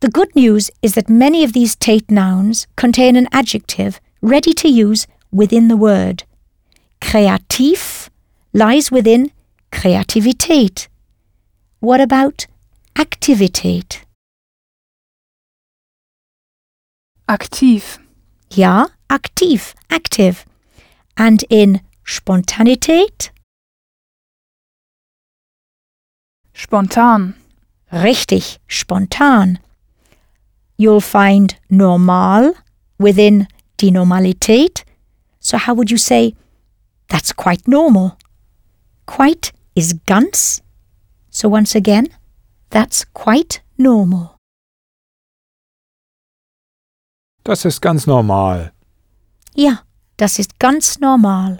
The good news is that many of these Tate nouns contain an adjective ready to use within the word. Kreativ lies within Kreativität. What about Aktivität? Aktiv. Ja, aktiv, active. And in Spontanität? Spontan. Richtig, spontan. You'll find normal within die Normalität. So how would you say, that's quite normal? Quite is ganz. So once again, that's quite normal. Das ist ganz normal. Ja, das ist ganz normal.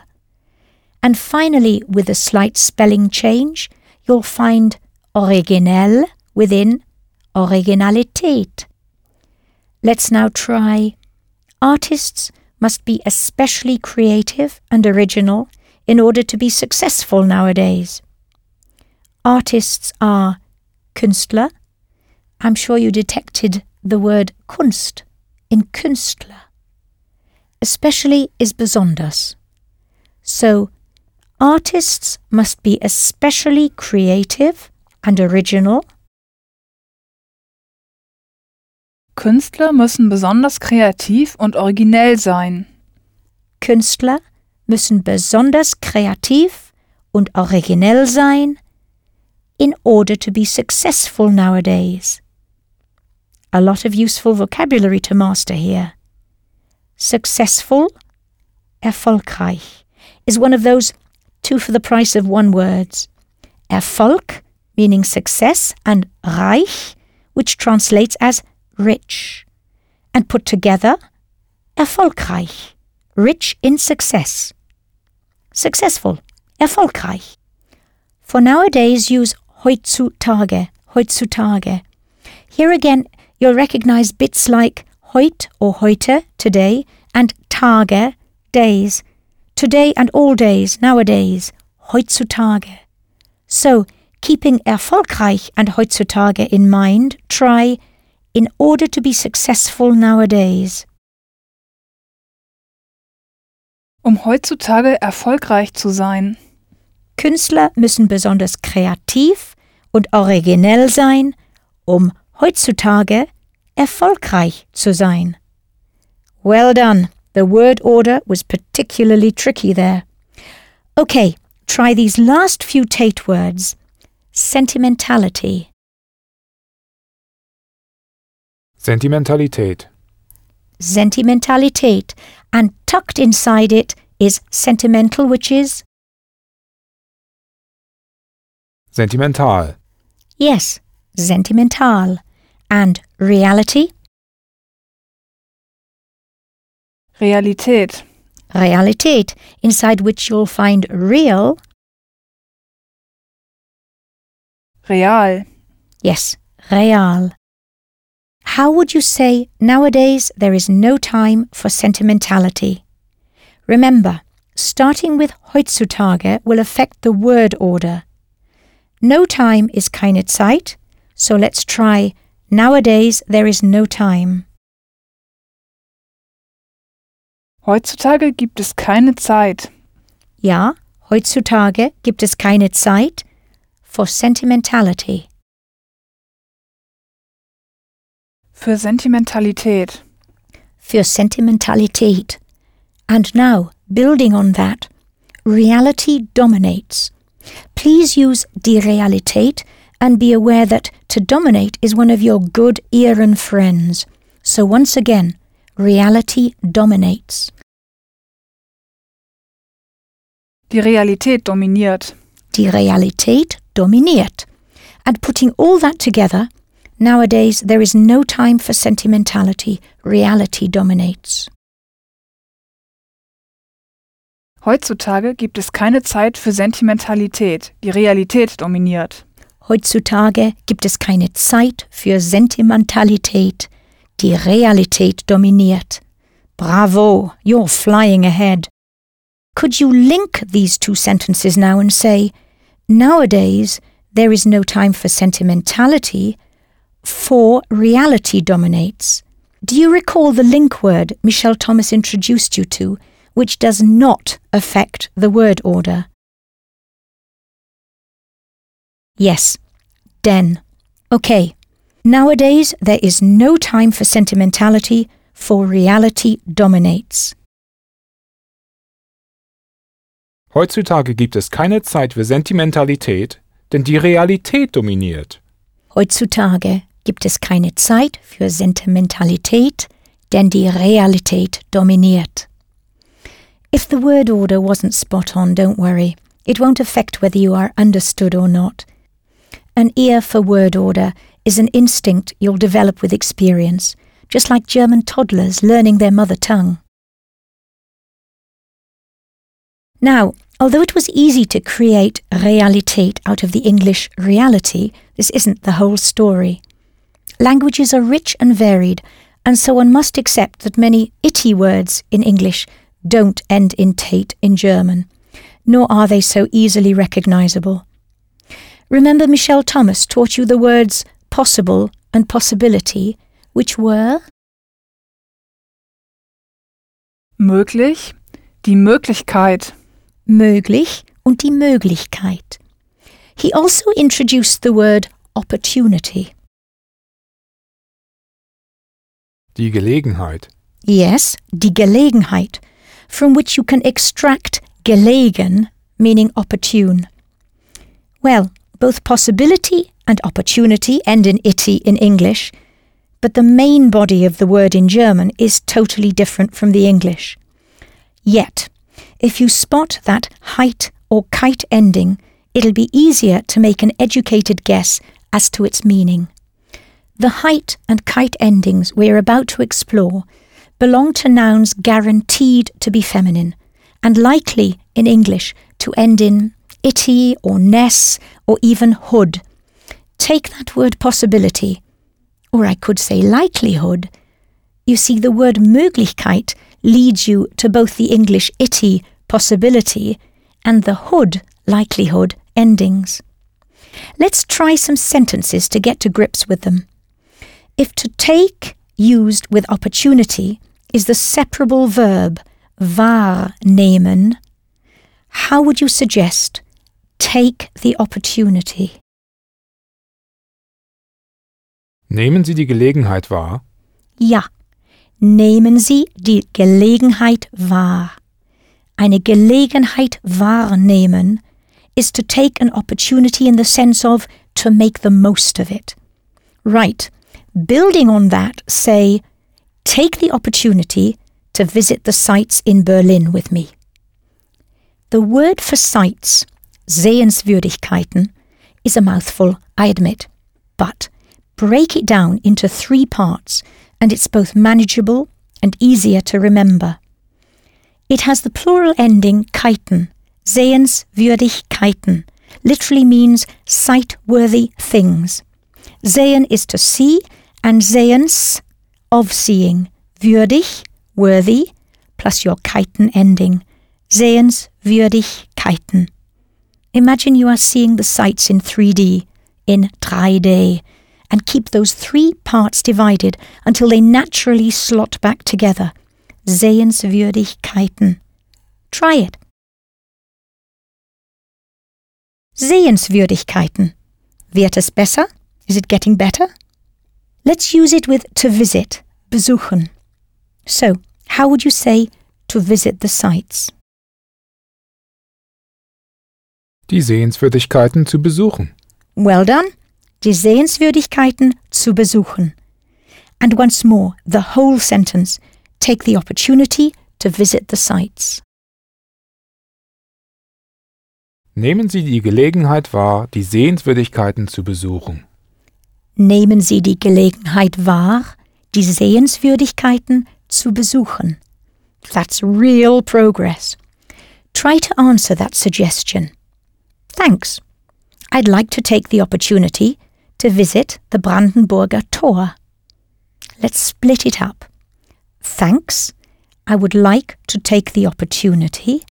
And finally, with a slight spelling change, you'll find originell within Originalität. Let's now try artists must be especially creative and original in order to be successful nowadays. Artists are Künstler. I'm sure you detected the word Kunst in Künstler. Especially is besonders. So, artists must be especially creative and original. Künstler müssen besonders kreativ und originell sein. Künstler müssen besonders kreativ und originell sein in order to be successful nowadays. A lot of useful vocabulary to master here. Successful, erfolgreich, is one of those two for the price of one words. Erfolg, meaning success, and reich, which translates as rich. And put together, erfolgreich, rich in success. Successful, erfolgreich. For nowadays, use heutzutage, heutzutage. Here again, you'll recognize bits like heut or heute, today, and Tage, days. Today and all days, nowadays, heutzutage. So, keeping erfolgreich and heutzutage in mind, try in order to be successful nowadays. Um heutzutage erfolgreich zu sein. Künstler müssen besonders kreativ und originell sein, um heutzutage erfolgreich zu sein. Well done. The word order was particularly tricky there. Okay, try these last few Tate words. Sentimentality, Sentimentalität. sentimentalität, and tucked inside it is sentimental, which is, Sentimental. yes, sentimental, and reality, Realität. Realität, inside which you'll find real, Real. yes, real. How would you say nowadays there is no time for sentimentality? Remember, starting with heutzutage will affect the word order. No time is keine Zeit, so let's try nowadays there is no time. Heutzutage gibt es keine Zeit. Ja, heutzutage gibt es keine Zeit for sentimentality. Für Sentimentalität. für Sentimentalität. And now, building on that, reality dominates. Please use die Realität and be aware that to dominate is one of your good Iren friends. So once again, reality dominates. Die Realität dominiert. Die Realität dominiert. And putting all that together, nowadays there is no time for sentimentality. Reality dominates. Heutzutage gibt es keine Zeit für Sentimentalität. Die Realität dominiert. Heutzutage gibt es keine Zeit für Sentimentalität. Die Realität dominiert. Bravo, you're flying ahead. Could you link these two sentences now and say, Nowadays, there is no time for sentimentality, for reality dominates. Do you recall the link word Michel Thomas introduced you to, which does not affect the word order? Yes, denn. Okay. Nowadays, there is no time for sentimentality, for reality dominates. Heutzutage gibt es keine Zeit für Sentimentalität, denn die Realität dominiert. Heutzutage gibt es keine Zeit für Sentimentalität, denn die Realität dominiert. If the word order wasn't spot on, don't worry. It won't affect whether you are understood or not. An ear for word order is an instinct you'll develop with experience, just like German toddlers learning their mother tongue. Now, although it was easy to create Realität out of the English reality, this isn't the whole story. Languages are rich and varied, and so one must accept that many itty words in English don't end in tate in German, nor are they so easily recognizable. Remember Michel Thomas taught you the words possible and possibility, which were Möglich, die Möglichkeit, möglich und die Möglichkeit. He also introduced the word opportunity. Die Gelegenheit. Yes, die Gelegenheit, from which you can extract gelegen, meaning opportune. Well, both possibility and opportunity end in ity in English, but the main body of the word in German is totally different from the English. Yet, if you spot that height or kite ending, it'll be easier to make an educated guess as to its meaning. The height and kite endings we're about to explore belong to nouns guaranteed to be feminine and likely in English to end in itty or ness or even hood. Take that word possibility, or I could say likelihood. You see, the word Möglichkeit leads you to both the English itty possibility and the hood likelihood endings. Let's try some sentences to get to grips with them. If to take used with opportunity is the separable verb wahrnehmen, how would you suggest take the opportunity? Nehmen Sie die Gelegenheit wahr. Ja, nehmen Sie die Gelegenheit wahr. Eine Gelegenheit wahrnehmen is to take an opportunity in the sense of to make the most of it. Right. Building on that, say, take the opportunity to visit the sites in Berlin with me. The word for sites, Sehenswürdigkeiten, is a mouthful, I admit, but break it down into three parts and it's both manageable and easier to remember. It has the plural ending keiten, Sehenswürdigkeiten, literally means sight-worthy things. Sehen is to see, and sehens, of seeing, würdig, worthy, plus your keiten ending, Sehenswürdigkeiten. Imagine you are seeing the sights in 3D, in 3D, and keep those three parts divided until they naturally slot back together. Sehenswürdigkeiten. Try it. Sehenswürdigkeiten. Wird es besser? Is it getting better? Let's use it with to visit, besuchen. So, how would you say to visit the sites? Die Sehenswürdigkeiten zu besuchen. Well done. Die Sehenswürdigkeiten zu besuchen. And once more, the whole sentence. Take the opportunity to visit the sites. Nehmen Sie die Gelegenheit wahr, die Sehenswürdigkeiten zu besuchen. Nehmen Sie die Gelegenheit wahr, die Sehenswürdigkeiten zu besuchen. That's real progress. Try to answer that suggestion. Thanks. I'd like to take the opportunity to visit the Brandenburger Tor. Let's split it up. Thanks. I would like to take the opportunity.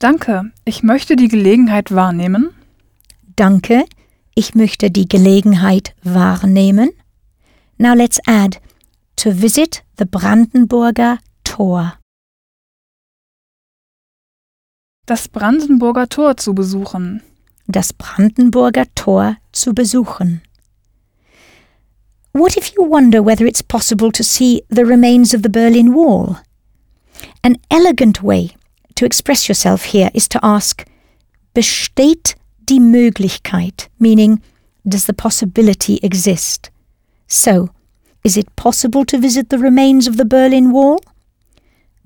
Danke, ich möchte die Gelegenheit wahrnehmen. Danke. Ich möchte die Gelegenheit wahrnehmen. Now let's add to visit the Brandenburger Tor. Das Brandenburger Tor zu besuchen. Das Brandenburger Tor zu besuchen. What if you wonder whether it's possible to see the remains of the Berlin Wall? An elegant way to express yourself here is to ask, besteht die Möglichkeit, meaning, does the possibility exist? So, is it possible to visit the remains of the Berlin Wall?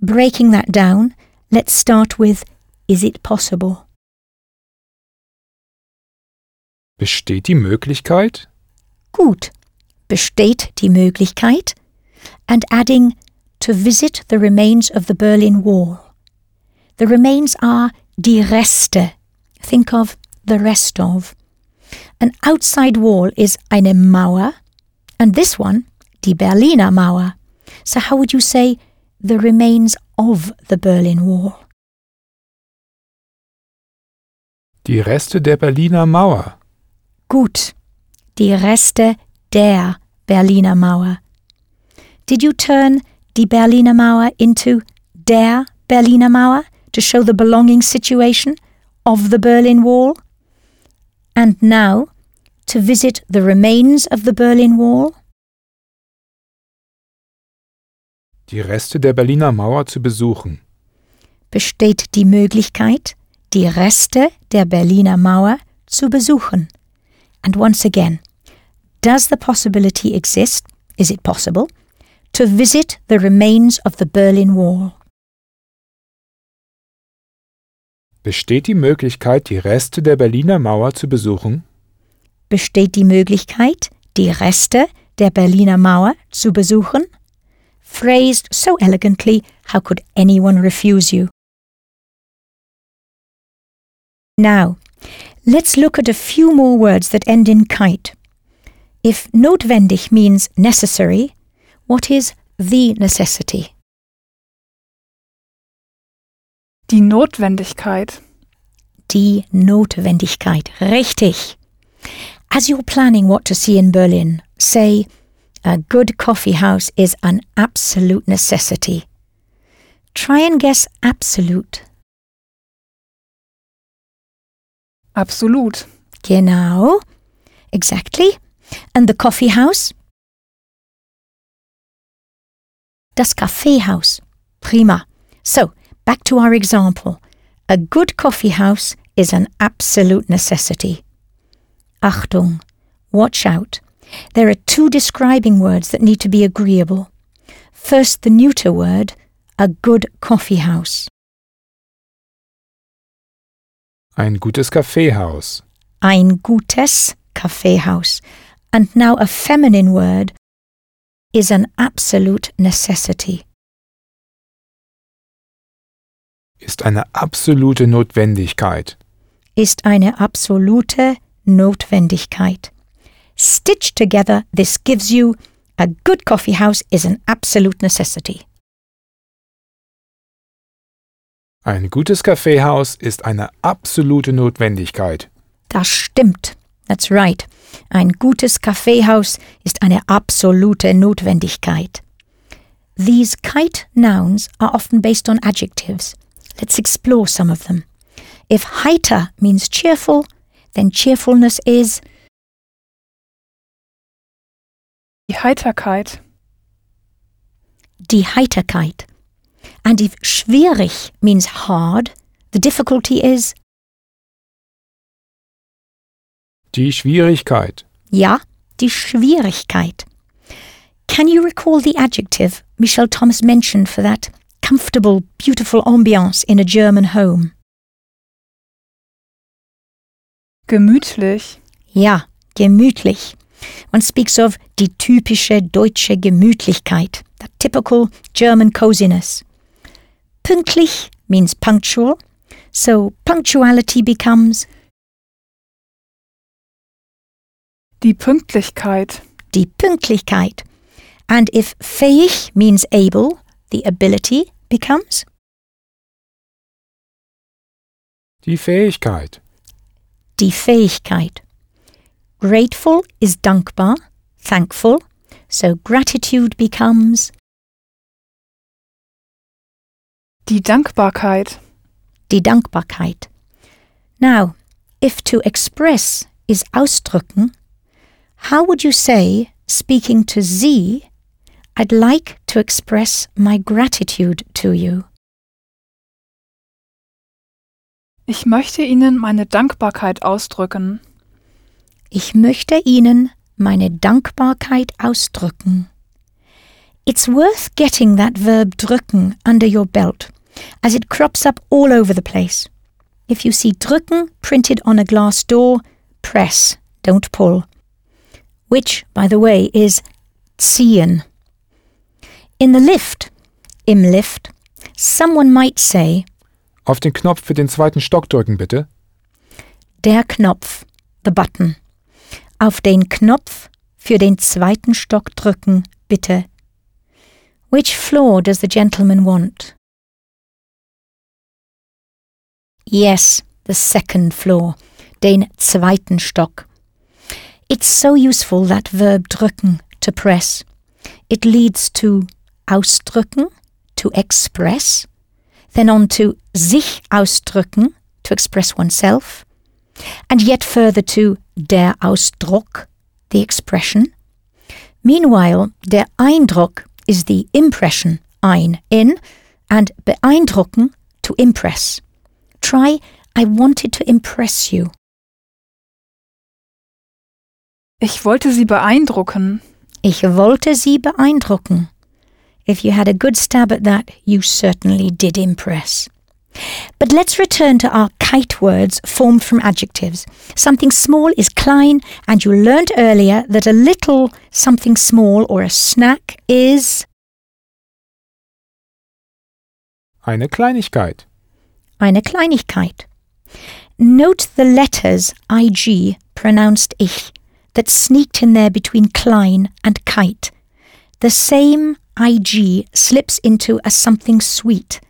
Breaking that down, let's start with, is it possible? Besteht die Möglichkeit? Gut. Besteht die Möglichkeit? And adding, to visit the remains of the Berlin Wall. The remains are die Reste. Think of the rest of. An outside wall is eine Mauer, and this one, die Berliner Mauer. So how would you say the remains of the Berlin Wall? Die Reste der Berliner Mauer. Gut. Die Reste der Berliner Mauer. Did you turn die Berliner Mauer into der Berliner Mauer to show the belonging situation of the Berlin Wall? And now, to visit the remains of the Berlin Wall? Die Reste der Berliner Mauer zu besuchen. Besteht die Möglichkeit, die Reste der Berliner Mauer zu besuchen? And once again, does the possibility exist? Is it possible? To visit the remains of the Berlin Wall. Besteht die Möglichkeit, die Reste der Berliner Mauer zu besuchen? Besteht die Möglichkeit, die Reste der Berliner Mauer zu besuchen? Phrased so elegantly, how could anyone refuse you? Now, let's look at a few more words that end in kite. If notwendig means necessary, what is the necessity? Die Notwendigkeit. Die Notwendigkeit. Richtig. As you're planning what to see in Berlin, say, a good coffee house is an absolute necessity. Try and guess absolute. Absolut. Genau. Exactly. And the coffee house? Das Kaffeehaus. Prima. So, back to our example. A good coffee house is an absolute necessity. Achtung. Watch out. There are two describing words that need to be agreeable. First, the neuter word, a good coffee house. Ein gutes Kaffeehaus. Ein gutes Kaffeehaus. And now a feminine word is an absolute necessity. Ist eine absolute Notwendigkeit. Ist eine absolute Notwendigkeit. Stitched together, this gives you a good coffee house is an absolute necessity. Ein gutes Kaffeehaus ist eine absolute Notwendigkeit. Das stimmt. That's right. Ein gutes Kaffeehaus ist eine absolute Notwendigkeit. These kite nouns are often based on adjectives. Let's explore some of them. If heiter means cheerful, then cheerfulness is Die Heiterkeit. die Heiterkeit. And if schwierig means hard, the difficulty is Die Schwierigkeit. ja, die Schwierigkeit. Can you recall the adjective Michel Thomas mentioned for that comfortable, beautiful ambiance in a German home? Gemütlich. Ja, gemütlich. One speaks of die typische deutsche Gemütlichkeit, that typical German coziness. Pünktlich means punctual, so punctuality becomes Die Pünktlichkeit. die Pünktlichkeit. And if fähig means able, the ability becomes Die Fähigkeit. die Fähigkeit. Grateful is dankbar, thankful, so gratitude becomes Die Dankbarkeit. die Dankbarkeit. Now, if to express is ausdrücken, how would you say, speaking to Sie, I'd like to express my gratitude to you? Ich möchte Ihnen meine Dankbarkeit ausdrücken. Ich möchte Ihnen meine Dankbarkeit ausdrücken. It's worth getting that verb drücken under your belt, as it crops up all over the place. If you see drücken printed on a glass door, press, don't pull. Which, by the way, is ziehen. In the lift, im Lift, someone might say, Auf den Knopf für den zweiten Stock drücken, bitte. der Knopf, the button. Auf den Knopf für den zweiten Stock drücken, bitte. Which floor does the gentleman want? Yes, the second floor, den zweiten Stock. It's so useful that verb drücken, to press. It leads to ausdrücken, to express, then on to sich ausdrücken, to express oneself, and yet further to der Ausdruck, the expression. Meanwhile, der Eindruck is the impression, ein, in, and beeindrucken, to impress. Try, I wanted to impress you. Ich wollte Sie beeindrucken. Ich wollte Sie beeindrucken. If you had a good stab at that, you certainly did impress. But let's return to our kite words formed from adjectives. Something small is klein, and you learnt earlier that a little something small or a snack is Eine Kleinigkeit. eine Kleinigkeit. Note the letters IG, pronounced ich, that sneaked in there between klein and kite. The same IG slips into a something sweet.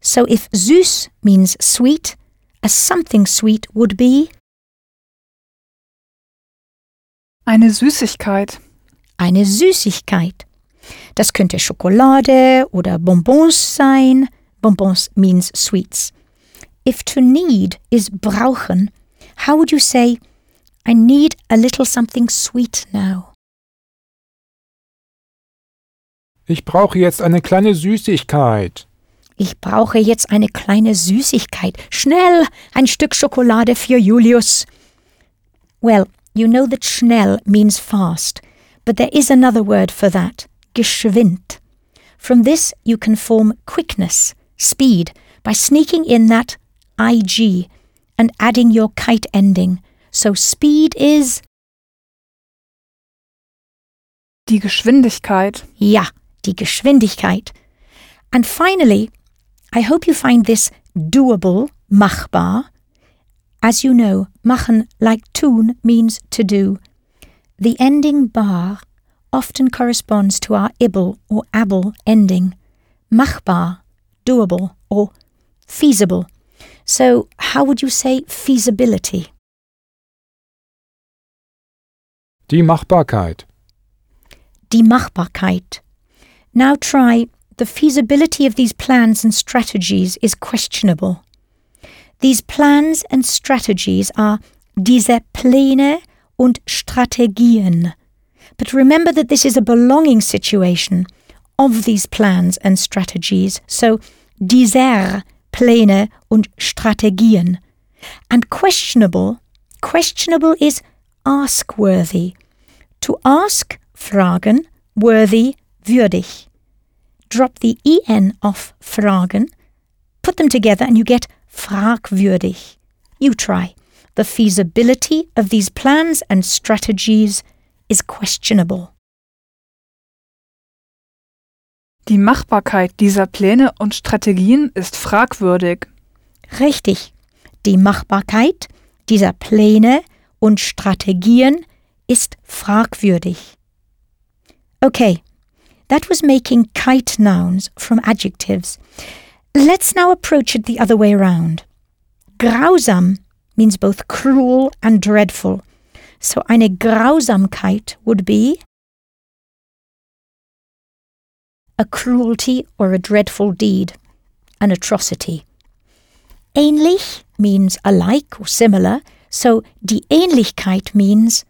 So if süß means sweet, a something sweet would be Eine Süßigkeit. eine Süßigkeit. Das könnte Schokolade oder Bonbons sein. Bonbons means sweets. If to need is brauchen, how would you say, I need a little something sweet now? Ich brauche jetzt eine kleine Süßigkeit. Ich brauche jetzt eine kleine Süßigkeit. Schnell, ein Stück Schokolade für Julius. Well, you know that schnell means fast, but there is another word for that, geschwind. From this you can form quickness, speed, by sneaking in that ig and adding your kite ending. So speed is, Die Geschwindigkeit. ja, die Geschwindigkeit. And finally, I hope you find this doable, machbar. As you know, machen like tun means to do. The ending bar often corresponds to our ibble or able ending. Machbar, doable, or feasible. So, how would you say feasibility? Die Machbarkeit. Die Machbarkeit. Now try the feasibility of these plans and strategies is questionable. These plans and strategies are diese Pläne und Strategien. But remember that this is a belonging situation of these plans and strategies. So dieser Pläne und Strategien. And questionable, questionable is ask worthy. To ask, fragen, worthy, würdig. Drop the en off fragen, put them together, and you get fragwürdig. You try. The feasibility of these plans and strategies is questionable. Die Machbarkeit dieser Pläne und Strategien ist fragwürdig. Richtig. Die Machbarkeit dieser Pläne und Strategien ist fragwürdig. Okay, that was making kite nouns from adjectives. Let's now approach it the other way around. Grausam means both cruel and dreadful. So eine Grausamkeit would be a cruelty or a dreadful deed, an atrocity. Ähnlich means alike or similar, so die Ähnlichkeit means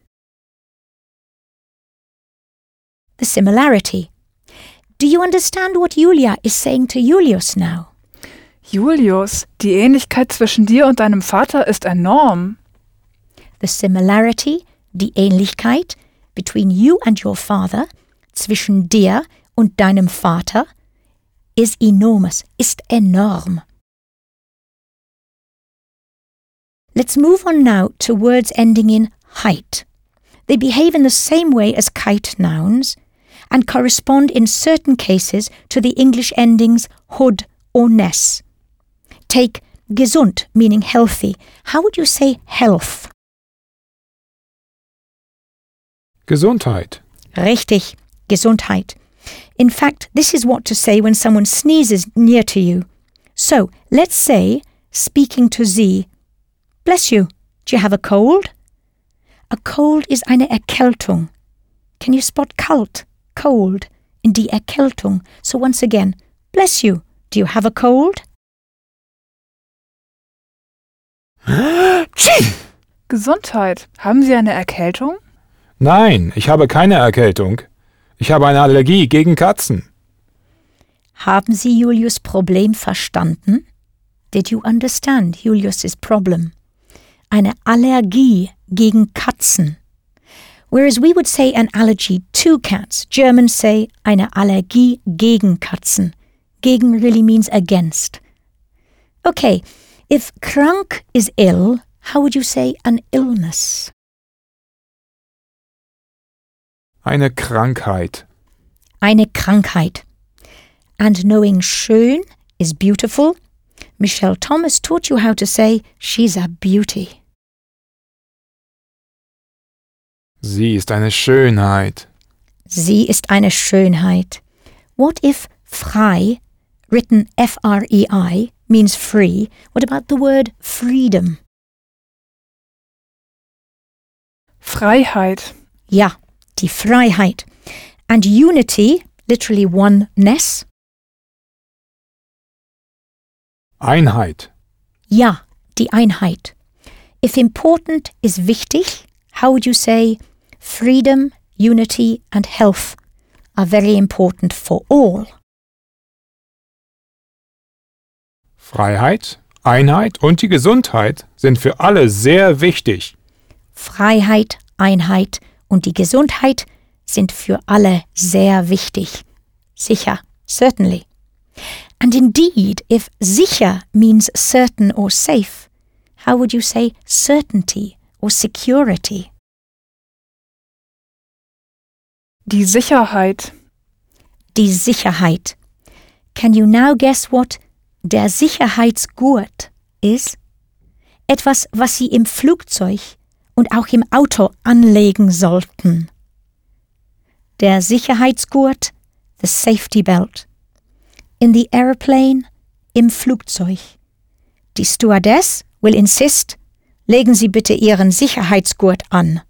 the similarity. Do you understand what Julia is saying to Julius now? Julius, die Ähnlichkeit zwischen dir und deinem Vater ist enorm. The similarity, die Ähnlichkeit between you and your father, zwischen dir und deinem Vater, is enormous, ist enorm. Let's move on now to words ending in height. They behave in the same way as kite nouns and correspond in certain cases to the English endings hood or ness. Take gesund, meaning healthy. How would you say health? Gesundheit. Richtig, Gesundheit. In fact, this is what to say when someone sneezes near to you. So, let's say, speaking to Sie, Bless you, do you have a cold? A cold is eine Erkältung. Can you spot kalt, cold, in die Erkältung? So once again, bless you, do you have a cold? Gesundheit. Haben Sie eine Erkältung? Nein, ich habe keine Erkältung. Ich habe eine Allergie gegen Katzen. Haben Sie Julius' Problem verstanden? Did you understand Julius' problem? Eine Allergie gegen Katzen. Whereas we would say an allergy to cats, Germans say eine Allergie gegen Katzen. Gegen really means against. Okay, if krank is ill, how would you say an illness? Eine Krankheit. Eine Krankheit. And knowing schön is beautiful, Michel Thomas taught you how to say she's a beauty. Sie ist eine Schönheit. Sie ist eine Schönheit. What if frei, written F R E I, means free? What about the word freedom? Freiheit. Ja, die Freiheit. And unity, literally oneness? Einheit. Ja, die Einheit. If important is wichtig, how would you say freedom, unity, and health are very important for all? Freiheit, Einheit und die Gesundheit sind für alle sehr wichtig. Freiheit, Einheit und die Gesundheit sind für alle sehr wichtig. Sicher, certainly. And indeed, if sicher means certain or safe, how would you say certainty or security? Die Sicherheit. Die Sicherheit. Can you now guess what der Sicherheitsgurt is? Etwas, was Sie im Flugzeug und auch im Auto anlegen sollten. Der Sicherheitsgurt, the safety belt. In the airplane, im Flugzeug. Die Stewardess will insist, legen Sie bitte Ihren Sicherheitsgurt an.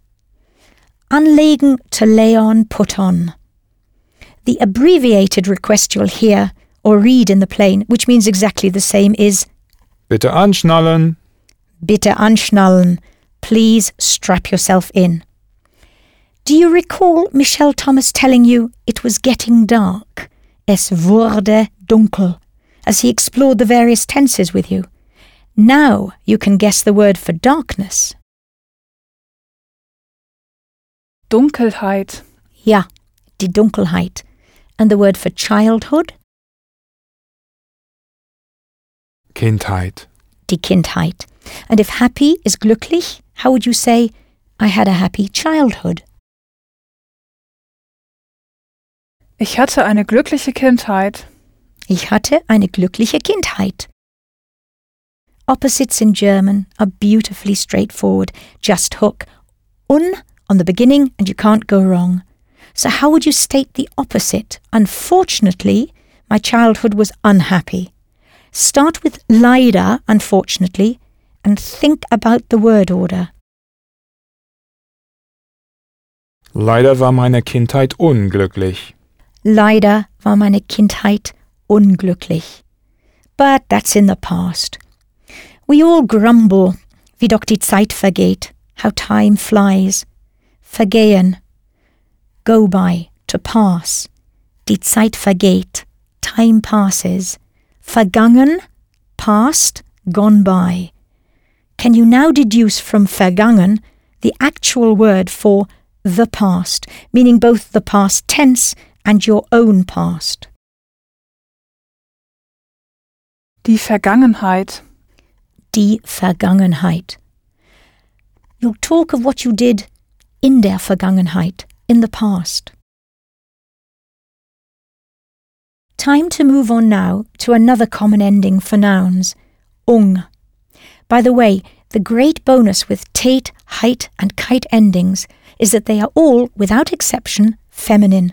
Anlegen to lay on, put on. The abbreviated request you'll hear or read in the plane, which means exactly the same, is Bitte anschnallen. Bitte anschnallen. Please strap yourself in. Do you recall Michel Thomas telling you it was getting dark? Es wurde dunkel, as he explored the various tenses with you. Now you can guess the word for darkness. Dunkelheit. Ja, die Dunkelheit. And the word for childhood? Kindheit. Die Kindheit. And if happy is glücklich, how would you say, I had a happy childhood? Ich hatte eine glückliche Kindheit. Ich hatte eine glückliche Kindheit. Opposites in German are beautifully straightforward. Just hook un on the beginning and you can't go wrong. So, how would you state the opposite? Unfortunately, my childhood was unhappy. Start with leider, unfortunately, and think about the word order. Leider war meine Kindheit unglücklich. Leider war meine Kindheit unglücklich. But that's in the past. We all grumble, wie doch die Zeit vergeht, how time flies. Vergehen, go by, to pass. Die Zeit vergeht, time passes. Vergangen, past, gone by. Can you now deduce from vergangen the actual word for the past, meaning both the past tense and your own past? Die Vergangenheit. Die Vergangenheit. You'll talk of what you did in der Vergangenheit, in the past. Time to move on now to another common ending for nouns, ung. By the way, the great bonus with tate, height, and kite endings is that they are all, without exception, feminine,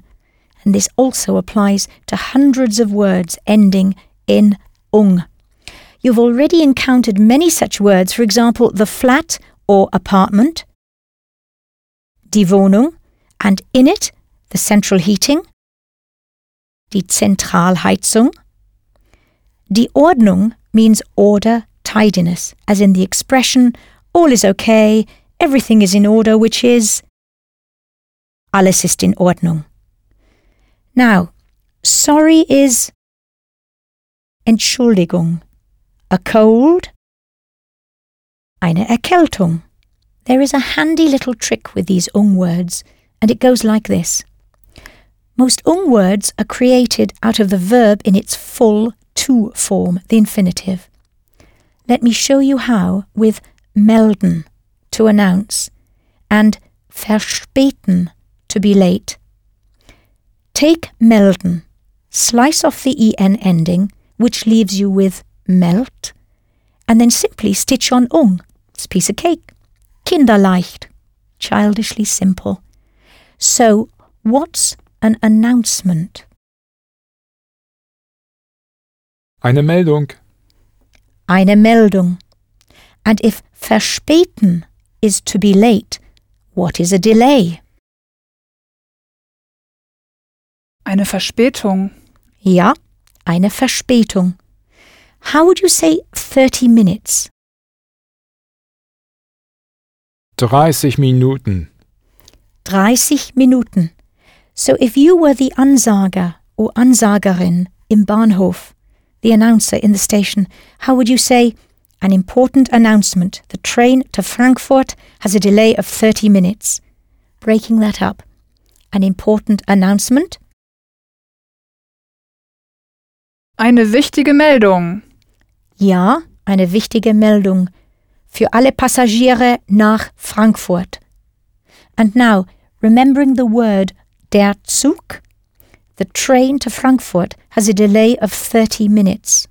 and this also applies to hundreds of words ending in ung. You've already encountered many such words, for example, the flat or apartment, die Wohnung, and in it, the central heating, die Zentralheizung. Die Ordnung means order, tidiness, as in the expression all is okay, everything is in order, which is alles ist in Ordnung. Now, sorry is Entschuldigung, a cold, eine Erkältung. There is a handy little trick with these ung words, and it goes like this. Most ung words are created out of the verb in its full to form, the infinitive. Let me show you how with melden, to announce, and verspäten, to be late. Take melden, slice off the en ending, which leaves you with melt, and then simply stitch on ung. It's piece of cake. Kinderleicht, childishly simple. So, what's an announcement? Eine Meldung. Eine Meldung. And if verspäten is to be late, what is a delay? Eine Verspätung. Ja, eine Verspätung. How would you say 30 minutes? 30 Minuten. 30 Minuten. So if you were the Ansager or Ansagerin im Bahnhof, the announcer in the station, how would you say, an important announcement, the train to Frankfurt has a delay of 30 minutes? Breaking that up. An important announcement, Eine wichtige Meldung. ja, eine wichtige Meldung für alle Passagiere nach Frankfurt. And now, remembering the word der Zug, the train to Frankfurt has a delay of 30 minutes.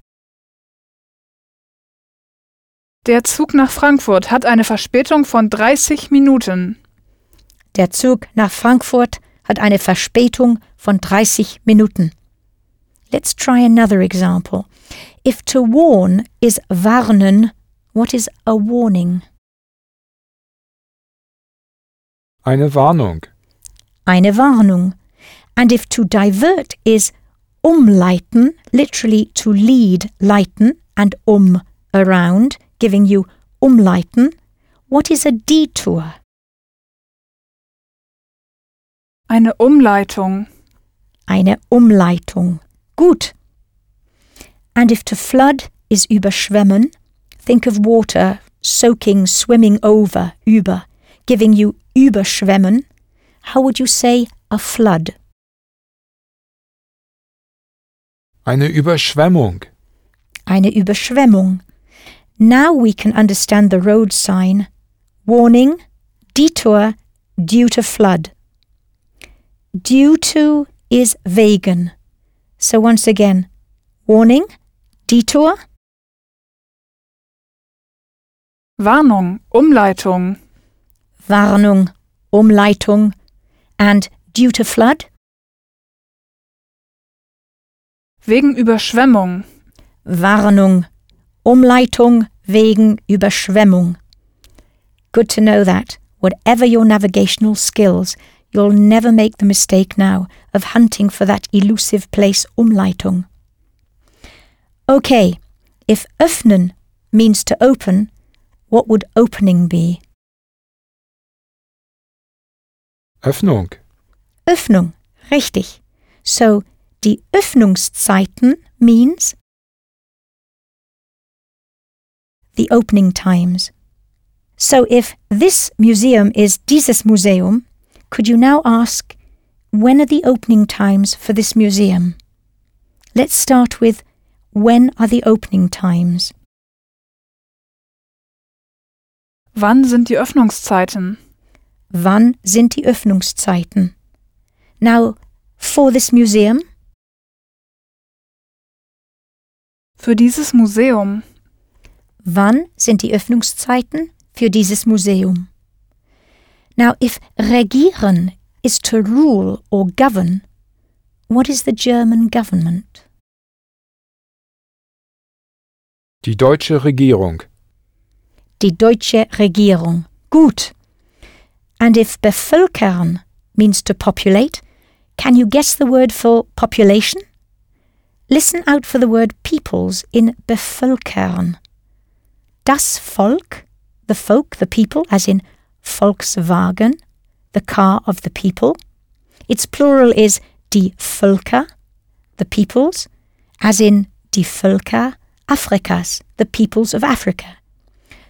Der Zug nach Frankfurt hat eine Verspätung von 30 Minuten. Der Zug nach Frankfurt hat eine Verspätung von 30 Minuten. Let's try another example. If to warn is warnen, what is a warning? Eine Warnung. Eine Warnung. And if to divert is umleiten, literally to lead, leiten, and um, around, giving you umleiten, what is a detour? Eine Umleitung. Eine Umleitung. Gut. And if to flood is überschwemmen, think of water soaking, swimming over, über, giving you überschwemmen. How would you say a flood? Eine Überschwemmung. Eine Überschwemmung. Now we can understand the road sign. Warning, detour, due to flood. Due to is wegen. So once again, warning, detour, Warnung. Umleitung. Warnung, Umleitung, and due to flood, Wegen Überschwemmung. Warnung, Umleitung wegen Überschwemmung. Good to know that, whatever your navigational skills, you'll never make the mistake now of hunting for that elusive place Umleitung. Okay, if öffnen means to open, what would opening be? Öffnung. Öffnung, richtig. So, die Öffnungszeiten means the opening times. So, if this museum is dieses Museum, could you now ask, when are the opening times for this museum? Let's start with when are the opening times? Wann sind die Öffnungszeiten? Wann sind die Öffnungszeiten? Now, for this museum, Für dieses Museum. wann sind die Öffnungszeiten für dieses Museum? Now, if regieren is to rule or govern, what is the German government? Die deutsche Regierung. Die deutsche Regierung. Gut. And if bevölkern means to populate, can you guess the word for population? Listen out for the word peoples in bevölkern. Das Volk, the folk, the people, as in Volkswagen, the car of the people. Its plural is die Völker, the peoples, as in die Völker Afrikas, the peoples of Africa.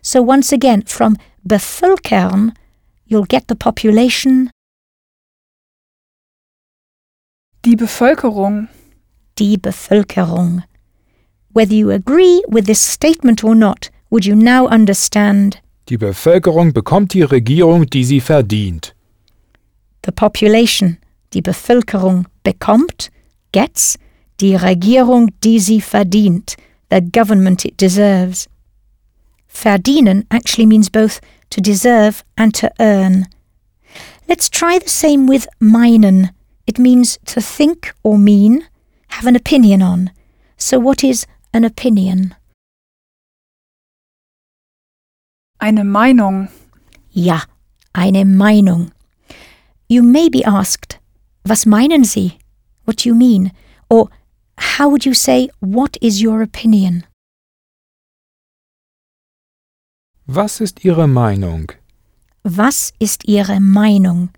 So once again, from bevölkern, you'll get the population, Die Bevölkerung. die Bevölkerung. Whether you agree with this statement or not, would you now understand Die Bevölkerung bekommt die Regierung, die sie verdient. the population, die Bevölkerung bekommt, gets, die Regierung, die sie verdient, the government it deserves. Verdienen actually means both to deserve and to earn. Let's try the same with meinen. It means to think or mean, have an opinion on. So what is an opinion? Eine Meinung. Ja, eine Meinung. You may be asked, was meinen Sie? What do you mean? Or how would you say, what is your opinion? Was ist Ihre Meinung? Was ist Ihre Meinung?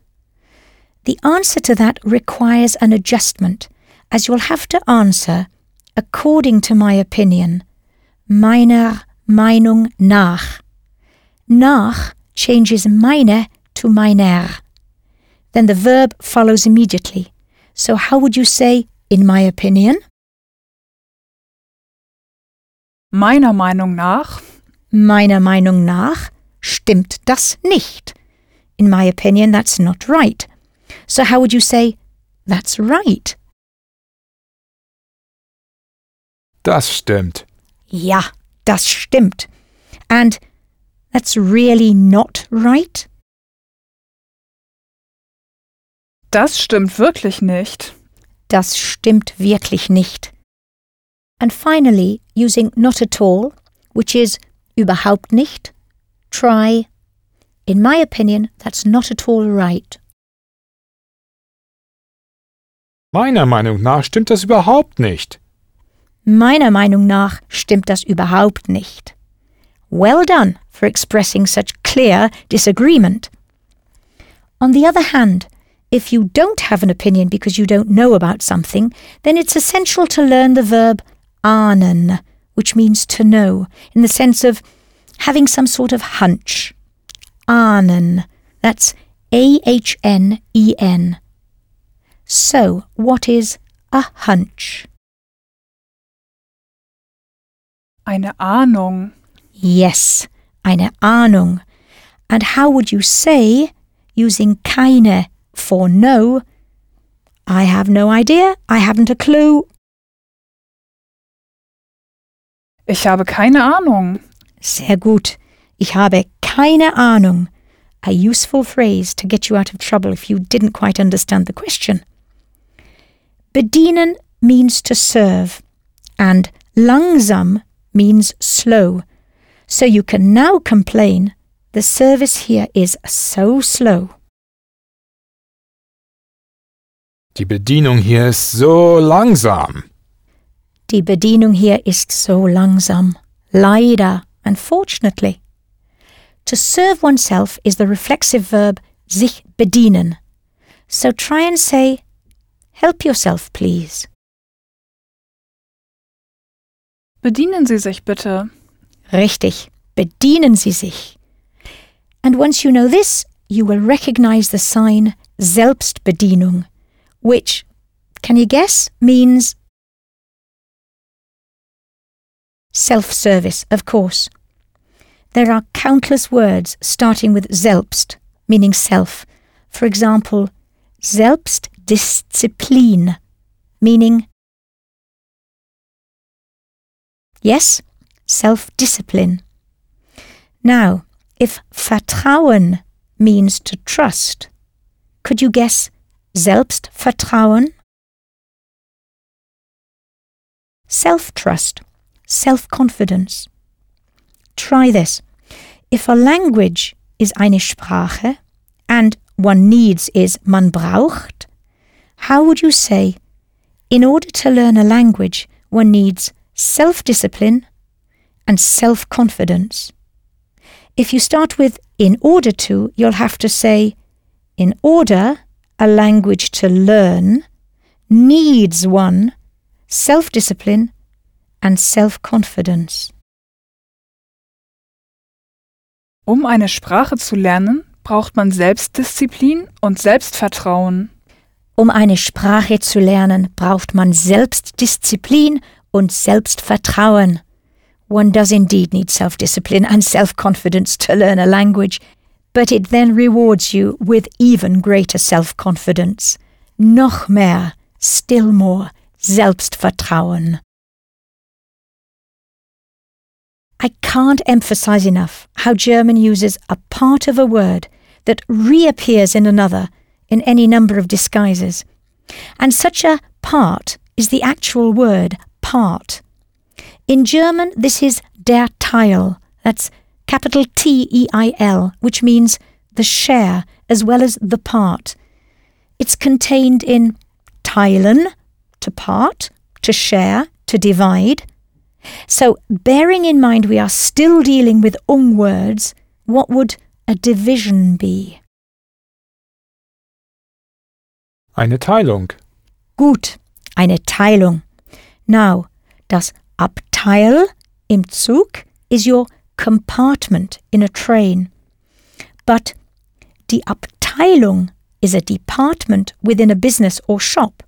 The answer to that requires an adjustment, as you'll have to answer according to my opinion, meiner Meinung nach. Nach changes meine to meiner. Then the verb follows immediately. So how would you say, in my opinion? Meiner Meinung nach. Meiner Meinung nach stimmt das nicht. In my opinion, that's not right. So how would you say, that's right? Das stimmt. Ja, das stimmt. And that's really not right? Das stimmt wirklich nicht. Das stimmt wirklich nicht. And finally, using not at all, which is überhaupt nicht, try, in my opinion, that's not at all right. Meiner Meinung nach stimmt das überhaupt nicht. Meiner Meinung nach stimmt das überhaupt nicht. Well done for expressing such clear disagreement. On the other hand, if you don't have an opinion because you don't know about something, then it's essential to learn the verb ahnen, which means to know, in the sense of having some sort of hunch. Ahnen. That's A H N E N. So, what is a hunch? Eine Ahnung. Yes, eine Ahnung. And how would you say, using keine for no, I have no idea, I haven't a clue. Ich habe keine Ahnung. Sehr gut. Ich habe keine Ahnung. A useful phrase to get you out of trouble if you didn't quite understand the question. Bedienen means to serve, and langsam means slow. So you can now complain the service here is so slow. Die Bedienung hier ist so langsam. Die Bedienung hier ist so langsam. Leider, unfortunately. To serve oneself is the reflexive verb sich bedienen. So try and say, help yourself, please. Bedienen Sie sich bitte. Richtig, bedienen Sie sich. And once you know this, you will recognize the sign Selbstbedienung, which, can you guess, means self service, of course. There are countless words starting with Selbst, meaning self. For example, Selbstdisziplin, meaning yes, self discipline. Now, if Vertrauen means to trust, could you guess Selbstvertrauen? Self trust, self confidence. Try this. If a language is eine Sprache and one needs is man braucht, how would you say, in order to learn a language, one needs self discipline and self confidence? If you start with in order to, you'll have to say, in order a language to learn needs one self discipline and self confidence. Um eine Sprache zu lernen, braucht man Selbstdisziplin und Selbstvertrauen. Um eine Sprache zu lernen, braucht man Selbstdisziplin und Selbstvertrauen. One does indeed need self discipline and self confidence to learn a language, but it then rewards you with even greater self confidence. Noch mehr, still more, Selbstvertrauen. I can't emphasize enough how German uses a part of a word that reappears in another in any number of disguises. And such a part is the actual word part. In German, this is der Teil. That's capital T E I L, which means the share as well as the part. It's contained in teilen, to part, to share, to divide. So, bearing in mind we are still dealing with ung words, what would a division be? Eine Teilung. Gut, eine Teilung. Now, das Abteil im Zug is your compartment in a train. But die Abteilung is a department within a business or shop.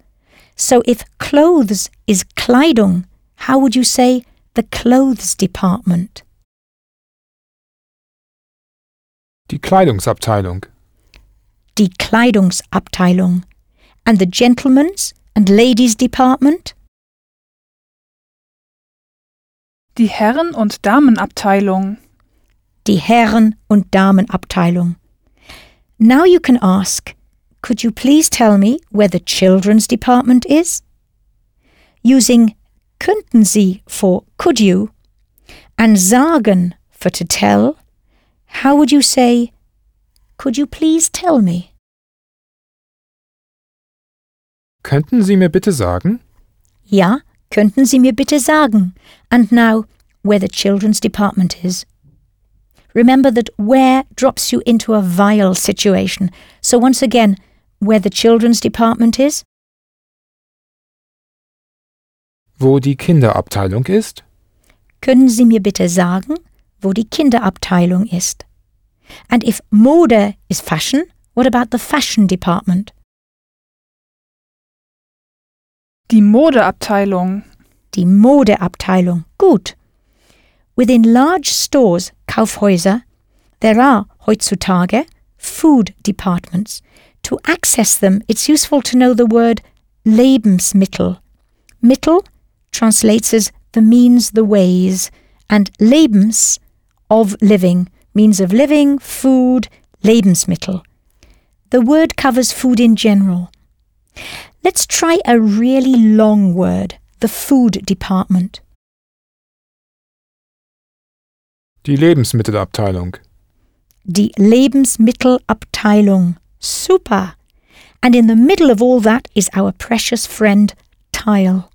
So if clothes is Kleidung, how would you say the clothes department? Die Kleidungsabteilung. Die Kleidungsabteilung. And the gentlemen's and ladies department? Die Herren- und Damenabteilung. Die Herren- und Damenabteilung. Now you can ask, could you please tell me where the children's department is? Using könnten Sie for could you and sagen for to tell, how would you say, could you please tell me? Könnten Sie mir bitte sagen? Ja, könnten Sie mir bitte sagen? And now, where the children's department is. Remember that where drops you into a vile situation. So once again, where the children's department is? Wo die Kinderabteilung ist? Können Sie mir bitte sagen, wo die Kinderabteilung ist? And if Mode is fashion, what about the fashion department? Die Modeabteilung. Die Modeabteilung. Gut. Within large stores, Kaufhäuser, there are heutzutage food departments. To access them, it's useful to know the word Lebensmittel. Mittel translates as the means, the ways, and Lebens, of living, means of living, food, Lebensmittel. The word covers food in general. Let's try a really long word, the food department. Die Lebensmittelabteilung. Die Lebensmittelabteilung. Super. And in the middle of all that is our precious friend, Teil.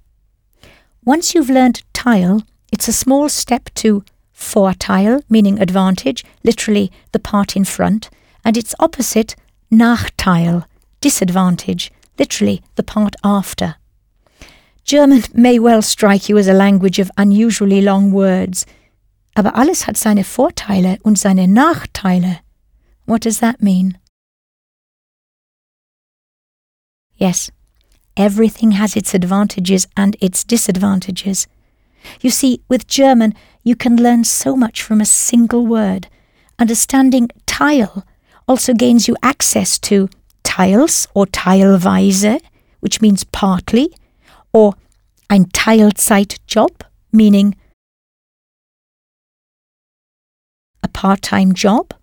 Once you've learned Teil, it's a small step to Vorteil, meaning advantage, literally the part in front, and its opposite, Nachteil, disadvantage, literally the part after. German may well strike you as a language of unusually long words, aber alles hat seine Vorteile und seine Nachteile. What does that mean? Yes, everything has its advantages and its disadvantages. You see, with German, you can learn so much from a single word. Understanding Teil also gains you access to teils or teilweise, which means partly, or ein Teilzeitjob, meaning a part-time job,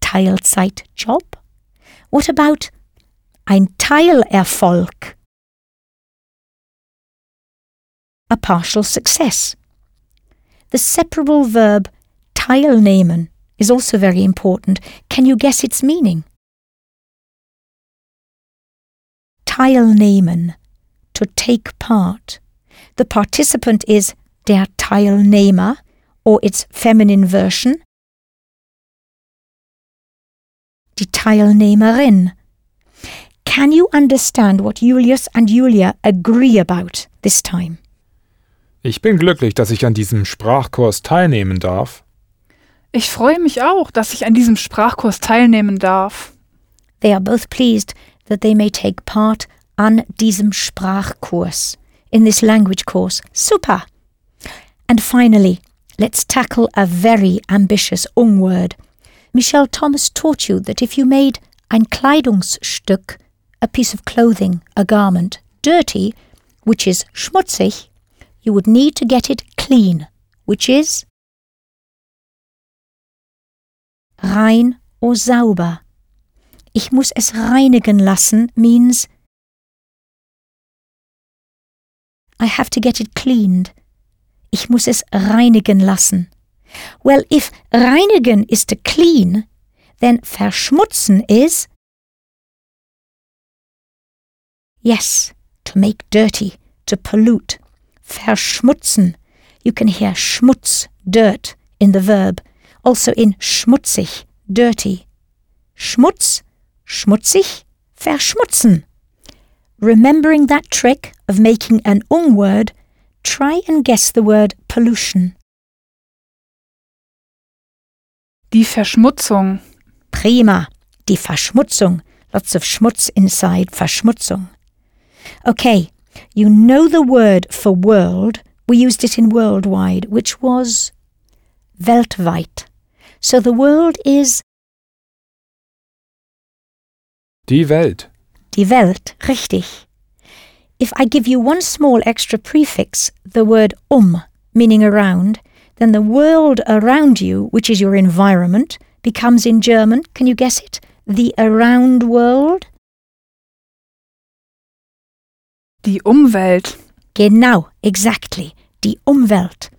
Teilzeitjob. What about ein Teilerfolg? A partial success. The separable verb teilnehmen is also very important. Can you guess its meaning? Teilnehmen, to take part. The participant is der Teilnehmer or its feminine version, die Teilnehmerin. Can you understand what Julius and Julia agree about this time? Ich bin glücklich, dass ich an diesem Sprachkurs teilnehmen darf. Ich freue mich auch, dass ich an diesem Sprachkurs teilnehmen darf. They are both pleased that they may take part an diesem Sprachkurs, in this language course. Super! And finally, let's tackle a very ambitious Ung word. Michel Thomas taught you that if you made ein Kleidungsstück, a piece of clothing, a garment, dirty, which is schmutzig, you would need to get it clean, which is rein or sauber. Ich muss es reinigen lassen means I have to get it cleaned. Ich muss es reinigen lassen. Well, if reinigen is to clean, then verschmutzen is yes, to make dirty, to pollute. Verschmutzen. You can hear Schmutz, dirt, in the verb, also in schmutzig, dirty. Schmutz, schmutzig, verschmutzen. Remembering that trick of making an ung word, try and guess the word pollution. Die Verschmutzung. Prima. Die Verschmutzung. Lots of Schmutz inside Verschmutzung. Okay, you know the word for world. We used it in worldwide, which was weltweit. So the world is Die Welt. die Welt, richtig. If I give you one small extra prefix, the word um, meaning around, then the world around you, which is your environment, becomes in German, can you guess it? The around world? Die Umwelt. Genau, exactly. Die Umwelt.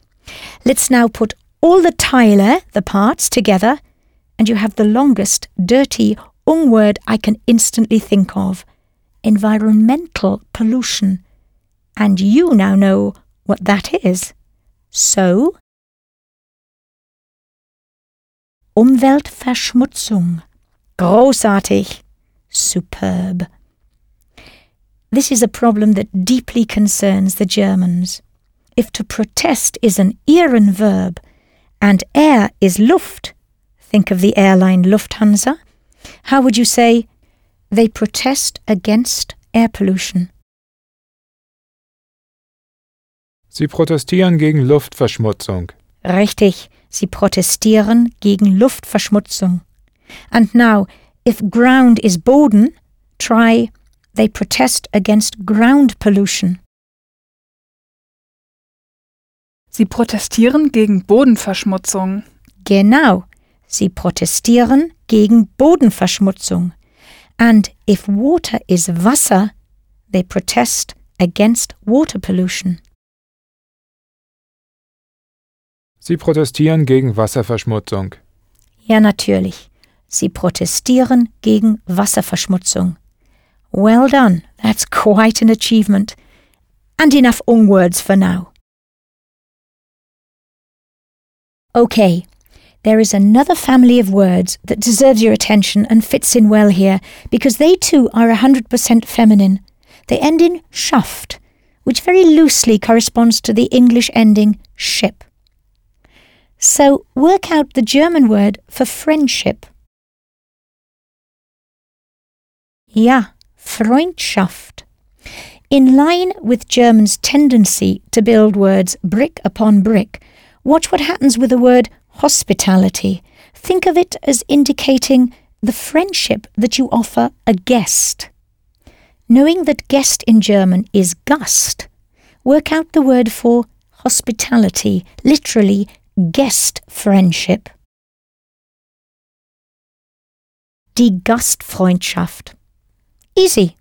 Let's now put all the Teile, the parts, together, and you have the longest, dirty ung word I can instantly think of environmental pollution. And you now know what that is. So, Umweltverschmutzung. Großartig. Superb. This is a problem that deeply concerns the Germans. If to protest is an ieren verb and air is Luft, think of the airline Lufthansa, how would you say they protest against air pollution? Sie protestieren gegen Luftverschmutzung. Richtig, sie protestieren gegen Luftverschmutzung. And now, if ground is Boden, try they protest against ground pollution. Sie protestieren gegen Bodenverschmutzung. Genau, sie protestieren gegen Bodenverschmutzung. And if water is Wasser, they protest against water pollution. Sie protestieren gegen Wasserverschmutzung. Ja, natürlich. Sie protestieren gegen Wasserverschmutzung. Well done. That's quite an achievement. And enough ung words for now. Okay, there is another family of words that deserves your attention and fits in well here because they too are 100% feminine. They end in schaft, which very loosely corresponds to the English ending ship. So work out the German word for friendship. Ja, Freundschaft. In line with German's tendency to build words brick upon brick, watch what happens with the word hospitality. Think of it as indicating the friendship that you offer a guest. Knowing that guest in German is Gast, work out the word for hospitality, literally guest friendship. Die Gastfreundschaft. Easy.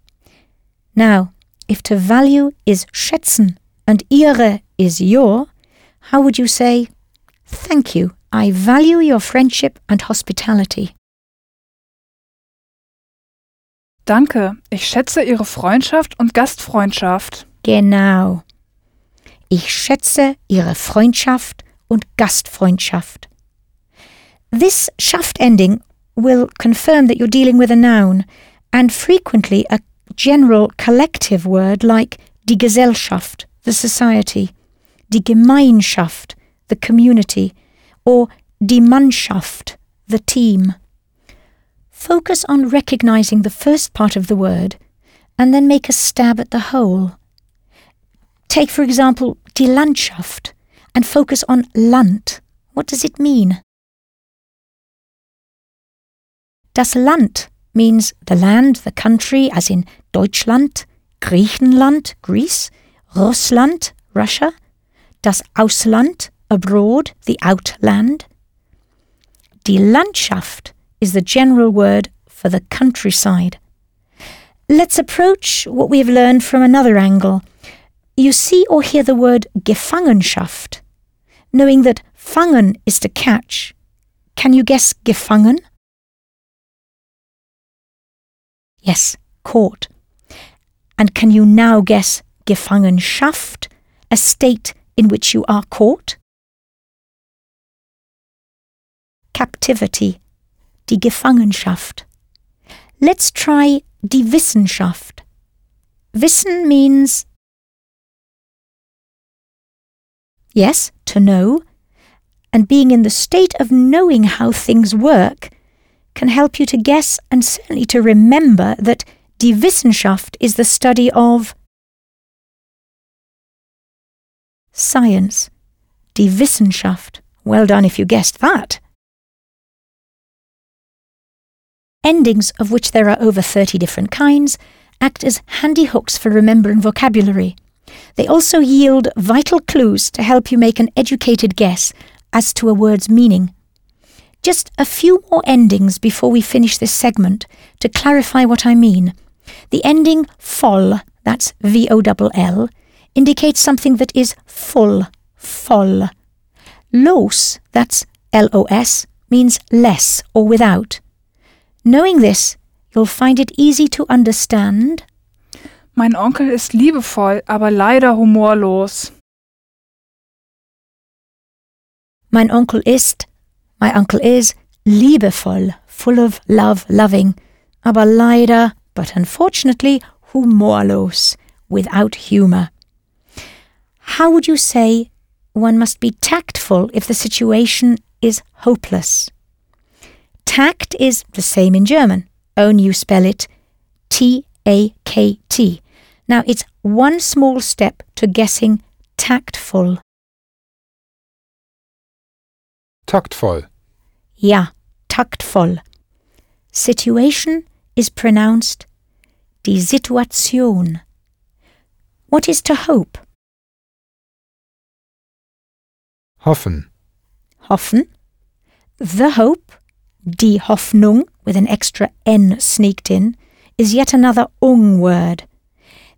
Now, if to value is schätzen and ihre is your, how would you say, Thank you, I value your friendship and hospitality? Danke, ich schätze Ihre Freundschaft und Gastfreundschaft. Genau. Ich schätze Ihre Freundschaft und Gastfreundschaft. This schaft ending will confirm that you're dealing with a noun and frequently a general collective word like die Gesellschaft, the society, die Gemeinschaft, the community, or die Mannschaft, the team. Focus on recognizing the first part of the word and then make a stab at the whole. Take, for example, die Landschaft and focus on Land. What does it mean? Das Land means the land, the country, as in Deutschland, Griechenland, Greece, Russland, Russia, das Ausland, abroad, the outland. Die Landschaft is the general word for the countryside. Let's approach what we have learned from another angle. You see or hear the word Gefangenschaft, knowing that fangen is to catch. Can you guess gefangen? Yes, caught. And can you now guess Gefangenschaft, a state in which you are caught? Captivity, die Gefangenschaft. Let's try die Wissenschaft. Wissen means yes, to know, and being in the state of knowing how things work can help you to guess and certainly to remember that die Wissenschaft is the study of science. Die Wissenschaft. Well done if you guessed that. Endings, of which there are over 30 different kinds, act as handy hooks for remembering vocabulary. They also yield vital clues to help you make an educated guess as to a word's meaning. Just a few more endings before we finish this segment to clarify what I mean. The ending voll, that's V O L L, indicates something that is full, voll. Los, that's L O S, means less or without. Knowing this, you'll find it easy to understand. Mein Onkel ist liebevoll, aber leider humorlos. Mein Onkel ist My uncle is liebevoll, full of love, loving, aber leider, but unfortunately, humorlos, without humour. How would you say one must be tactful if the situation is hopeless? Tact is the same in German, only you spell it T A K T. Now it's one small step to guessing tactful. Taktvoll. Ja, taktvoll. Situation is pronounced die Situation. What is to hope? Hoffen. Hoffen. The hope, die Hoffnung with an extra N sneaked in, is yet another ung word.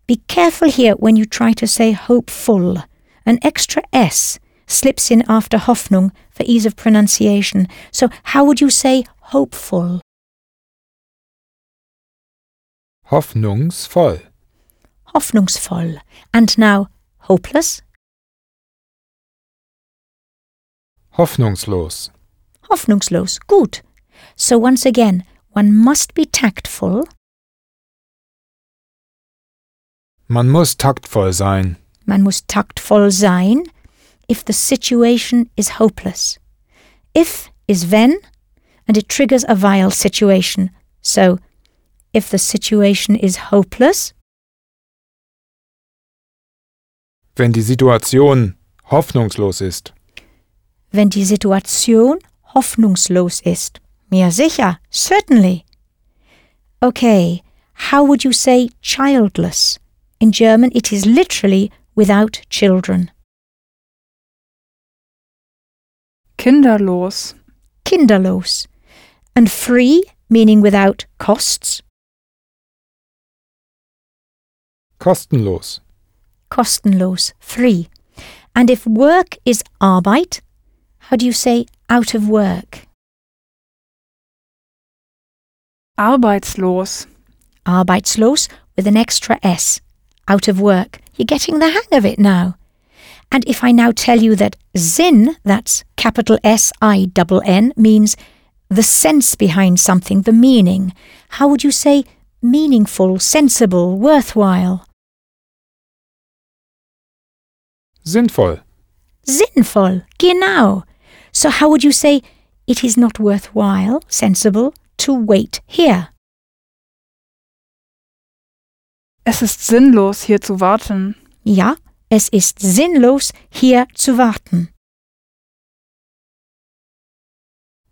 Be careful here when you try to say hopeful. An extra S slips in after Hoffnung for ease of pronunciation. So how would you say hopeful? Hoffnungsvoll. Hoffnungsvoll. And now, hopeless? Hoffnungslos. Hoffnungslos. Gut. So once again, one must be tactful. Man muss taktvoll sein. Man muss taktvoll sein if the situation is hopeless. If is wenn, and it triggers a vile situation. So, if the situation is hopeless, Wenn die Situation hoffnungslos ist. wenn die Situation hoffnungslos ist. Ja, sicher, certainly. Okay, how would you say childless? In German, it is literally without children. Kinderlos. Kinderlos. And free, meaning without costs. Kostenlos. Kostenlos, free. And if work is Arbeit, how do you say out of work? Arbeitslos. Arbeitslos with an extra S. Out of work. You're getting the hang of it now. And if I now tell you that Sinn, that's capital S I double N, means the sense behind something, the meaning, how would you say meaningful, sensible, worthwhile? Sinnvoll. Sinnvoll, genau. So how would you say it is not worthwhile, sensible, to wait here? Es ist sinnlos, hier zu warten. Ja, es ist sinnlos, hier zu warten.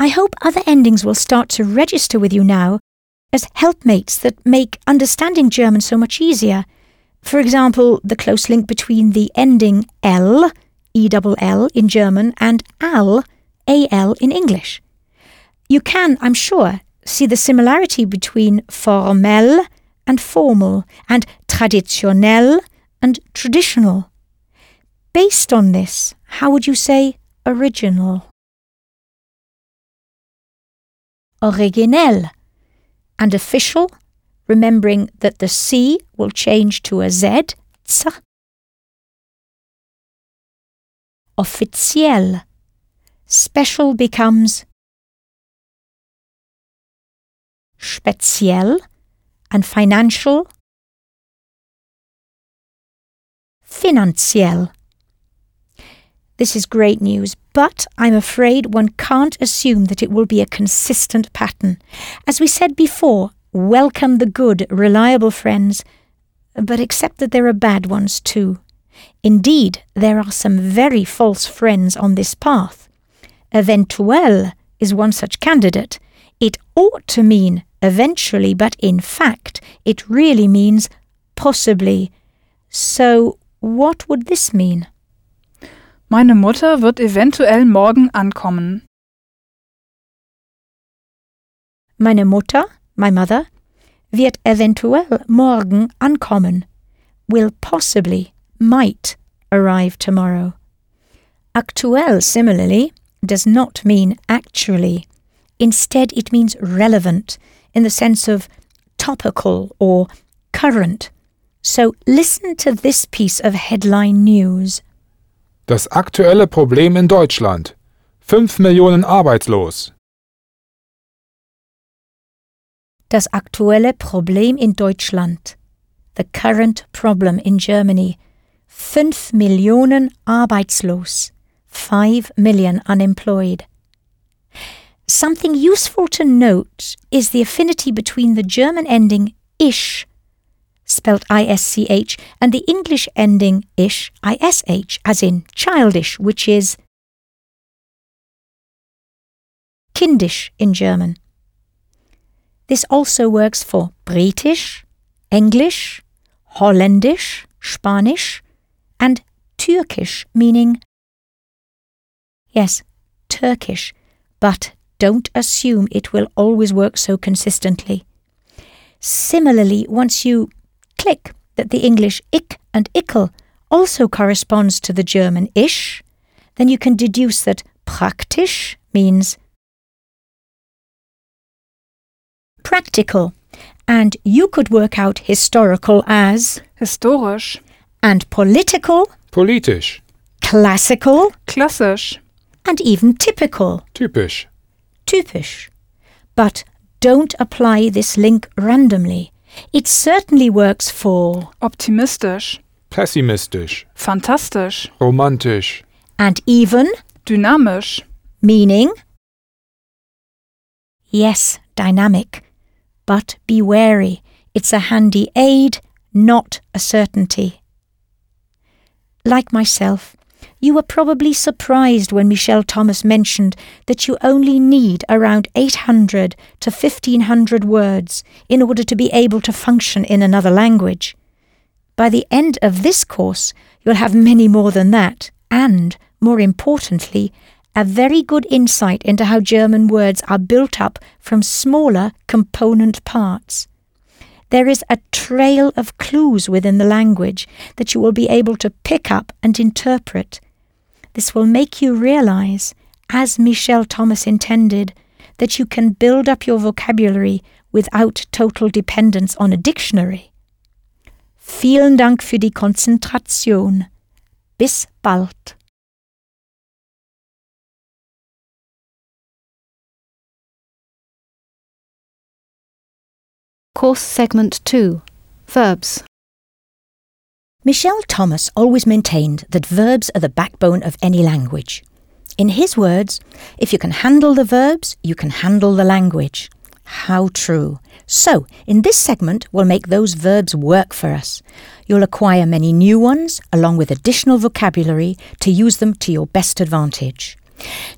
I hope other endings will start to register with you now as helpmates that make understanding German so much easier. For example, the close link between the ending L, E-double-L in German, and AL, A-L in English. You can, I'm sure, see the similarity between formel and formal, and traditionell and traditional. Based on this, how would you say original? Originell. And official, remembering that the C will change to a Z, z. Offiziell. Special becomes speziell and financial finanziell. This is great news, but I'm afraid one can't assume that it will be a consistent pattern. As we said before, welcome the good, reliable friends, but accept that there are bad ones too. Indeed, there are some very false friends on this path. Eventuell is one such candidate. It ought to mean eventually, but in fact, it really means possibly. So, what would this mean? Meine Mutter wird eventuell morgen ankommen. Meine Mutter, my mother, wird eventuell morgen ankommen, will possibly, might arrive tomorrow. Aktuell, similarly, does not mean actually. Instead, it means relevant in the sense of topical or current. So listen to this piece of headline news. Das aktuelle Problem in Deutschland. 5 Millionen arbeitslos. Das aktuelle Problem in Deutschland. The current problem in Germany. 5 Millionen arbeitslos. 5 million unemployed. Something useful to note is the affinity between the German ending ish, spelt isch, and the English ending ish, ish, as in childish, which is kindisch in German. This also works for British, English, Holländisch, Spanish, and Türkisch, meaning yes, Turkish, but don't assume it will always work so consistently. Similarly, once you click that the English ich and ickle also corresponds to the German ish, then you can deduce that praktisch means practical, And you could work out historical as, Historisch. and political, Politisch. classical, Klassisch. and even typical, Typisch. typisch. But don't apply this link randomly. It certainly works for Optimistisch. Pessimistisch. Fantastisch. Romantisch. and even Dynamisch. meaning yes, dynamic. But be wary, it's a handy aid, not a certainty. Like myself, you were probably surprised when Michel Thomas mentioned that you only need around 800 to 1500 words in order to be able to function in another language. By the end of this course, you'll have many more than that, and, more importantly, a very good insight into how German words are built up from smaller component parts. There is a trail of clues within the language that you will be able to pick up and interpret. This will make you realize, as Michel Thomas intended, that you can build up your vocabulary without total dependence on a dictionary. Vielen Dank für die Konzentration. Bis bald. Course Segment 2 Verbs. Michel Thomas always maintained that verbs are the backbone of any language. In his words, if you can handle the verbs, you can handle the language. How true. So, in this segment, we'll make those verbs work for us. You'll acquire many new ones, along with additional vocabulary, to use them to your best advantage.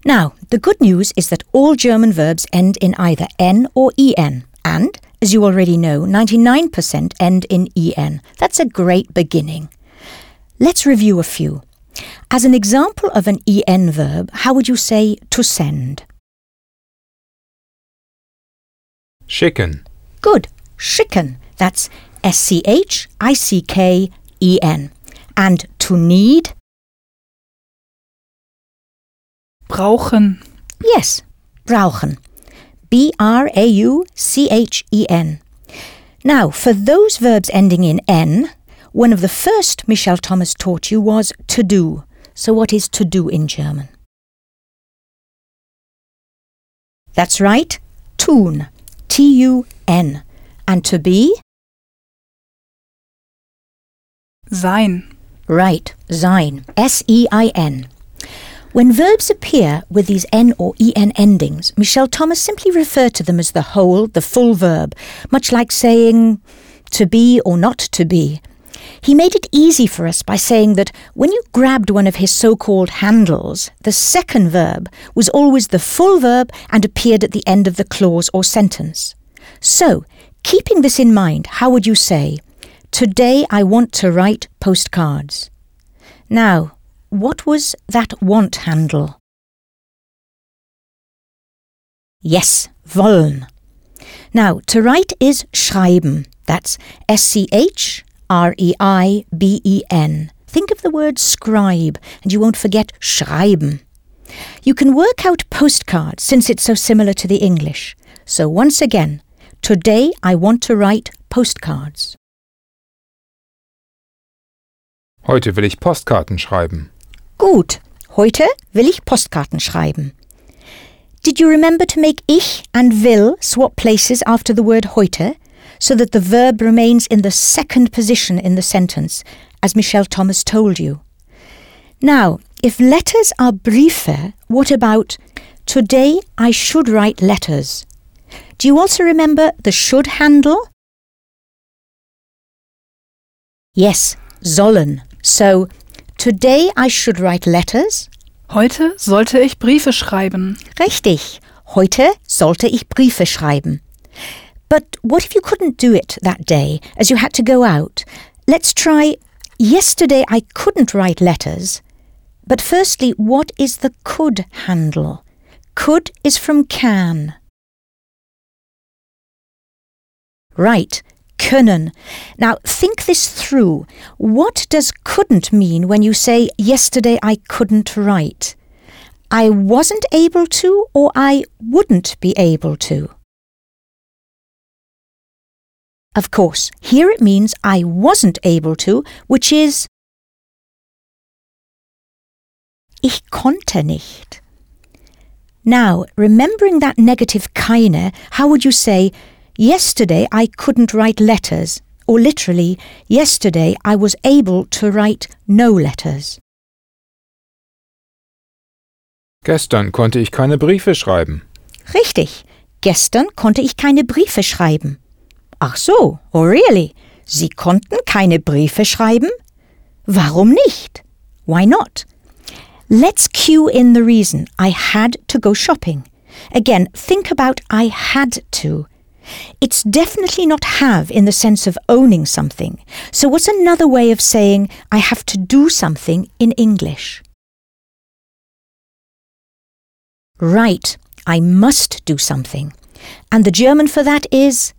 Now, the good news is that all German verbs end in either n or en, and, as you already know, 99% end in en. That's a great beginning. Let's review a few. As an example of an en verb, how would you say to send? Schicken. Good. Schicken. That's S C H I C K E N. And to need? Brauchen. Yes. Brauchen. B R A U C H E N. Now, for those verbs ending in N, one of the first Michel Thomas taught you was to do. So, what is to do in German? That's right. Tun. T U N. And to be? Sein. Right, sein. S E I N. When verbs appear with these N or EN endings, Michel Thomas simply referred to them as the whole, the full verb, much like saying to be or not to be. He made it easy for us by saying that when you grabbed one of his so called handles, the second verb was always the full verb and appeared at the end of the clause or sentence. So, keeping this in mind, how would you say, Today I want to write postcards? Now, what was that want handle? Yes, wollen. Now, to write is schreiben. That's S C H R E I B E N. Think of the word scribe and you won't forget schreiben. You can work out postcards since it's so similar to the English. So once again, today I want to write postcards. Heute will ich Postkarten schreiben. Gut, heute will ich Postkarten schreiben. Did you remember to make ich and will swap places after the word heute so that the verb remains in the second position in the sentence, as Michel Thomas told you? Now, if letters are Briefe, what about today I should write letters? Do you also remember the should handle? Yes, sollen. So, today I should write letters. Heute sollte ich Briefe schreiben. Richtig. Heute sollte ich Briefe schreiben. But what if you couldn't do it that day, as you had to go out? Let's try Yesterday I couldn't write letters. But firstly, what is the could handle? Could is from can. Right, können. Now think this through. What does couldn't mean when you say, Yesterday I couldn't write? I wasn't able to or I wouldn't be able to? Of course, here it means I wasn't able to, which is Ich konnte nicht. Now, remembering that negative keine, how would you say, Yesterday I couldn't write letters, or literally, Yesterday I was able to write no letters. Gestern konnte ich keine Briefe schreiben. Richtig, gestern konnte ich keine Briefe schreiben. Ach so, oh really? Sie konnten keine Briefe schreiben? Warum nicht? Why not? Let's cue in the reason. I had to go shopping. Again, think about I had to. It's definitely not have in the sense of owning something. So, what's another way of saying I have to do something in English? Right, I must do something. And the German for that is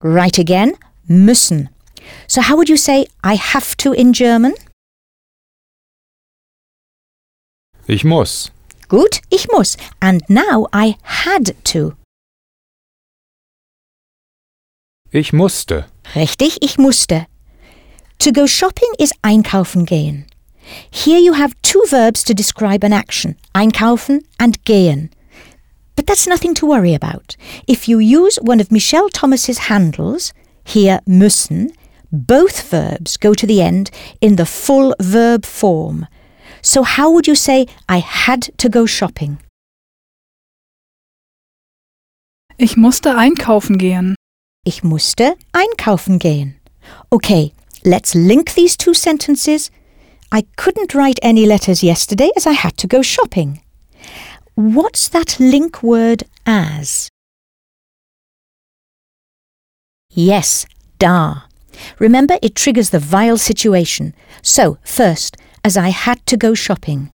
Right again, müssen. So how would you say I have to in German? Ich muss. Gut, ich muss. And now I had to. Ich musste. Richtig, ich musste. To go shopping is einkaufen gehen. Here you have two verbs to describe an action, einkaufen and gehen. But that's nothing to worry about. If you use one of Michel Thomas's handles, here müssen, both verbs go to the end in the full verb form. So how would you say I had to go shopping? Ich musste einkaufen gehen. Ich musste einkaufen gehen. Okay, let's link these two sentences. I couldn't write any letters yesterday as I had to go shopping. What's that link word as? Yes, da. Remember, it triggers the vile situation. So, first, as I had to go shopping.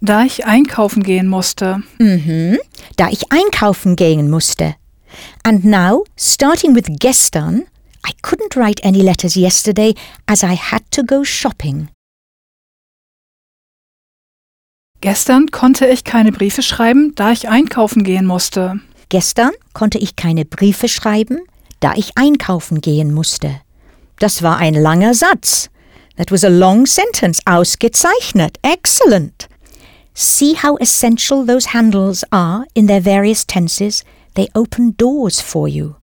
Da ich einkaufen gehen musste. Mhm, da ich einkaufen gehen musste. And now, starting with gestern, I couldn't write any letters yesterday as I had to go shopping. Gestern konnte ich keine Briefe schreiben, da ich einkaufen gehen musste. Gestern konnte ich keine Briefe schreiben, da ich einkaufen gehen musste. Das war ein langer Satz. That was a long sentence. Ausgezeichnet. Excellent. See how essential those handles are in their various tenses? They open doors for you.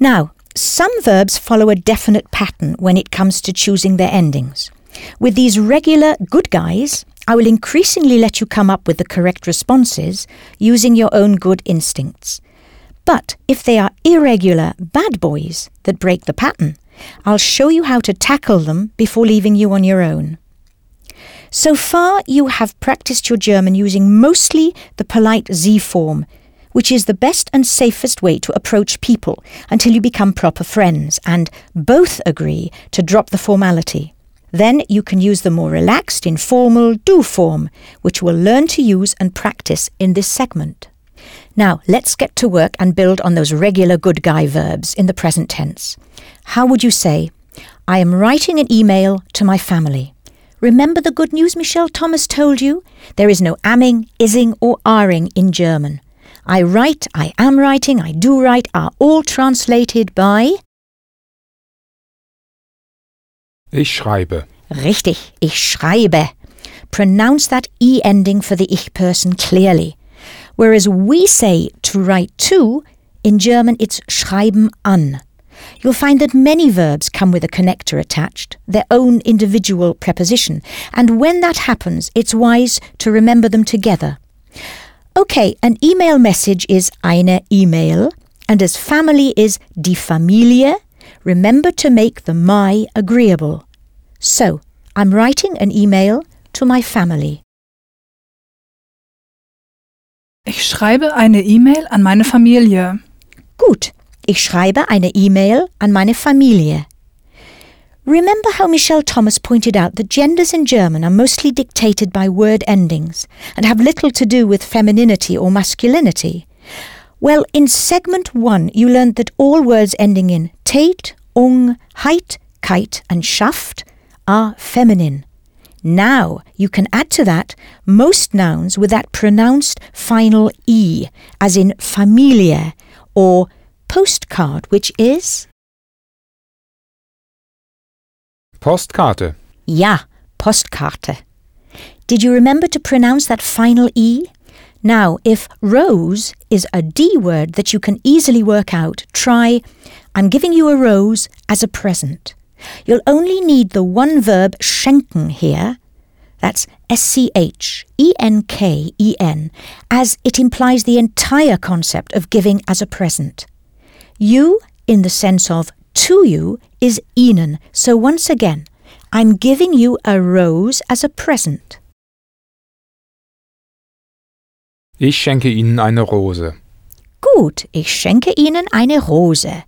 Now, some verbs follow a definite pattern when it comes to choosing their endings. With these regular good guys, I will increasingly let you come up with the correct responses using your own good instincts. But if they are irregular bad boys that break the pattern, I'll show you how to tackle them before leaving you on your own. So far, you have practiced your German using mostly the polite Sie form, which is the best and safest way to approach people until you become proper friends and both agree to drop the formality. Then you can use the more relaxed, informal du form, which we'll learn to use and practice in this segment. Now, let's get to work and build on those regular good guy verbs in the present tense. How would you say, I am writing an email to my family? Remember the good news Michel Thomas told you? There is no amming, ising, or aring in German. I write, I am writing, I do write are all translated by Ich schreibe. Richtig, ich schreibe. Pronounce that E ending for the ich person clearly. Whereas we say to write to, in German it's schreiben an. You'll find that many verbs come with a connector attached, their own individual preposition, and when that happens, it's wise to remember them together. Okay, an email message is eine E-Mail, and as family is die Familie, remember to make the my agreeable. So, I'm writing an email to my family. Ich schreibe eine E-Mail an meine Familie. Gut, ich schreibe eine E-Mail an meine Familie. Remember how Michel Thomas pointed out that genders in German are mostly dictated by word endings and have little to do with femininity or masculinity? Well, in segment one, you learned that all words ending in tate, ung, heit, kite, and schaft are feminine. Now you can add to that most nouns with that pronounced final E, as in Familie or postcard, which is Postkarte. Ja, Postkarte. Did you remember to pronounce that final E? Now, if rose is a D word that you can easily work out, try I'm giving you a rose as a present. You'll only need the one verb schenken here. That's S C H E N K E N, as it implies the entire concept of giving as a present. You, in the sense of to you, is Ihnen. So once again, I'm giving you a rose as a present. Ich schenke Ihnen eine Rose. Gut, ich schenke Ihnen eine Rose.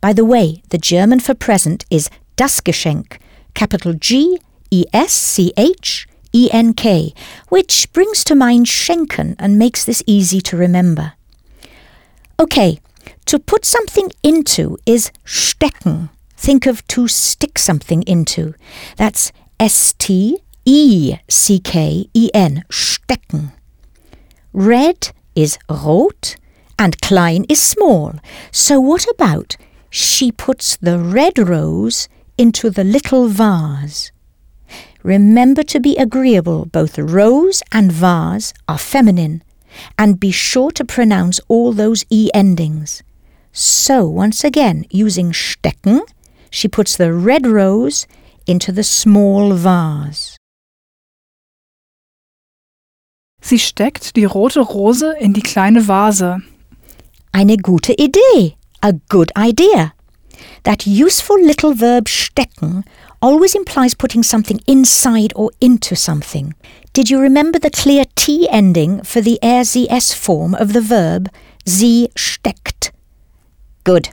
By the way, the German for present is das Geschenk, capital G E S C H E N K, which brings to mind schenken and makes this easy to remember. Okay, to put something into is stecken. Think of to stick something into. That's S T E C K E N, stecken. Red is rot and klein is small. So what about she puts the red rose into the little vase? Remember to be agreeable, both rose and vase are feminine, and be sure to pronounce all those E endings. So, once again, using stecken, she puts the red rose into the small vase. Sie steckt die rote Rose in die kleine Vase. Eine gute Idee, a good idea. That useful little verb stecken always implies putting something inside or into something. Did you remember the clear T ending for the RZS form of the verb sie steckt? Good.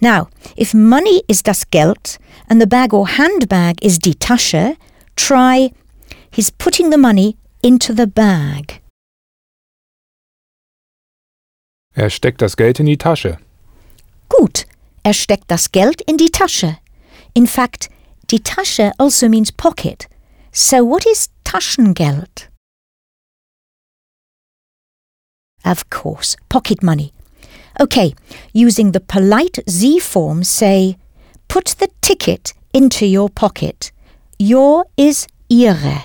Now, if money is das Geld and the bag or handbag is die Tasche, try he's putting the money into the bag. Er steckt das Geld in die Tasche. Gut, er steckt das Geld in die Tasche. In fact, die Tasche also means pocket. So what is Taschengeld? Of course, pocket money. Okay, using the polite Z form, say, put the ticket into your pocket. Your is ihre.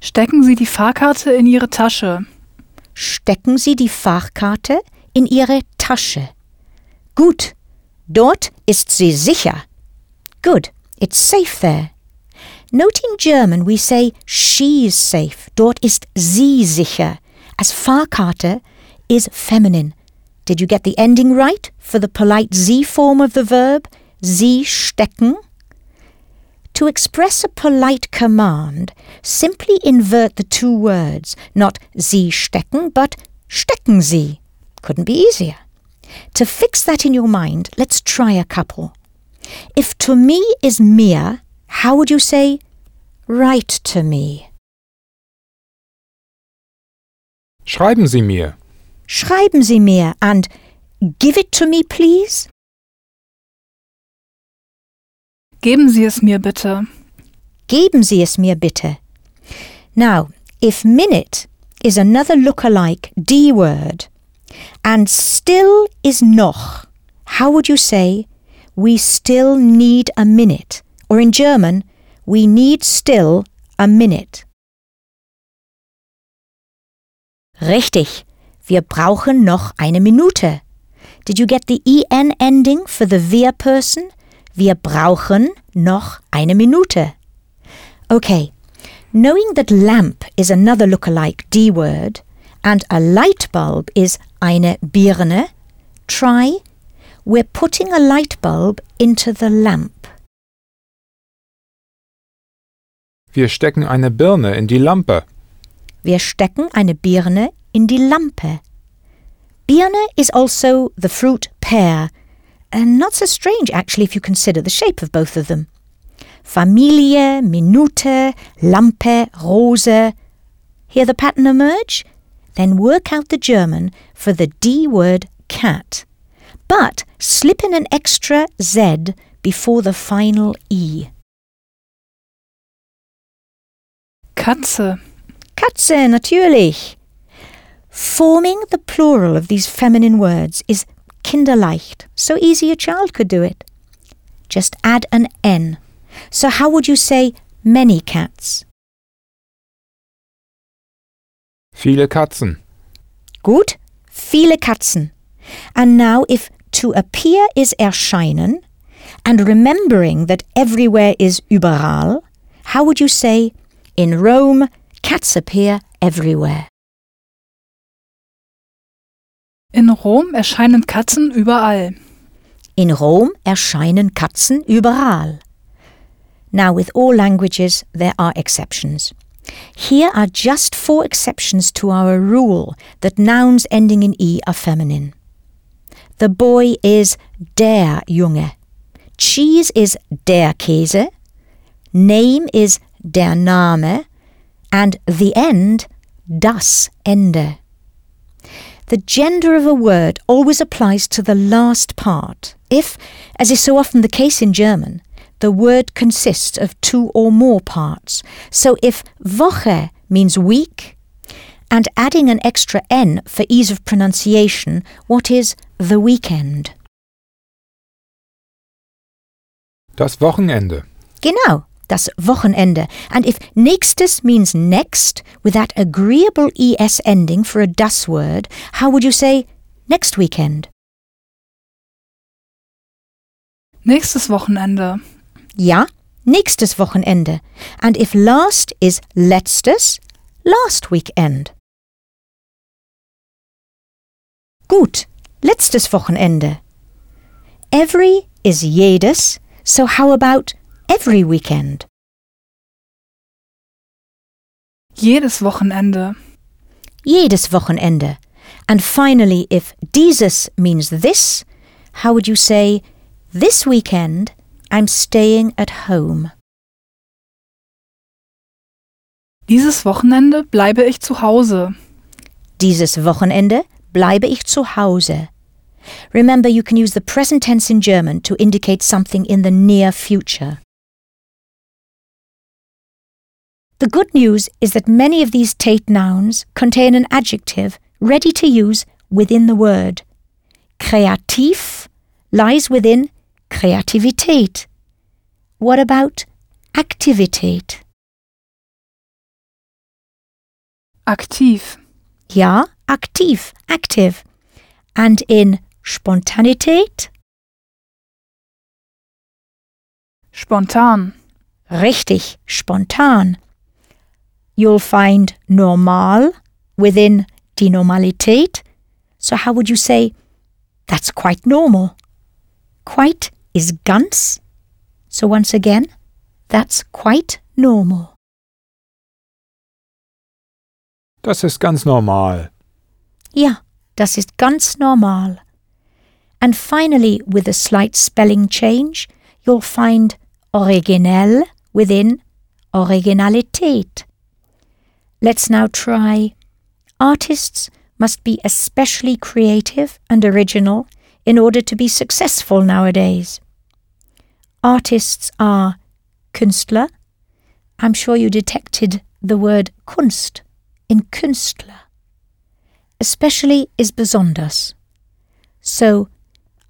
Stecken Sie die Fahrkarte in Ihre Tasche. Stecken Sie die Fahrkarte in Ihre Tasche. Gut, dort ist sie sicher. Good, it's safe there. Note in German we say she's safe. Dort ist sie sicher. As Fahrkarte is feminine. Did you get the ending right for the polite Sie form of the verb? Sie stecken? To express a polite command, simply invert the two words, not Sie stecken, but stecken Sie. Couldn't be easier. To fix that in your mind, let's try a couple. If to me is mir, how would you say write to me? Schreiben Sie mir. Schreiben Sie mir and give it to me, please? Geben Sie es mir bitte. Geben Sie es mir bitte. Now, if minute is another look-alike D word and still is noch, how would you say we still need a minute? Or in German, we need still a minute. Richtig, wir brauchen noch eine Minute. Did you get the en ending for the wir person? Wir brauchen noch eine Minute. Okay, knowing that lamp is another look-alike D word and a light bulb is eine Birne, try we're putting a light bulb into the lamp. Wir stecken eine Birne in die Lampe. Wir stecken eine Birne in die Lampe. Birne is also the fruit pear, and not so strange actually if you consider the shape of both of them. Familie, Minute, Lampe, Rose. Hear the pattern emerge? then work out the German for the D word cat, but slip in an extra Z before the final E. Katze. Katze, natürlich. Forming the plural of these feminine words is kinderleicht, so easy a child could do it. Just add an N. So how would you say many cats? Viele Katzen. Gut, viele Katzen. And now if to appear is erscheinen, and remembering that everywhere is überall, how would you say, in Rome, cats appear everywhere? in Rom erscheinen Katzen überall. In Rom erscheinen Katzen überall. Now, with all languages, there are exceptions. Here are just four exceptions to our rule that nouns ending in E are feminine. The boy is der Junge. Cheese is der Käse. Name is der Name. And the end, das Ende. The gender of a word always applies to the last part. If, as is so often the case in German, the word consists of two or more parts. So if Woche means week, and adding an extra N for ease of pronunciation, what is the weekend? Das Wochenende. Genau, das Wochenende. And if nächstes means next, with that agreeable ES ending for a das word, how would you say next weekend? Nächstes Wochenende. Ja, nächstes Wochenende. And if last is letztes, last weekend. Gut, letztes Wochenende. Every is jedes, so how about every weekend? Jedes Wochenende. Jedes Wochenende. And finally, if dieses means this, how would you say, this weekend I'm staying at home? Dieses Wochenende bleibe ich zu Hause. Dieses Wochenende bleibe ich zu Hause. Remember, you can use the present tense in German to indicate something in the near future. The good news is that many of these Tät nouns contain an adjective ready to use within the word. Kreativ lies within Kreativität. What about Aktivität? Aktiv. Ja, aktiv, active. And in Spontanität? Spontan. Richtig, spontan. You'll find normal within die Normalität. So how would you say, that's quite normal? Quite is ganz. So once again, that's quite normal. Das ist ganz normal. Ja, das ist ganz normal. And finally, with a slight spelling change, you'll find originell within Originalität. Let's now try artists must be especially creative and original in order to be successful nowadays. Artists are Künstler. I'm sure you detected the word Kunst in Künstler. Especially is besonders. So,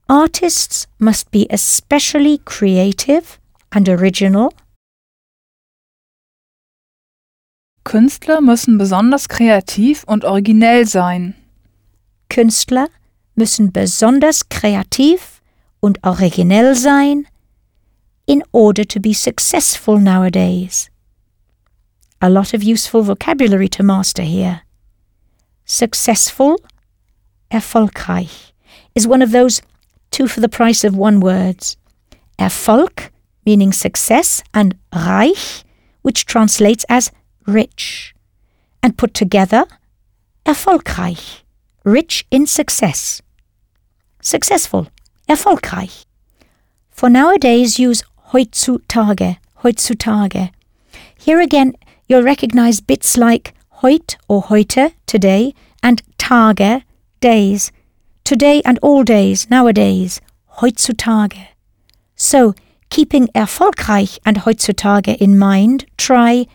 artists must be especially creative and original. Künstler müssen besonders kreativ und originell sein. Künstler müssen besonders kreativ und originell sein in order to be successful nowadays. A lot of useful vocabulary to master here. Successful, erfolgreich, is one of those two for the price of one words. Erfolg, meaning success, and reich, which translates as rich. And put together, erfolgreich, rich in success. Successful, erfolgreich. For nowadays, use heutzutage, heutzutage. Here again, you'll recognize bits like heut or heute, today, and Tage, days. Today and all days, nowadays, heutzutage. So, keeping erfolgreich and heutzutage in mind, try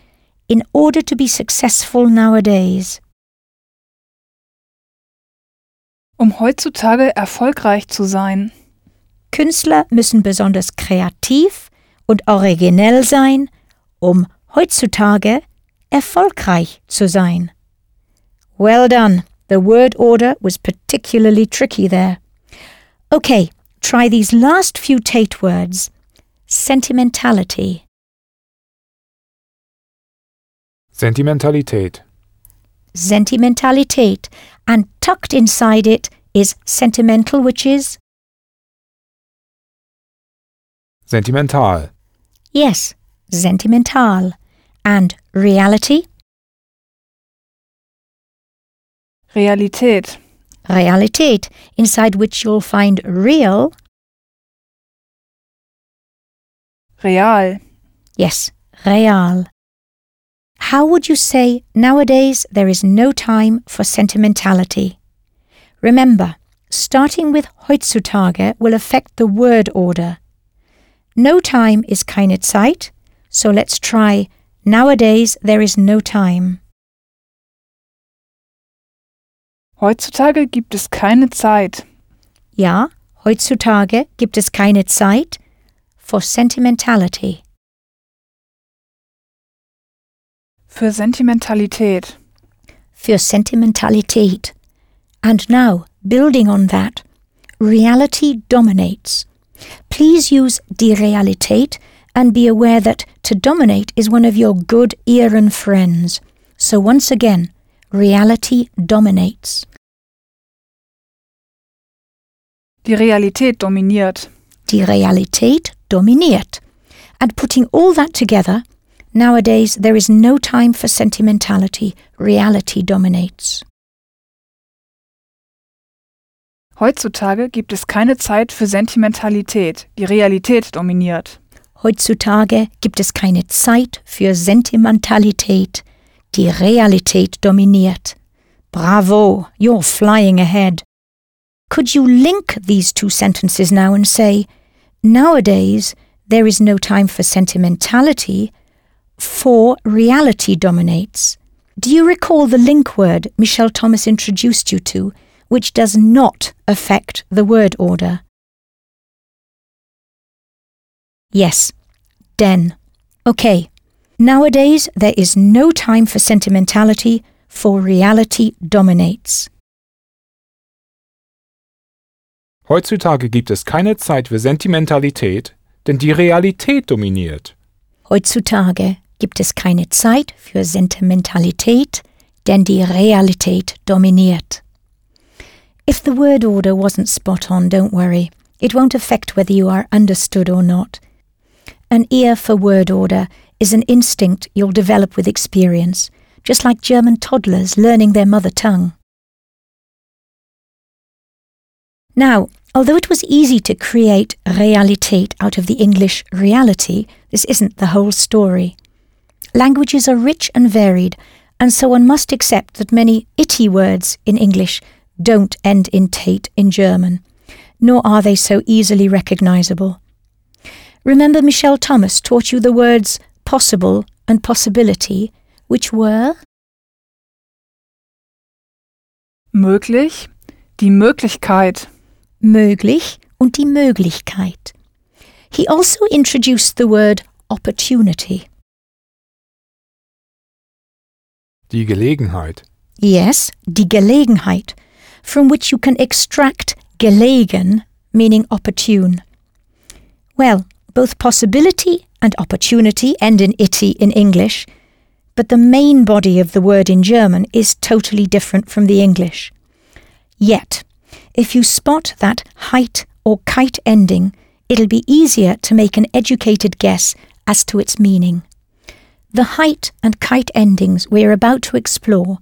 in order to be successful nowadays. Um heutzutage erfolgreich zu sein. Künstler müssen besonders kreativ und originell sein, um heutzutage erfolgreich zu sein. Well done. The word order was particularly tricky there. Okay, try these last few Tate words. Sentimentality, Sentimentalität. sentimentalität, and tucked inside it is sentimental, which is, Sentimental. yes, sentimental, and reality, Realität. Realität, inside which you'll find real, Real. yes, real. How would you say nowadays there is no time for sentimentality? Remember, starting with heutzutage will affect the word order. No time is keine Zeit, so let's try nowadays there is no time. Heutzutage gibt es keine Zeit. Ja, heutzutage gibt es keine Zeit for sentimentality. Für Sentimentalität. für Sentimentalität. And now, building on that, reality dominates. Please use die Realität and be aware that to dominate is one of your good ieren friends. So once again, reality dominates. Die Realität dominiert. Die Realität dominiert. And putting all that together, nowadays there is no time for sentimentality. Reality dominates. Heutzutage gibt es keine Zeit für Sentimentalität. Die Realität dominiert. Heutzutage gibt es keine Zeit für Sentimentalität. Die Realität dominiert. Bravo, you're flying ahead. Could you link these two sentences now and say, nowadays there is no time for sentimentality, for reality dominates? Do you recall the link word Michel Thomas introduced you to, which does not affect the word order? Yes, denn. Okay. Nowadays, there is no time for sentimentality, for reality dominates. Heutzutage gibt es keine Zeit für Sentimentalität, denn die Realität dominiert. Heutzutage gibt es keine Zeit für Sentimentalität, denn die Realität dominiert. If the word order wasn't spot on, don't worry. It won't affect whether you are understood or not. An ear for word order is an instinct you'll develop with experience, just like German toddlers learning their mother tongue. Now, although it was easy to create Realität out of the English reality, this isn't the whole story. Languages are rich and varied, and so one must accept that many itty words in English don't end in tät in German, nor are they so easily recognizable. Remember, Michel Thomas taught you the words possible and possibility, which were Möglich. Die Möglichkeit. möglich und die Möglichkeit. He also introduced the word opportunity. Die Gelegenheit. Yes, die Gelegenheit, from which you can extract gelegen, meaning opportune. Well, both possibility and opportunity end in ity in English, but the main body of the word in German is totally different from the English. Yet, if you spot that heit or keit ending, it'll be easier to make an educated guess as to its meaning. The heit and keit endings we're about to explore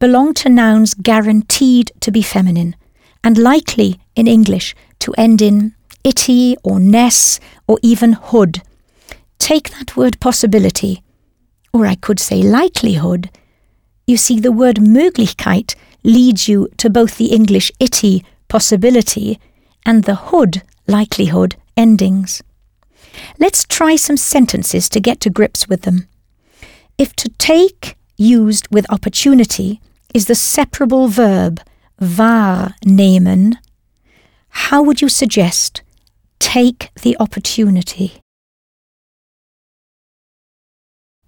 belong to nouns guaranteed to be feminine and likely in English to end in itty or ness or even hood. Take that word possibility, or I could say likelihood. You see, the word Möglichkeit leads you to both the English itty possibility and the hood likelihood endings. Let's try some sentences to get to grips with them. If to take used with opportunity is the separable verb wahrnehmen, how would you suggest take the opportunity?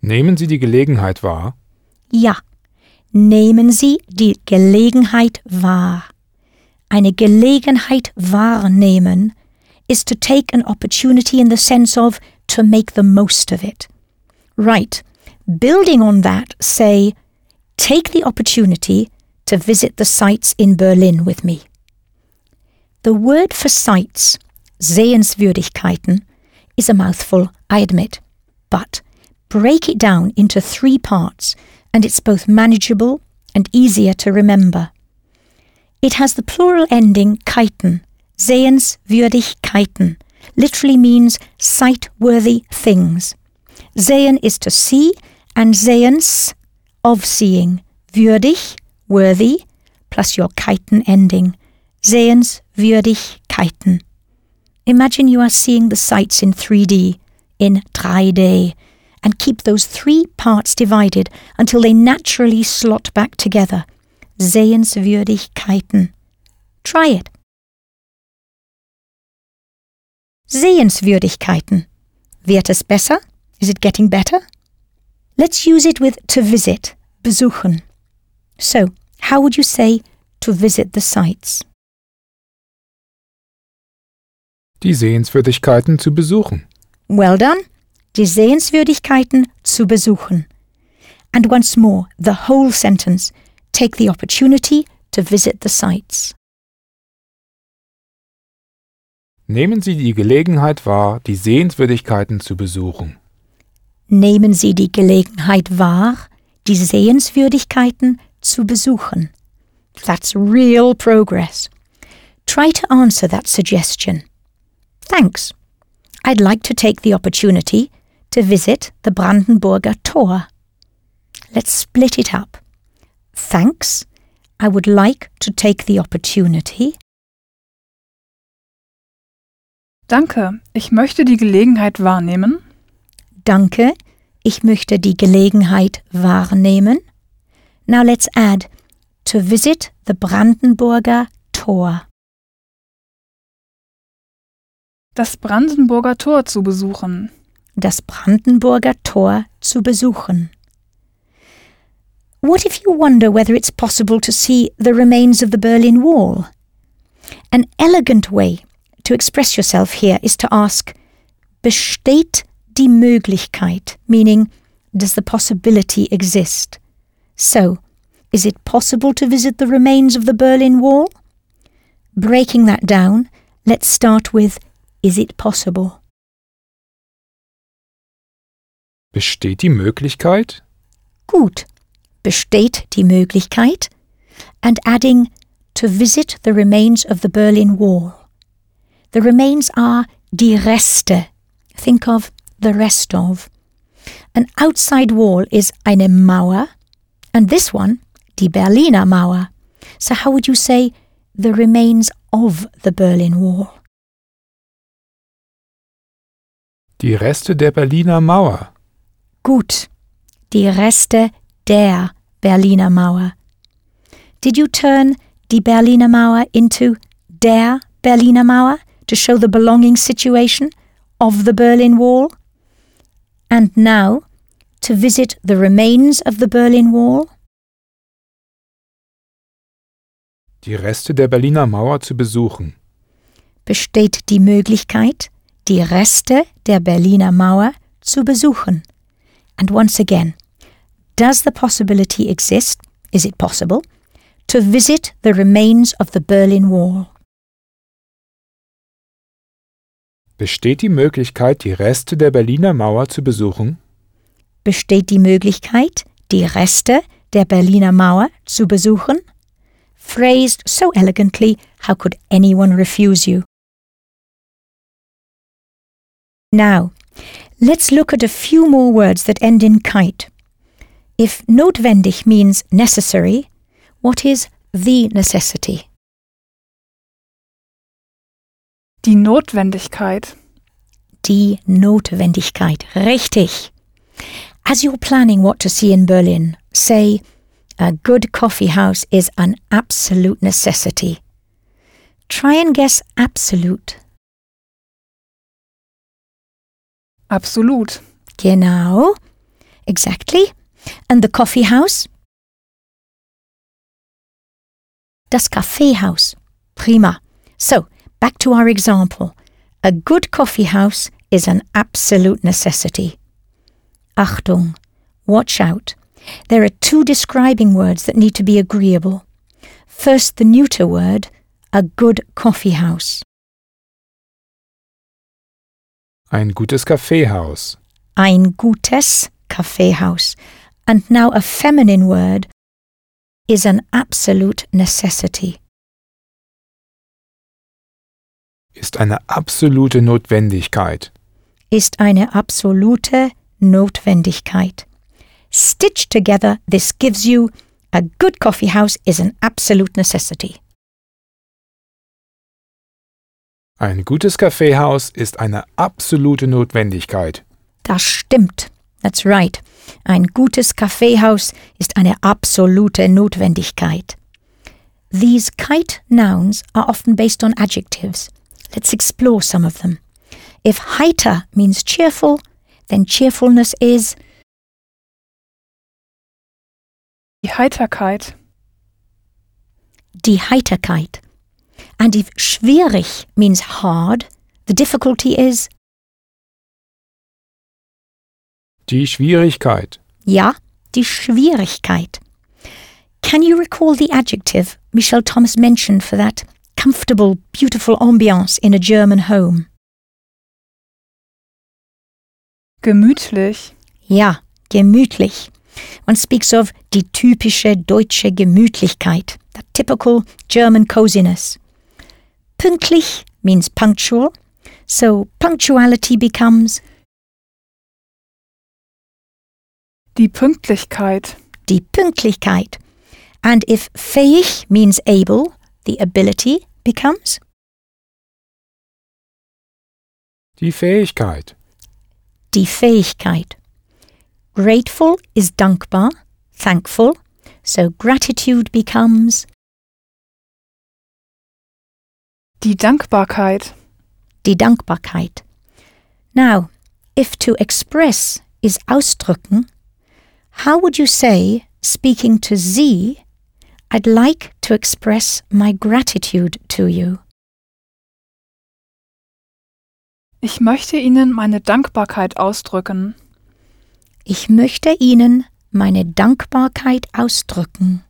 Nehmen Sie die Gelegenheit wahr. Ja, nehmen Sie die Gelegenheit wahr. Eine Gelegenheit wahrnehmen is to take an opportunity in the sense of to make the most of it. Right. Building on that, say, take the opportunity to visit the sites in Berlin with me. The word for sites, Sehenswürdigkeiten, is a mouthful, I admit, but break it down into three parts and it's both manageable and easier to remember. It has the plural ending Keiten, Sehenswürdigkeiten, literally means sight-worthy things. Sehen is to see and sehens, of seeing, würdig, worthy, plus your Keiten ending, Sehenswürdigkeiten. Imagine you are seeing the sights in 3D, in 3D, and keep those three parts divided until they naturally slot back together. Sehenswürdigkeiten. Try it. Sehenswürdigkeiten. Wird es besser? Is it getting better? Let's use it with to visit, besuchen. So, how would you say to visit the sites? Die Sehenswürdigkeiten zu besuchen. Well done. Die Sehenswürdigkeiten zu besuchen. And once more, the whole sentence. Take the opportunity to visit the sites. Nehmen Sie die Gelegenheit wahr, die Sehenswürdigkeiten zu besuchen. Nehmen Sie die Gelegenheit wahr, die Sehenswürdigkeiten zu besuchen. That's real progress. Try to answer that suggestion. Thanks. I'd like to take the opportunity to visit the Brandenburger Tor. Let's split it up. Thanks. I would like to take the opportunity. Danke, ich möchte die Gelegenheit wahrnehmen. Danke. Ich möchte die Gelegenheit wahrnehmen. Now let's add to visit the Brandenburger Tor. Das Brandenburger Tor zu besuchen. Das Brandenburger Tor zu besuchen. What if you wonder whether it's possible to see the remains of the Berlin Wall? An elegant way to express yourself here is to ask, besteht die Möglichkeit, meaning, does the possibility exist? So, is it possible to visit the remains of the Berlin Wall? Breaking that down, let's start with, is it possible? Besteht die Möglichkeit? Gut. Besteht die Möglichkeit? And adding, to visit the remains of the Berlin Wall. The remains are die Reste. Think of the rest of. An outside wall is eine Mauer, and this one, die Berliner Mauer. So how would you say the remains of the Berlin Wall? Die Reste der Berliner Mauer. Gut. Die Reste der Berliner Mauer. Did you turn die Berliner Mauer into der Berliner Mauer to show the belonging situation of the Berlin Wall? And now, to visit the remains of the Berlin Wall? Die Reste der Berliner Mauer zu besuchen. Besteht die Möglichkeit, die Reste der Berliner Mauer zu besuchen? And once again, does the possibility exist, is it possible, to visit the remains of the Berlin Wall? Besteht die Möglichkeit, die Reste der Berliner Mauer zu besuchen? Besteht die Möglichkeit, die Reste der Berliner Mauer zu besuchen? Phrased so elegantly, how could anyone refuse you? Now, let's look at a few more words that end in kite. If notwendig means necessary, what is the necessity? Die Notwendigkeit. Die Notwendigkeit. Richtig. As you're planning what to see in Berlin, say, a good coffee house is an absolute necessity. Try and guess absolute. Absolut. Genau. Exactly. And the coffee house? Das Kaffeehaus. Prima. So, back to our example. A good coffee house is an absolute necessity. Achtung. Watch out. There are two describing words that need to be agreeable. First, the neuter word, a good coffee house. Ein gutes Kaffeehaus. Ein gutes Kaffeehaus. And now a feminine word is an absolute necessity. Ist eine absolute Notwendigkeit. Ist eine absolute Notwendigkeit. Stitched together, this gives you a good coffee house is an absolute necessity. Ein gutes Kaffeehaus ist eine absolute Notwendigkeit. Das stimmt. That's right. Ein gutes Kaffeehaus ist eine absolute Notwendigkeit. These kite nouns are often based on adjectives. Let's explore some of them. If heiter means cheerful, then cheerfulness is Die Heiterkeit. die Heiterkeit. And if schwierig means hard, the difficulty is Die Schwierigkeit. ja, die Schwierigkeit. Can you recall the adjective Michel Thomas mentioned for that comfortable, beautiful ambiance in a German home? Gemütlich. Ja, gemütlich. One speaks of die typische deutsche Gemütlichkeit, that typical German coziness. Pünktlich means punctual, so punctuality becomes Die Pünktlichkeit. die Pünktlichkeit. And if fähig means able, the ability becomes Die Fähigkeit. die Fähigkeit. Grateful is dankbar, thankful, so gratitude becomes Die Dankbarkeit. die Dankbarkeit. Now, if to express is ausdrücken, how would you say, speaking to Sie, I'd like to express my gratitude to you? Ich möchte Ihnen meine Dankbarkeit ausdrücken. Ich möchte Ihnen meine Dankbarkeit ausdrücken.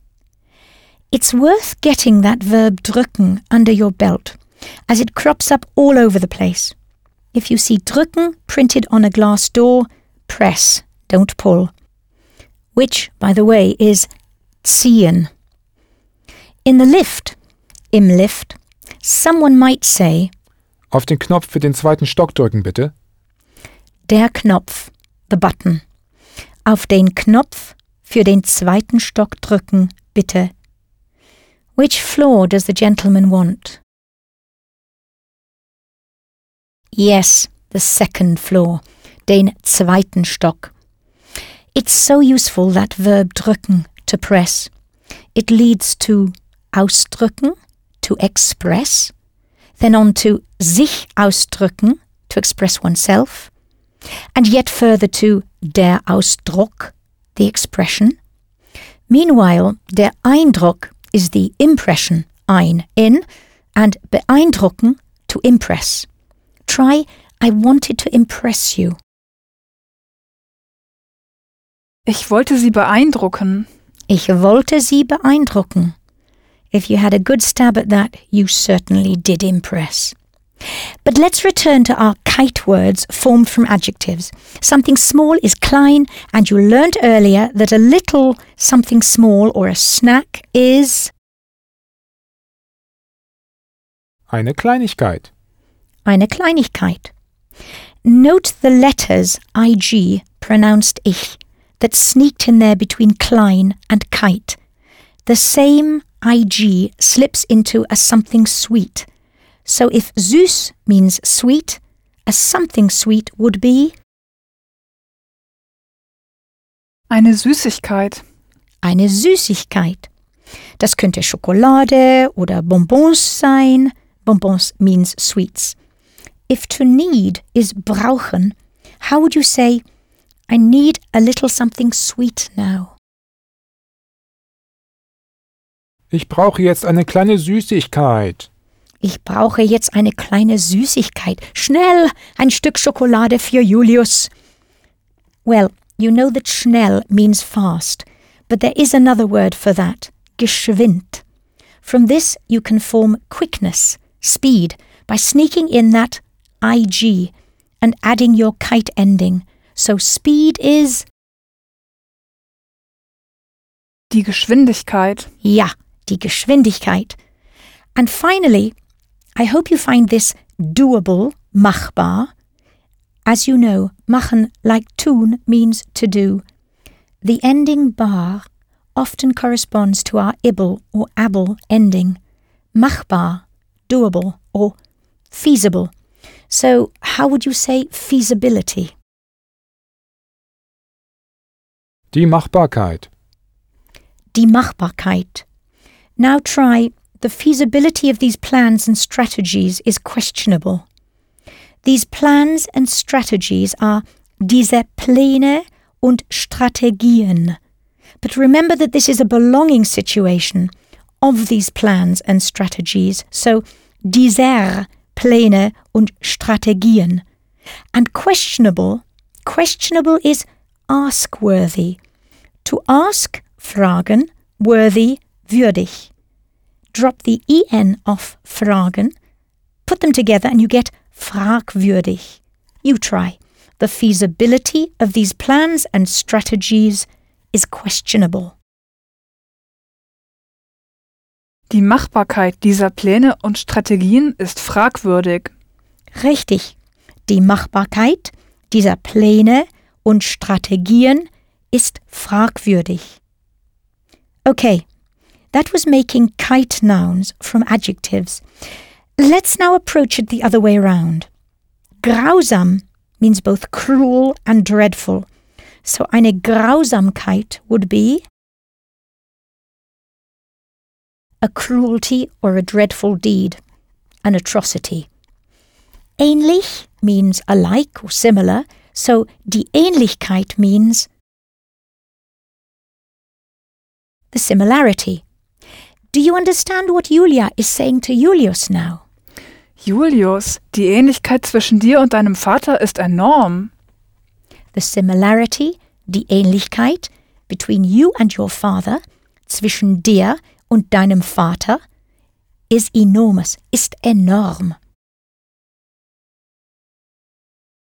It's worth getting that verb drücken under your belt, as it crops up all over the place. If you see drücken printed on a glass door, press, don't pull. Which, by the way, is ziehen. In the lift, im Lift, someone might say, Auf den Knopf für den zweiten Stock drücken, bitte. der Knopf, the button. Auf den Knopf für den zweiten Stock drücken, bitte. Which floor does the gentleman want? Yes, the second floor, den zweiten Stock. It's so useful, that verb drücken, to press. It leads to ausdrücken, to express, then on to sich ausdrücken, to express oneself, and yet further to der Ausdruck, the expression. Meanwhile, der Eindruck is the impression, ein, in, and beeindrucken, to impress. Try, I wanted to impress you. Ich wollte Sie beeindrucken. Ich wollte Sie beeindrucken. If you had a good stab at that, you certainly did impress. But let's return to our keit words formed from adjectives. Something small is klein, and you learnt earlier that a little something small or a snack is Eine Kleinigkeit. eine Kleinigkeit. Note the letters IG, pronounced ich, that sneaked in there between klein and keit. The same IG slips into a something sweet. So if süß means sweet, a something sweet would be Eine Süßigkeit. Eine Süßigkeit. Das könnte Schokolade oder Bonbons sein. Bonbons means sweets. If to need is brauchen, how would you say, I need a little something sweet now? Ich brauche jetzt eine kleine Süßigkeit. Ich brauche jetzt eine kleine Süßigkeit. Schnell, ein Stück Schokolade für Julius. Well, you know that schnell means fast, but there is another word for that, geschwind. From this you can form quickness, speed, by sneaking in that ig and adding your kite ending. So speed is, Die Geschwindigkeit. ja, die Geschwindigkeit. And finally, I hope you find this doable, machbar. As you know, machen like tun means to do. The ending bar often corresponds to our ibble or able ending. Machbar, doable, or feasible. So, how would you say feasibility? Die Machbarkeit. Die Machbarkeit. Now try the feasibility of these plans and strategies is questionable. These plans and strategies are diese Pläne und Strategien. But remember that this is a belonging situation of these plans and strategies, so dieser Pläne und Strategien. And questionable, questionable is ask worthy. To ask, fragen, worthy, würdig. Drop the en off fragen, put them together, and you get fragwürdig. You try. The feasibility of these plans and strategies is questionable. Die Machbarkeit dieser Pläne und Strategien ist fragwürdig. Richtig. Die Machbarkeit dieser Pläne und Strategien ist fragwürdig. Okay, that was making keit nouns from adjectives. Let's now approach it the other way around. Grausam means both cruel and dreadful. So eine Grausamkeit would be a cruelty or a dreadful deed, an atrocity. Ähnlich means alike or similar, so die Ähnlichkeit means the similarity. Do you understand what Julia is saying to Julius now? Julius, die Ähnlichkeit zwischen dir und deinem Vater ist enorm. The similarity, die Ähnlichkeit between you and your father, zwischen dir und deinem Vater, is enormous, ist enorm.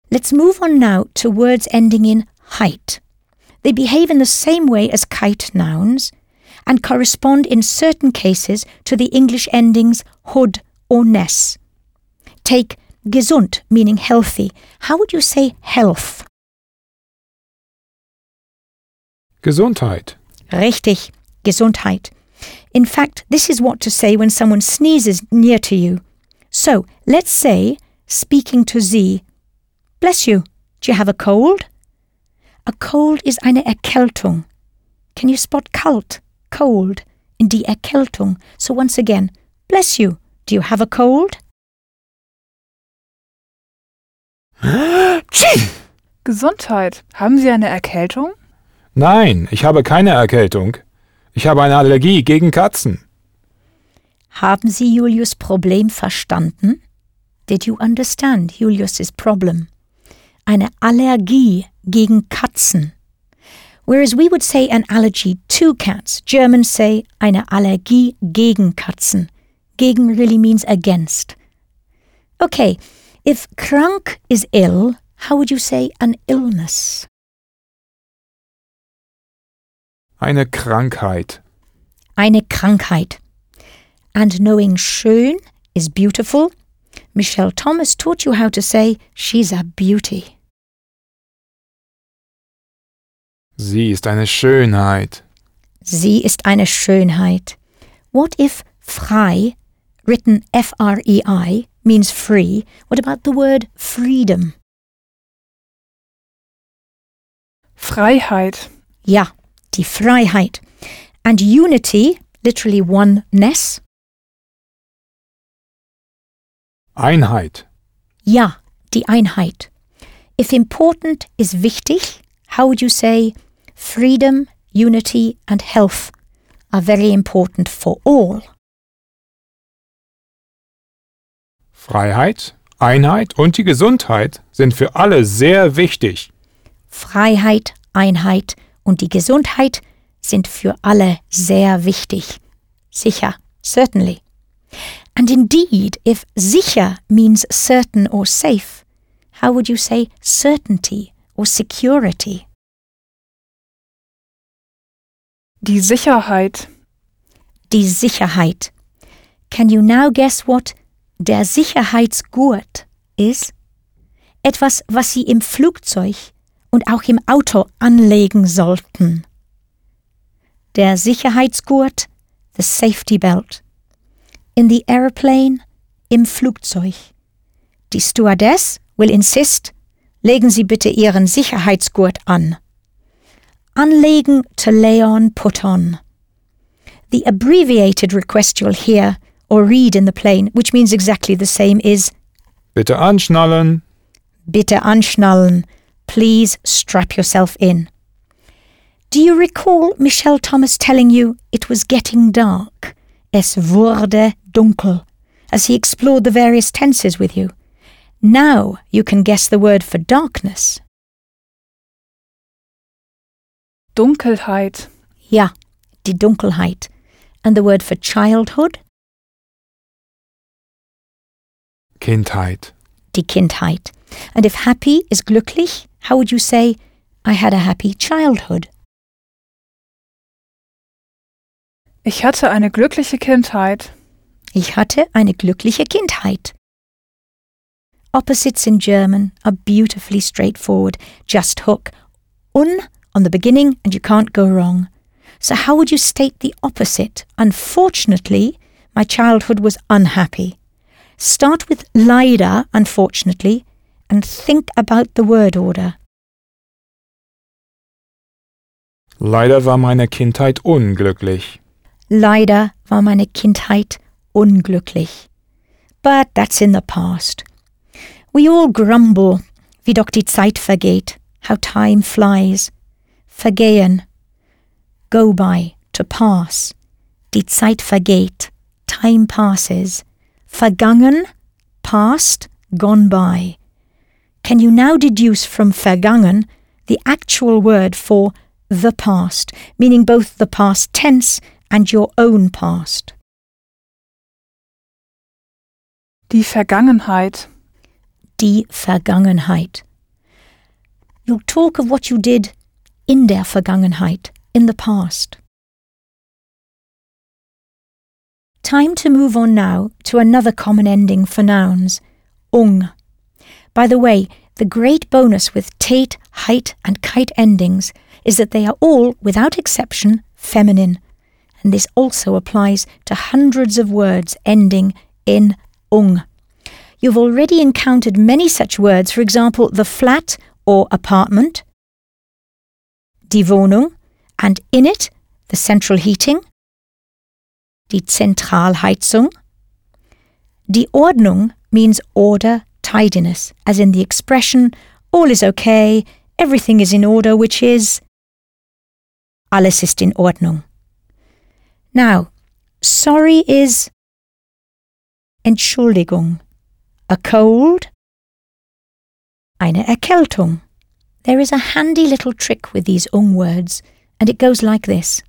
Let's move on now to words ending in heit. They behave in the same way as keit nouns and correspond in certain cases to the English endings hood or ness. Take gesund, meaning healthy. How would you say health? Gesundheit. Richtig, Gesundheit. In fact, this is what to say when someone sneezes near to you. So, let's say, speaking to Sie, Bless you, do you have a cold? A cold is eine Erkältung. Can you spot kalt, cold, in die Erkältung? So once again, bless you, do you have a cold? Gesundheit. Haben Sie eine Erkältung? Nein, ich habe keine Erkältung. Ich habe eine Allergie gegen Katzen. Haben Sie Julius Problem verstanden? Did you understand Julius's problem? Eine Allergie gegen Katzen. Whereas we would say an allergy to cats, Germans say eine Allergie gegen Katzen. Gegen really means against. Okay, if krank is ill, how would you say an illness? Eine Krankheit. Eine Krankheit. And knowing schön is beautiful, Michel Thomas taught you how to say she's a beauty. Sie ist eine Schönheit. Sie ist eine Schönheit. What if frei, written F R E I, means free? What about the word freedom? Freiheit. Ja, die Freiheit. And unity, literally oneness. Einheit. Ja, die Einheit. If important is wichtig, how would you say freedom, unity, and health are very important for all? Freiheit, Einheit und die Gesundheit sind für alle sehr wichtig. Freiheit, Einheit und die Gesundheit sind für alle sehr wichtig. Sicher, certainly. And indeed, if sicher means certain or safe, how would you say certainty or security? Die Sicherheit. Die Sicherheit. Can you now guess what der Sicherheitsgurt ist? Etwas, was Sie im Flugzeug und auch im Auto anlegen sollten. Der Sicherheitsgurt, the safety belt. In the airplane, im Flugzeug. Die Stewardess will insist, legen Sie bitte Ihren Sicherheitsgurt an. Anlegen to lay on, put on. The abbreviated request you'll hear or read in the plane, which means exactly the same, is Bitte anschnallen. Bitte anschnallen. Please strap yourself in. Do you recall Michel Thomas telling you it was getting dark? Es wurde dunkel, as he explored the various tenses with you. Now you can guess the word for darkness. Dunkelheit. Ja, die Dunkelheit. And the word for childhood? Kindheit. Die Kindheit. And if happy is glücklich, how would you say, I had a happy childhood? Ich hatte eine glückliche Kindheit. Ich hatte eine glückliche Kindheit. Opposites in German are beautifully straightforward. Just hook un on the beginning and you can't go wrong. So, how would you state the opposite? Unfortunately, my childhood was unhappy. Start with leider, unfortunately, and think about the word order. Leider war meine Kindheit unglücklich. Leider war meine Kindheit unglücklich. But that's in the past. We all grumble, wie doch die Zeit vergeht, how time flies. Vergehen, go by, to pass. Die Zeit vergeht, time passes. Vergangen, past, gone by. Can you now deduce from vergangen the actual word for the past, meaning both the past tense and your own past? Die Vergangenheit. Die Vergangenheit. You'll talk of what you did in der Vergangenheit, in the past. Time to move on now to another common ending for nouns, ung. By the way, the great bonus with tät, heit, and keit endings is that they are all, without exception, feminine, and this also applies to hundreds of words ending in ung. You've already encountered many such words, for example, the flat or apartment, die Wohnung, and in it, the central heating, die Zentralheizung. Die Ordnung means order, tidiness, as in the expression, all is okay, everything is in order, which is alles ist in Ordnung. Now, sorry is Entschuldigung. A cold, eine Erkältung. There is a handy little trick with these ung words, and it goes like this.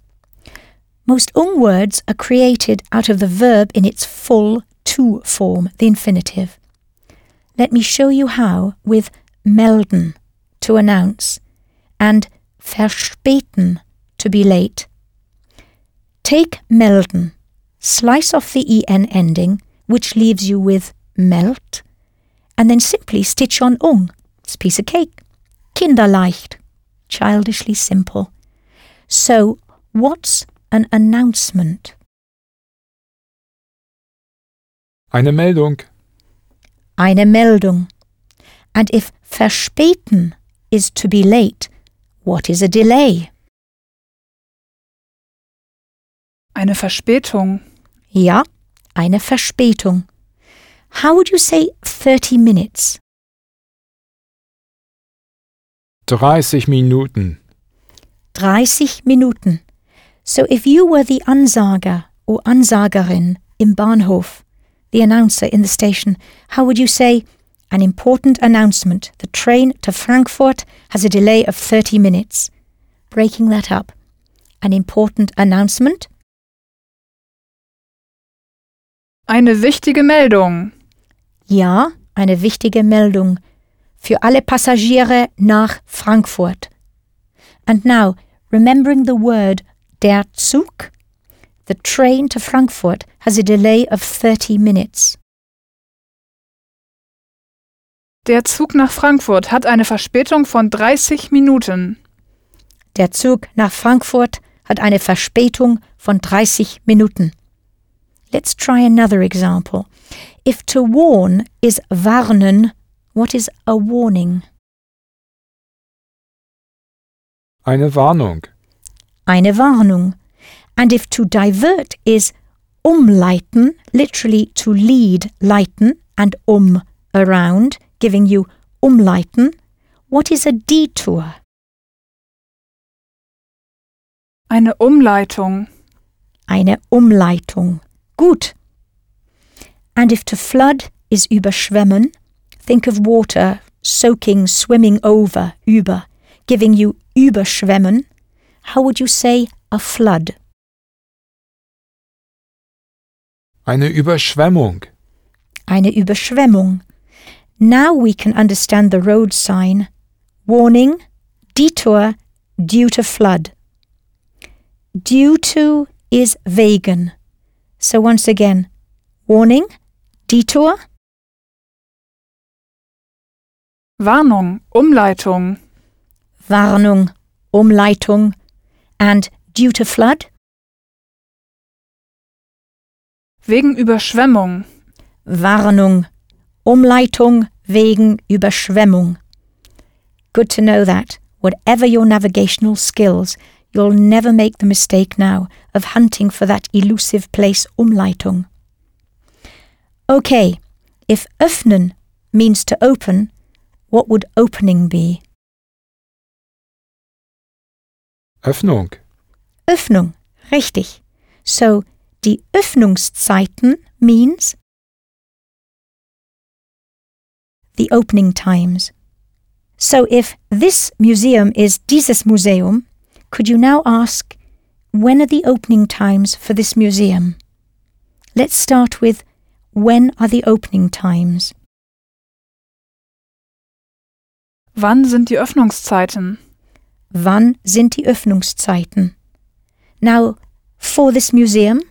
Most ung words are created out of the verb in its full to form, the infinitive. Let me show you how with melden, to announce, and verspäten, to be late. Take melden, slice off the en ending, which leaves you with melt, and then simply stitch on ung. It's piece of cake kinderleicht, childishly simple. So, what's an announcement? Eine Meldung. Eine Meldung. And if verspäten is to be late, what is a delay? Eine Verspätung. Ja, eine Verspätung. How would you say 30 minutes? 30 Minuten. 30 Minuten. So if you were the Ansager or Ansagerin im Bahnhof, the announcer in the station, how would you say, an important announcement, the train to Frankfurt has a delay of 30 minutes? Breaking that up. An important announcement, Eine wichtige Meldung. ja, eine wichtige Meldung für alle Passagiere nach Frankfurt. And now, remembering the word der Zug, the train to Frankfurt has a delay of 30 minutes. Der Zug nach Frankfurt hat eine Verspätung von 30 Minuten. Der Zug nach Frankfurt hat eine Verspätung von 30 Minuten. Let's try another example. If to warn is warnen, what is a warning? Eine Warnung. Eine Warnung. And if to divert is umleiten, literally to lead, leiten, and um, around, giving you umleiten, what is a detour? Eine Umleitung. Eine Umleitung. Gut. And if to flood is überschwemmen, think of water soaking, swimming over, über, giving you überschwemmen. How would you say a flood? Eine Überschwemmung. Eine Überschwemmung. Now we can understand the road sign. Warning, detour, due to flood. Due to is wegen. So once again, warning, detour, Warnung. Umleitung. Warnung, Umleitung, and due to flood, Wegen Überschwemmung. Warnung, Umleitung wegen Überschwemmung. Good to know that, whatever your navigational skills, you'll never make the mistake now of hunting for that elusive place Umleitung. Okay, if öffnen means to open, what would opening be? Öffnung. Öffnung, richtig. So, die Öffnungszeiten means the opening times. So, if this museum is dieses Museum, could you now ask, when are the opening times for this museum? Let's start with, when are the opening times? Wann sind die Öffnungszeiten? Wann sind die Öffnungszeiten? Now, for this museum,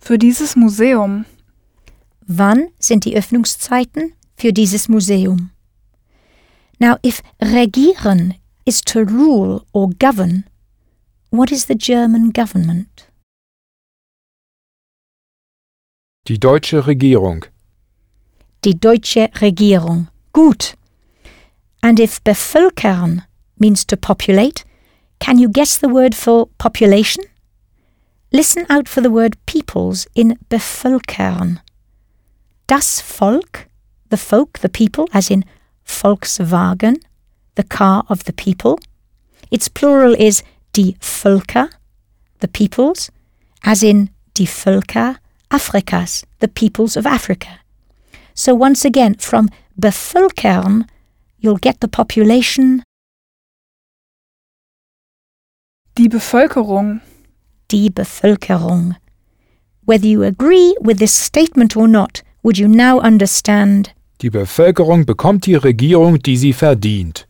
Für dieses Museum. Wann sind die Öffnungszeiten für dieses Museum? Now, if regieren is to rule or govern, what is the German government? Die deutsche Regierung. Die deutsche Regierung. Gut. And if bevölkern means to populate, can you guess the word for population? Listen out for the word peoples in bevölkern. Das Volk, the folk, the people, as in Volkswagen, the car of the people. Its plural is die Völker, the peoples, as in die Völker Afrikas, the peoples of Africa. So once again, from bevölkern, you'll get the population, Die Bevölkerung. die Bevölkerung. Whether you agree with this statement or not, would you now understand Die Bevölkerung bekommt die Regierung, die sie verdient.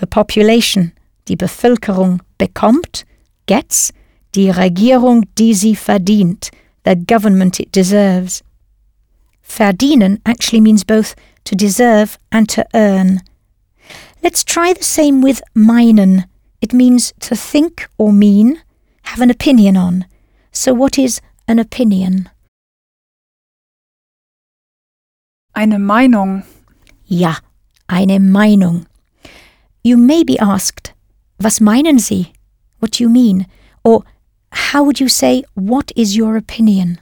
the population, die Bevölkerung bekommt, gets, die Regierung, die sie verdient, the government it deserves. Verdienen actually means both to deserve and to earn. Let's try the same with meinen. It means to think or mean, have an opinion on. So what is an opinion? Eine Meinung. Ja, eine Meinung. You may be asked, was meinen Sie? what do you mean? Or how would you say, what is your opinion?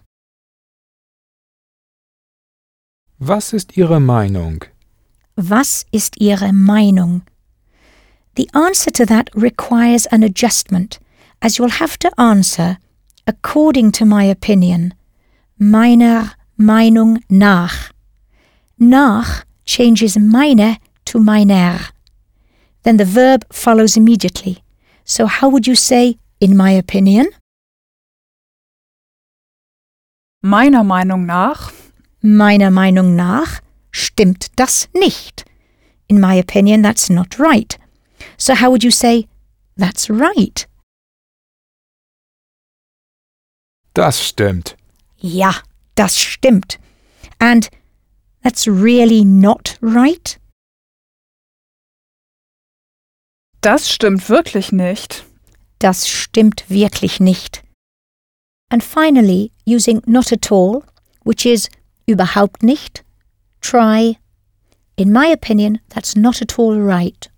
Was ist Ihre Meinung? Was ist Ihre Meinung? The answer to that requires an adjustment, as you'll have to answer according to my opinion, meiner Meinung nach. Nach changes meine to meiner. Then the verb follows immediately. So how would you say, in my opinion? Meiner Meinung nach, Meiner Meinung nach stimmt das nicht. In my opinion, that's not right. So how would you say, that's right? Das stimmt. Ja, das stimmt. And that's really not right? das stimmt wirklich nicht. Das stimmt wirklich nicht. And finally, using not at all, which is überhaupt nicht, try. In my opinion, that's not at all right.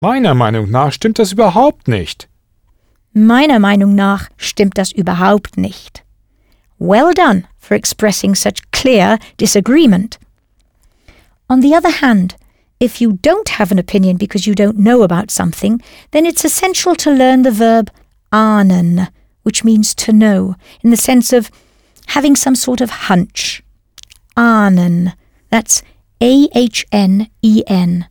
Meiner Meinung nach stimmt das überhaupt nicht. Meiner Meinung nach stimmt das überhaupt nicht. Well done for expressing such clear disagreement. On the other hand, if you don't have an opinion because you don't know about something, then it's essential to learn the verb ahnen, which means to know, in the sense of having some sort of hunch. Ahnen. That's A H N E N.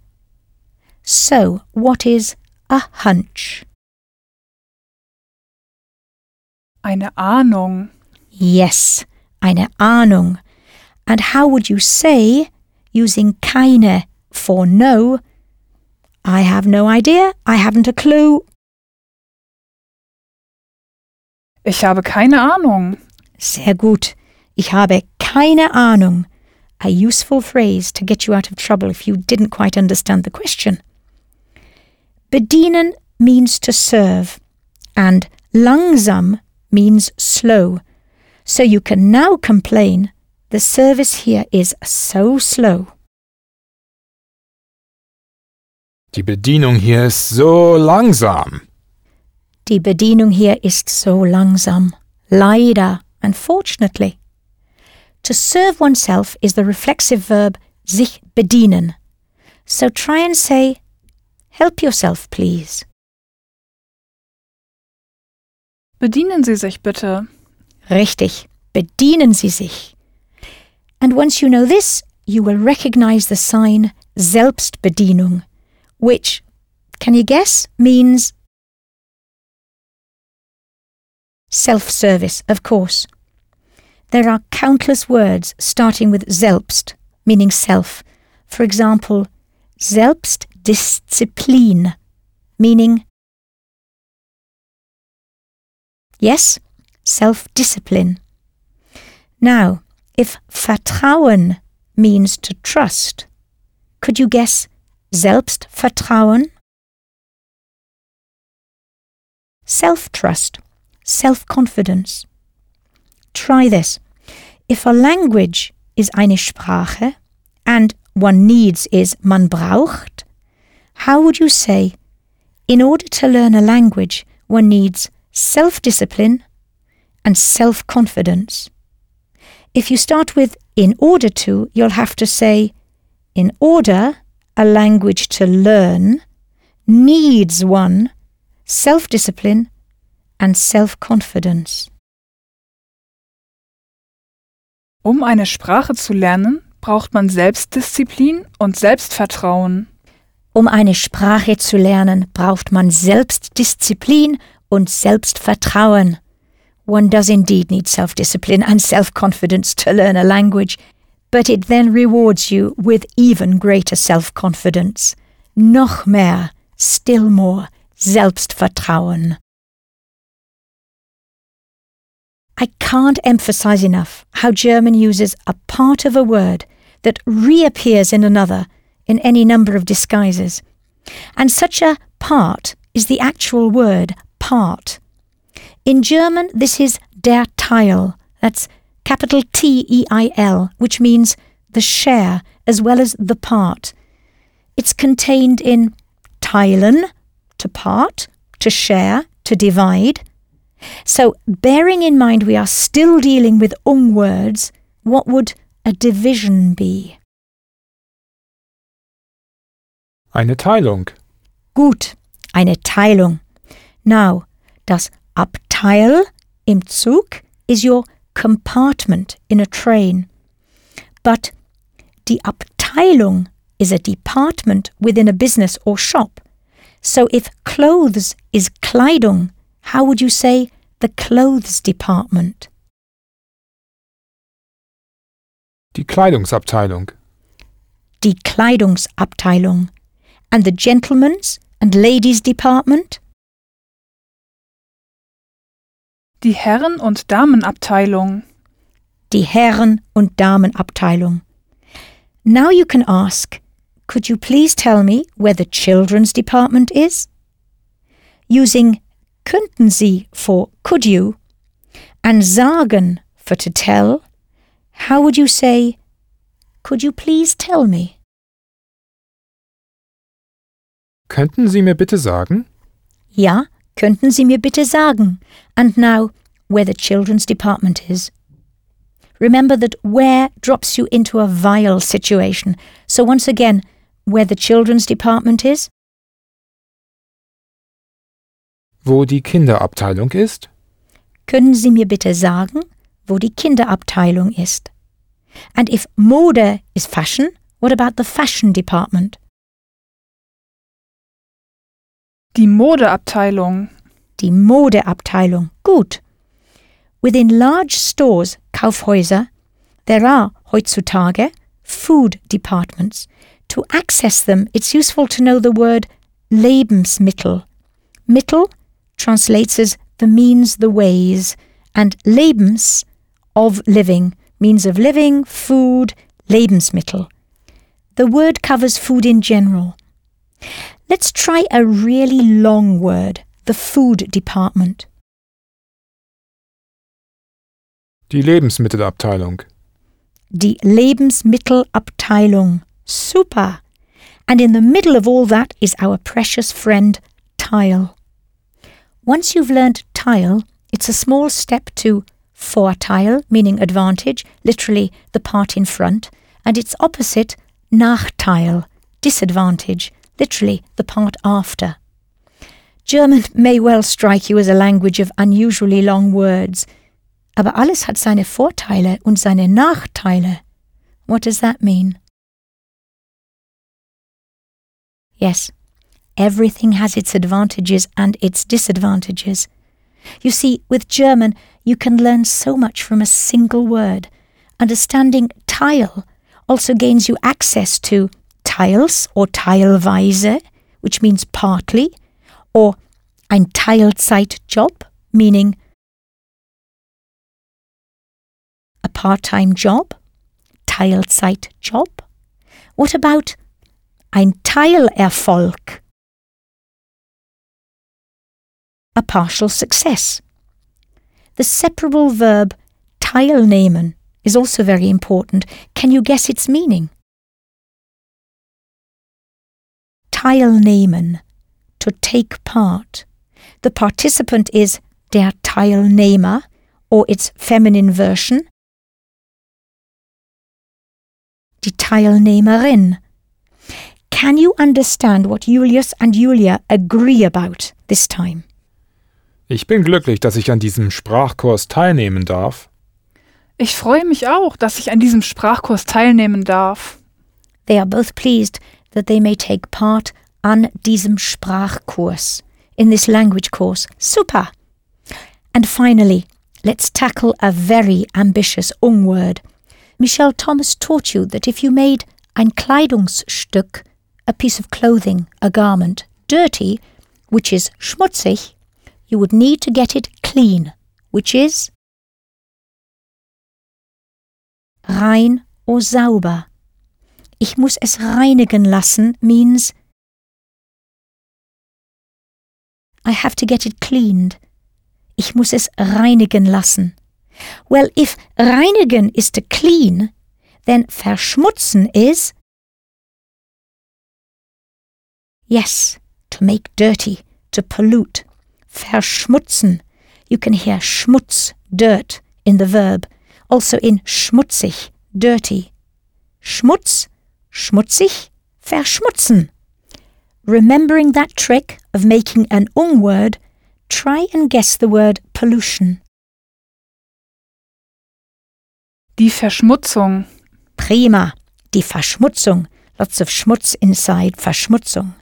So, what is a hunch? Eine Ahnung. Yes, eine Ahnung. And how would you say, using keine for no, I have no idea, I haven't a clue. Ich habe keine Ahnung. Sehr gut. Ich habe keine Ahnung. A useful phrase to get you out of trouble if you didn't quite understand the question. Bedienen means to serve, and langsam means slow. So you can now complain the service here is so slow. Die Bedienung hier ist so langsam. Die Bedienung hier ist so langsam. Leider, unfortunately. To serve oneself is the reflexive verb sich bedienen. So try and say, help yourself, please. Bedienen Sie sich bitte. Richtig, bedienen Sie sich. And once you know this, you will recognize the sign Selbstbedienung, which, can you guess, means self service, of course. There are countless words starting with Selbst, meaning self. For example, Selbstdisziplin, meaning yes, self discipline. Now, if Vertrauen means to trust, could you guess Selbstvertrauen? Self trust, self confidence. Try this. If a language is eine Sprache and one needs is man braucht, how would you say, in order to learn a language, one needs self discipline and self confidence? If you start with in order to, you'll have to say, in order a language to learn needs one self discipline and self confidence. Um eine Sprache zu lernen, braucht man Selbstdisziplin und Selbstvertrauen. Um eine Sprache zu lernen, braucht man Selbstdisziplin und Selbstvertrauen. One does indeed need self discipline and self confidence to learn a language, but it then rewards you with even greater self confidence. Noch mehr, still more, Selbstvertrauen. I can't emphasize enough how German uses a part of a word that reappears in another in any number of disguises. And such a part is the actual word part. In German, this is der Teil. That's capital T E I L, which means the share as well as the part. It's contained in teilen, to part, to share, to divide. So, bearing in mind we are still dealing with ung words, what would a division be? Eine Teilung. Gut, eine Teilung. Now, das Abteil im Zug is your compartment in a train. But die Abteilung is a department within a business or shop. So if clothes is Kleidung, how would you say the clothes department? Die Kleidungsabteilung. Die Kleidungsabteilung. And the gentlemen's and ladies department? Die Herren- und Damenabteilung. Die Herren- und Damenabteilung. Now you can ask, could you please tell me where the children's department is? Using könnten Sie for could you and sagen for to tell, how would you say, could you please tell me? Könnten Sie mir bitte sagen? Ja, könnten Sie mir bitte sagen? And now, where the children's department is. Remember that where drops you into a weil situation. So once again, where the children's department is? Wo die Kinderabteilung ist? Können Sie mir bitte sagen, wo die Kinderabteilung ist? And if Mode is fashion, what about the fashion department? Die Modeabteilung. Die Modeabteilung. Gut. Within large stores, Kaufhäuser, there are heutzutage food departments. To access them, it's useful to know the word Lebensmittel. Mittel translates as the means, the ways, and Lebens, of living, means of living, food, Lebensmittel. The word covers food in general. Let's try a really long word, the food department. Die Lebensmittelabteilung. Die Lebensmittelabteilung. Super! And in the middle of all that is our precious friend Teil. Once you've learned Teil, it's a small step to Vorteil, meaning advantage, literally the part in front, and its opposite, Nachteil, disadvantage, literally the part after. German may well strike you as a language of unusually long words, aber alles hat seine Vorteile und seine Nachteile. What does that mean? Yes, everything has its advantages and its disadvantages. You see, with German, you can learn so much from a single word. Understanding Teil also gains you access to teils or teilweise, which means partly, or ein Teilzeitjob, meaning a part-time job, Teilzeitjob. What about ein Teilerfolg? A partial success. The separable verb teilnehmen is also very important. Can you guess its meaning? Teilnehmen, to take part. The participant is der Teilnehmer or its feminine version, die Teilnehmerin. Can you understand what Julius and Julia agree about this time? Ich bin glücklich, dass ich an diesem Sprachkurs teilnehmen darf. Ich freue mich auch, dass ich an diesem Sprachkurs teilnehmen darf. They are both pleased that they may take part an diesem Sprachkurs, in this language course. Super! And finally, let's tackle a very ambitious ung word. Michel Thomas taught you that if you made ein Kleidungsstück, a piece of clothing, a garment, dirty, which is schmutzig, you would need to get it clean, which is rein or sauber. Ich muss es reinigen lassen means I have to get it cleaned. Ich muss es reinigen lassen. Well, if reinigen is to clean, then verschmutzen is yes, to make dirty, to pollute. Verschmutzen. You can hear schmutz, dirt, in the verb. Also in schmutzig, dirty. Schmutz, schmutzig, verschmutzen. Remembering that trick of making an ung word, try and guess the word pollution. Die Verschmutzung. Prima. Die Verschmutzung. Lots of Schmutz inside Verschmutzung.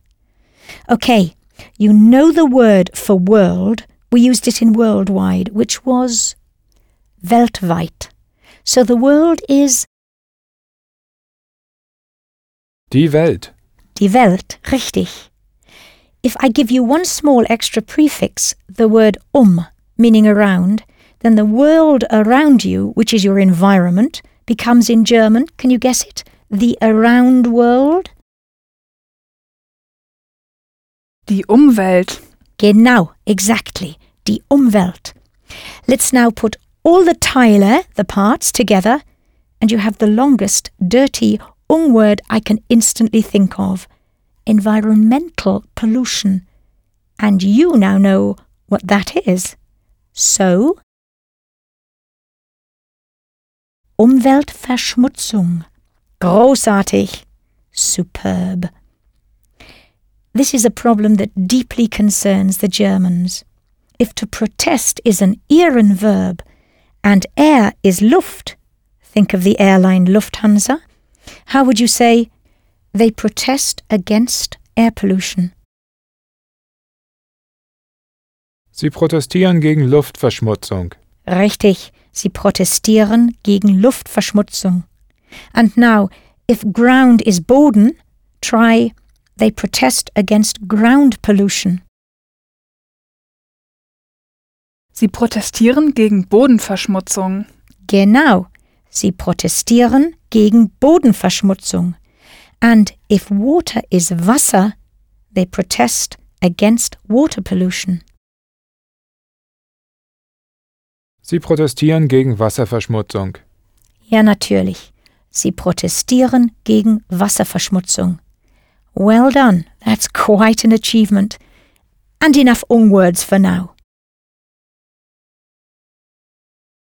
Okay, you know the word for world. We used it in worldwide, which was weltweit. So the world is Die Welt. die Welt, richtig. If I give you one small extra prefix, the word um, meaning around, then the world around you, which is your environment, becomes in German, can you guess it? The around world? Die Umwelt. Genau, exactly. Die Umwelt. Let's now put all the Teile, the parts, together, and you have the longest, dirty ung word I can instantly think of environmental pollution. And you now know what that is. So, Umweltverschmutzung. Großartig. Superb. This is a problem that deeply concerns the Germans. If to protest is an ieren verb and air is Luft, think of the airline Lufthansa, how would you say they protest against air pollution? Sie protestieren gegen Luftverschmutzung. Richtig, sie protestieren gegen Luftverschmutzung. And now, if ground is Boden, try they protest against ground pollution. Sie protestieren gegen Bodenverschmutzung. Genau, sie protestieren gegen Bodenverschmutzung. And if water is Wasser, they protest against water pollution. Sie protestieren gegen Wasserverschmutzung. Ja, natürlich. Sie protestieren gegen Wasserverschmutzung. Well done. That's quite an achievement. And enough ung words for now.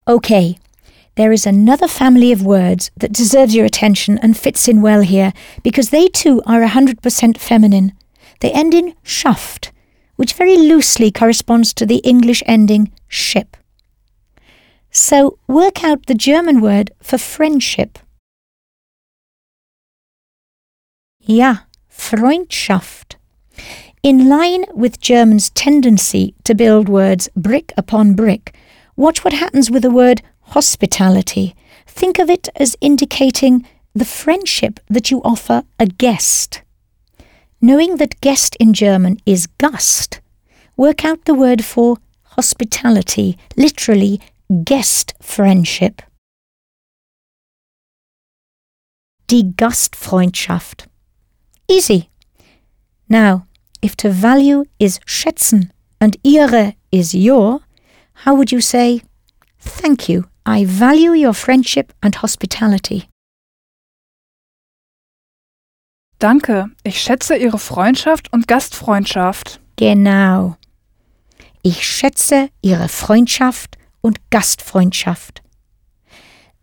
Okay, there is another family of words that deserves your attention and fits in well here because they too are 100% feminine. They end in schaft, which very loosely corresponds to the English ending ship. So work out the German word for friendship. Ja, Freundschaft. In line with German's tendency to build words brick upon brick, watch what happens with the word hospitality. Think of it as indicating the friendship that you offer a guest. Knowing that guest in German is Gast, work out the word for hospitality, literally guest friendship. Die Gastfreundschaft. Easy. Now, if to value is schätzen and ihre is your, how would you say, Thank you, I value your friendship and hospitality? Danke, ich schätze Ihre Freundschaft und Gastfreundschaft. Genau. Ich schätze Ihre Freundschaft und Gastfreundschaft.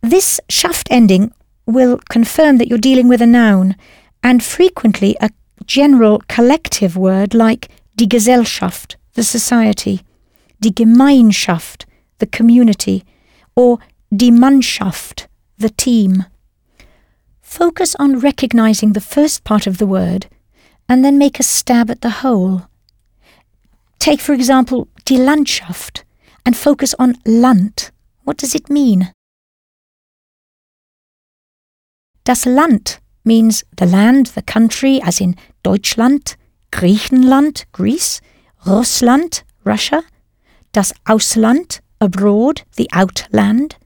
This schaft ending will confirm that you're dealing with a noun and frequently a general collective word like die Gesellschaft, the society, die Gemeinschaft, the community, or die Mannschaft, the team. Focus on recognizing the first part of the word and then make a stab at the whole. Take, for example, die Landschaft and focus on Land. What does it mean? Das Land means the land, the country, as in Deutschland, Griechenland, Greece, Russland, Russia, das Ausland, abroad, the outland.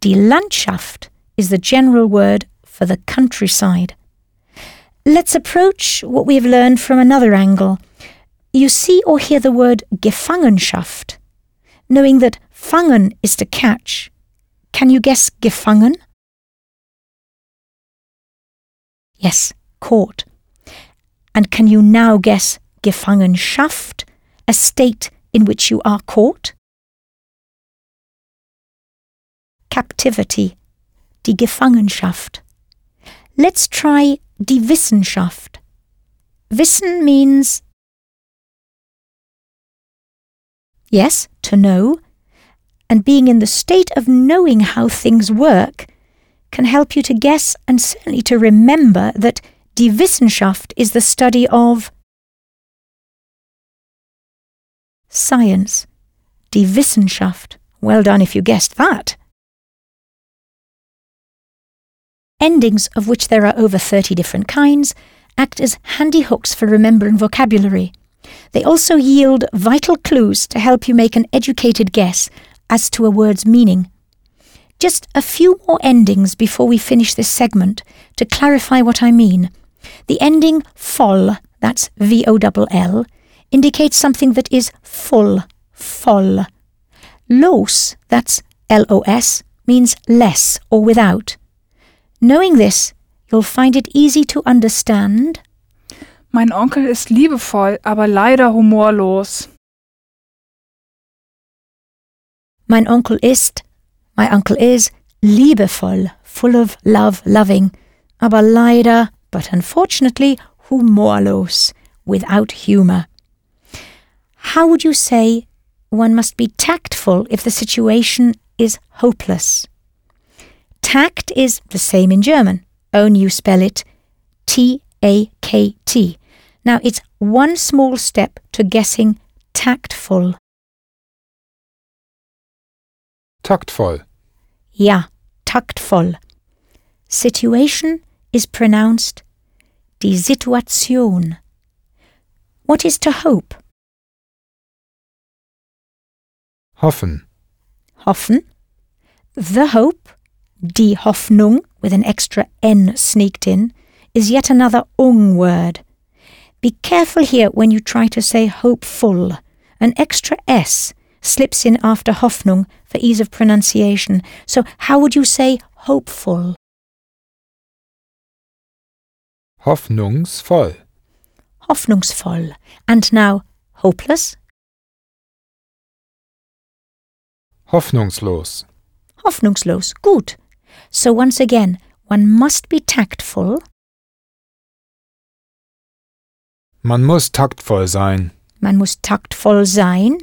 Die Landschaft is the general word for the countryside. Let's approach what we have learned from another angle. You see or hear the word Gefangenschaft, knowing that fangen is to catch. Can you guess gefangen? Yes, caught. And can you now guess Gefangenschaft, a state in which you are caught. Captivity, die Gefangenschaft. Let's try die Wissenschaft. Wissen means yes, to know, and being in the state of knowing how things work can help you to guess and certainly to remember that die Wissenschaft is the study of science. Die Wissenschaft. Well done if you guessed that. Endings, of which there are over 30 different kinds, act as handy hooks for remembering vocabulary. They also yield vital clues to help you make an educated guess as to a word's meaning. Just a few more endings before we finish this segment to clarify what I mean. The ending voll, that's V O L L, indicates something that is full, voll. Los, that's L O S, means less or without. Knowing this, you'll find it easy to understand. Mein Onkel ist liebevoll, aber leider humorlos. Mein Onkel ist, my uncle is, liebevoll, full of love, loving, aber leider, but unfortunately, humorlos, without humour. How would you say one must be tactful if the situation is hopeless? Tact is the same in German, only you spell it T A K T. Now it's one small step to guessing tactful. Taktvoll. Ja, taktvoll. Situation is pronounced die Situation. What is to hope? Hoffen. Hoffen. The hope, die Hoffnung, with an extra N sneaked in, is yet another ung word. Be careful here when you try to say hopeful. An extra S slips in after Hoffnung for ease of pronunciation. So how would you say hopeful? Hoffnungsvoll. Hoffnungsvoll. And now hopeless? Hoffnungslos. Hoffnungslos. Gut. So once again, one must be tactful. Man muss taktvoll sein. Man muss taktvoll sein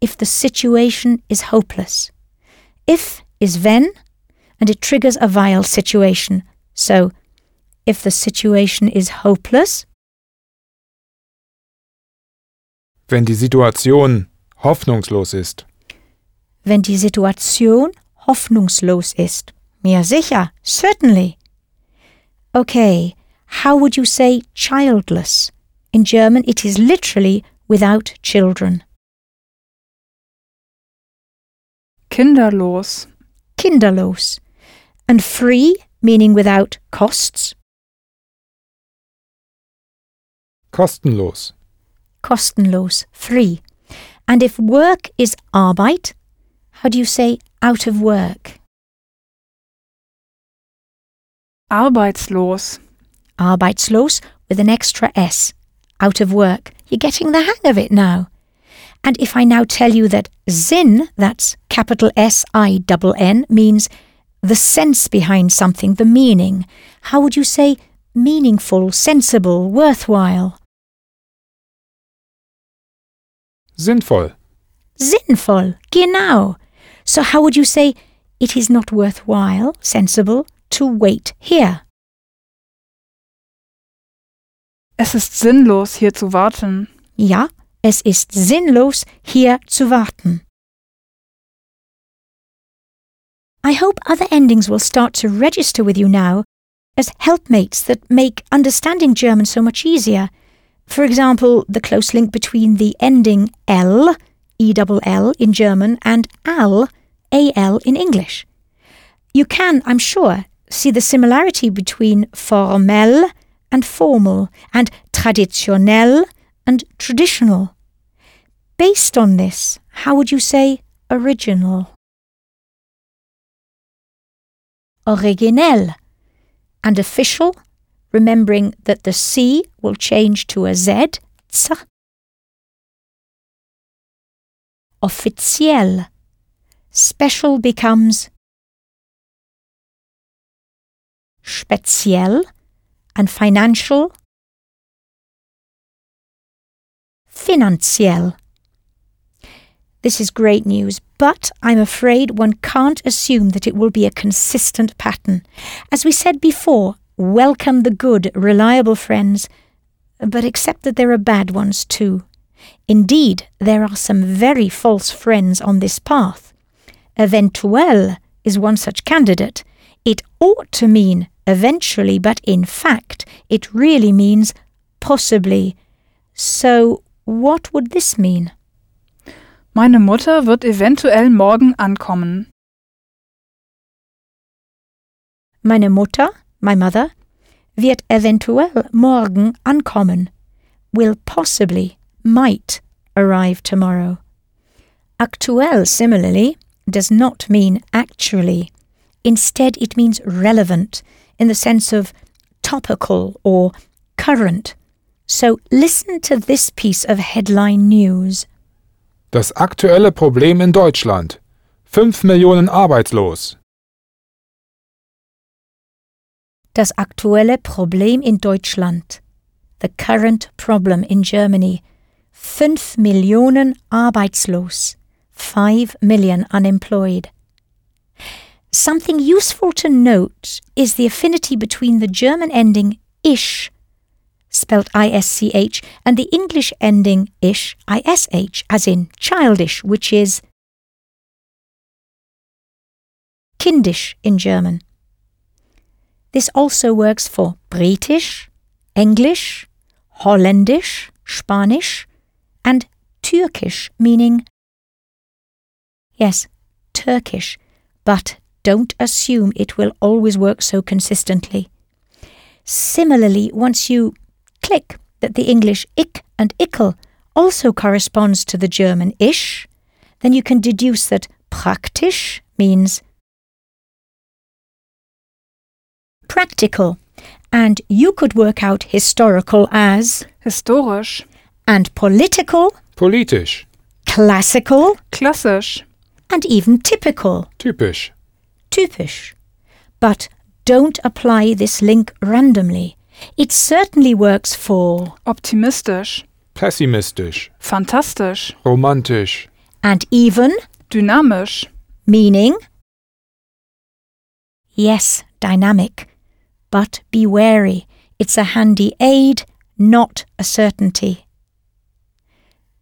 if the situation is hopeless. If is wenn, and it triggers a vile situation. So, if the situation is hopeless, Wenn die Situation hoffnungslos ist. wenn die Situation hoffnungslos ist. Mir sicher, certainly. Okay, how would you say childless? In German, it is literally without children. Kinderlos. Kinderlos. And free, meaning without costs. Kostenlos. Kostenlos, free. And if work is Arbeit, how do you say out of work? Arbeitslos. Arbeitslos with an extra S. Out of work. You're getting the hang of it now. And if I now tell you that Sinn, that's capital S I double N, means the sense behind something, the meaning, how would you say meaningful, sensible, worthwhile? Sinnvoll. Sinnvoll, genau. So how would you say it is not worthwhile, sensible, to wait here? Es ist sinnlos, hier zu warten. Ja, es ist sinnlos, hier zu warten. I hope other endings will start to register with you now as helpmates that make understanding German so much easier. For example, the close link between the ending L, E-double-L in German, and AL, A-L in English. You can, I'm sure, see the similarity between formell and formal, and traditionell and traditional. Based on this, how would you say original? Originell. And official, remembering that the C will change to a Z, Spitzer. Offiziell. Special becomes speziell and financial. Finanziell. This is great news, but I'm afraid one can't assume that it will be a consistent pattern. As we said before, welcome the good, reliable friends, but accept that there are bad ones too. Indeed, there are some very false friends on this path. Eventuell is one such candidate. It ought to mean eventually, but in fact, it really means possibly. So, what would this mean? Meine Mutter wird eventuell morgen ankommen. Meine Mutter, my mother, wird eventuell morgen ankommen, will possibly, might arrive tomorrow. Aktuell, similarly, does not mean actually. Instead, it means relevant in the sense of topical or current. So listen to this piece of headline news. Das aktuelle Problem in Deutschland. 5 Millionen arbeitslos. Das aktuelle Problem in Deutschland. The current problem in Germany. 5 Millionen arbeitslos. 5 million unemployed. Something useful to note is the affinity between the German ending ish, spelt isch, and the English ending ish, ish, as in childish, which is kindisch in German. This also works for British, English, Holländisch, Spanish, and Türkisch, meaning yes, Turkish, but don't assume it will always work so consistently. Similarly, once you click that the English ick and ickle also corresponds to the German ish, then you can deduce that praktisch means practical, and you could work out historical as Historisch, and political, Politisch. classical, klassisch, and even typical, Typisch. typisch. But don't apply this link randomly. It certainly works for optimistisch, Pessimistisch. fantastisch, Romantisch. and even dynamisch, meaning yes, dynamic. But be wary, it's a handy aid, not a certainty.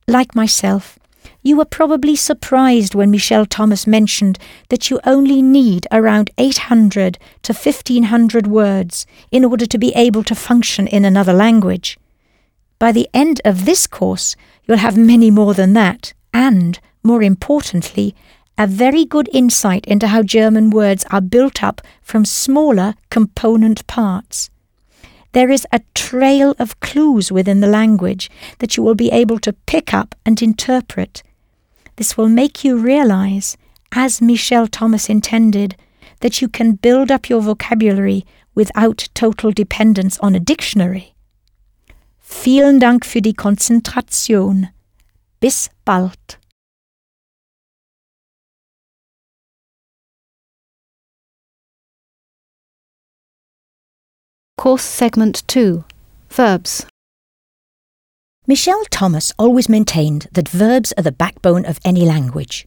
Like myself, you were probably surprised when Michel Thomas mentioned that you only need around 800 to 1500 words in order to be able to function in another language. By the end of this course, you'll have many more than that, and, more importantly, a very good insight into how German words are built up from smaller component parts. There is a trail of clues within the language that you will be able to pick up and interpret. This will make you realize, as Michel Thomas intended, that you can build up your vocabulary without total dependence on a dictionary. Vielen Dank für die Konzentration. Bis bald. Course Segment 2 Verbs. Michel Thomas always maintained that verbs are the backbone of any language.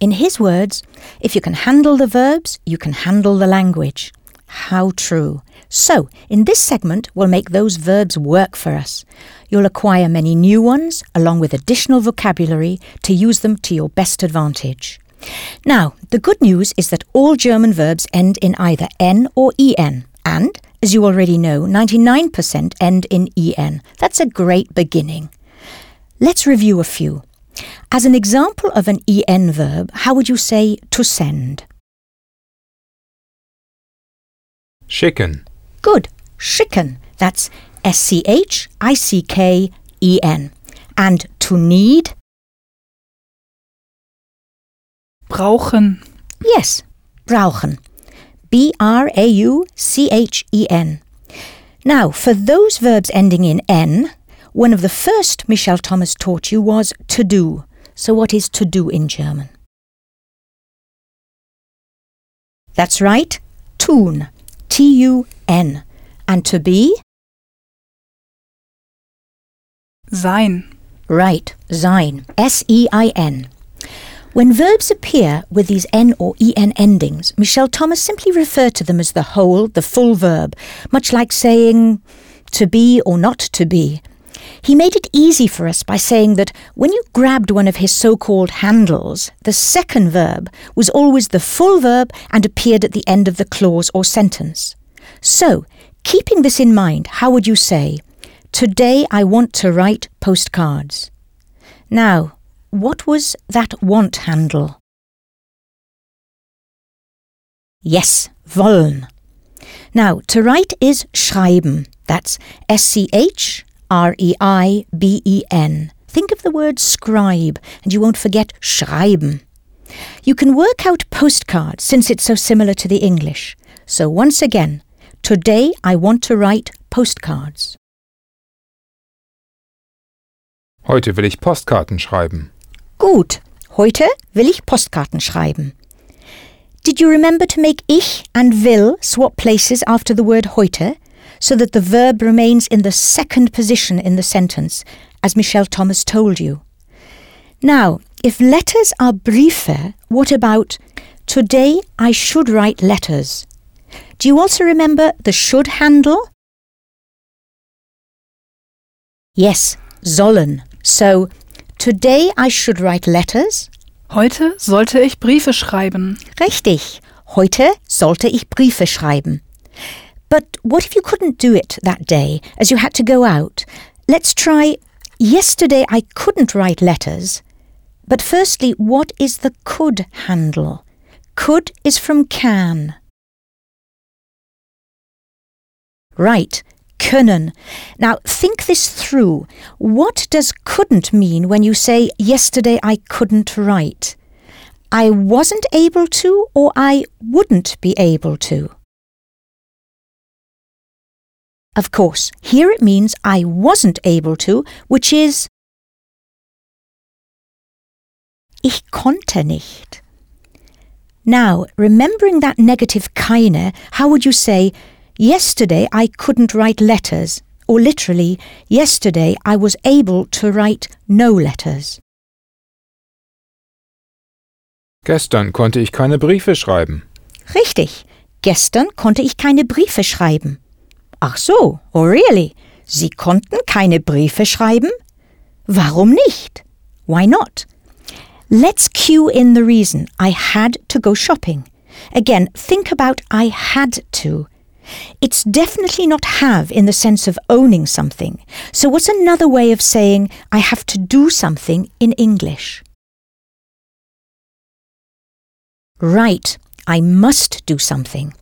In his words, if you can handle the verbs, you can handle the language. How true. So, in this segment, we'll make those verbs work for us. You'll acquire many new ones, along with additional vocabulary, to use them to your best advantage. Now, the good news is that all German verbs end in either n or en, and, as you already know, 99% end in en. That's a great beginning. Let's review a few. As an example of an en verb, how would you say to send? Schicken. Good. Schicken. That's S C H I C K E N. And to need? brauchen, Yes. Brauchen. B R A U C H E N. Now, for those verbs ending in N, one of the first Michel Thomas taught you was to do. So, what is to do in German? That's right, tun. T U N. And to be? Sein. Right, sein. S E I N. When verbs appear with these N or EN endings, Michel Thomas simply referred to them as the whole, the full verb, much like saying to be or not to be. He made it easy for us by saying that when you grabbed one of his so called handles, the second verb was always the full verb and appeared at the end of the clause or sentence. So, keeping this in mind, how would you say, Today I want to write postcards? Now, what was that want handle? Yes, wollen. Now, to write is schreiben. That's S C H R E I B E N. Think of the word scribe and you won't forget schreiben. You can work out postcards since it's so similar to the English. So once again, today I want to write postcards. Heute will ich Postkarten schreiben. Gut, heute will ich Postkarten schreiben. Did you remember to make ich and will swap places after the word heute so that the verb remains in the second position in the sentence, as Michel Thomas told you? Now, if letters are briefe, what about today I should write letters? Do you also remember the should handle? Yes, sollen. So, today I should write letters. Heute sollte ich Briefe schreiben. Richtig. Heute sollte ich Briefe schreiben. But what if you couldn't do it that day, as you had to go out? Let's try Yesterday I couldn't write letters. But firstly, what is the could handle? Could is from can. Right, können. Now think this through. What does couldn't mean when you say, Yesterday I couldn't write? I wasn't able to or I wouldn't be able to? Of course, here it means I wasn't able to, which is Ich konnte nicht. Now, remembering that negative keine, how would you say, Yesterday I couldn't write letters, or literally, yesterday I was able to write no letters. Gestern konnte ich keine Briefe schreiben. Richtig, gestern konnte ich keine Briefe schreiben. Ach so, oh really? Sie konnten keine Briefe schreiben? Warum nicht? Why not? Let's cue in the reason. I had to go shopping. Again, think about I had to. It's definitely not have in the sense of owning something. So, what's another way of saying I have to do something in English? Right, I must do something.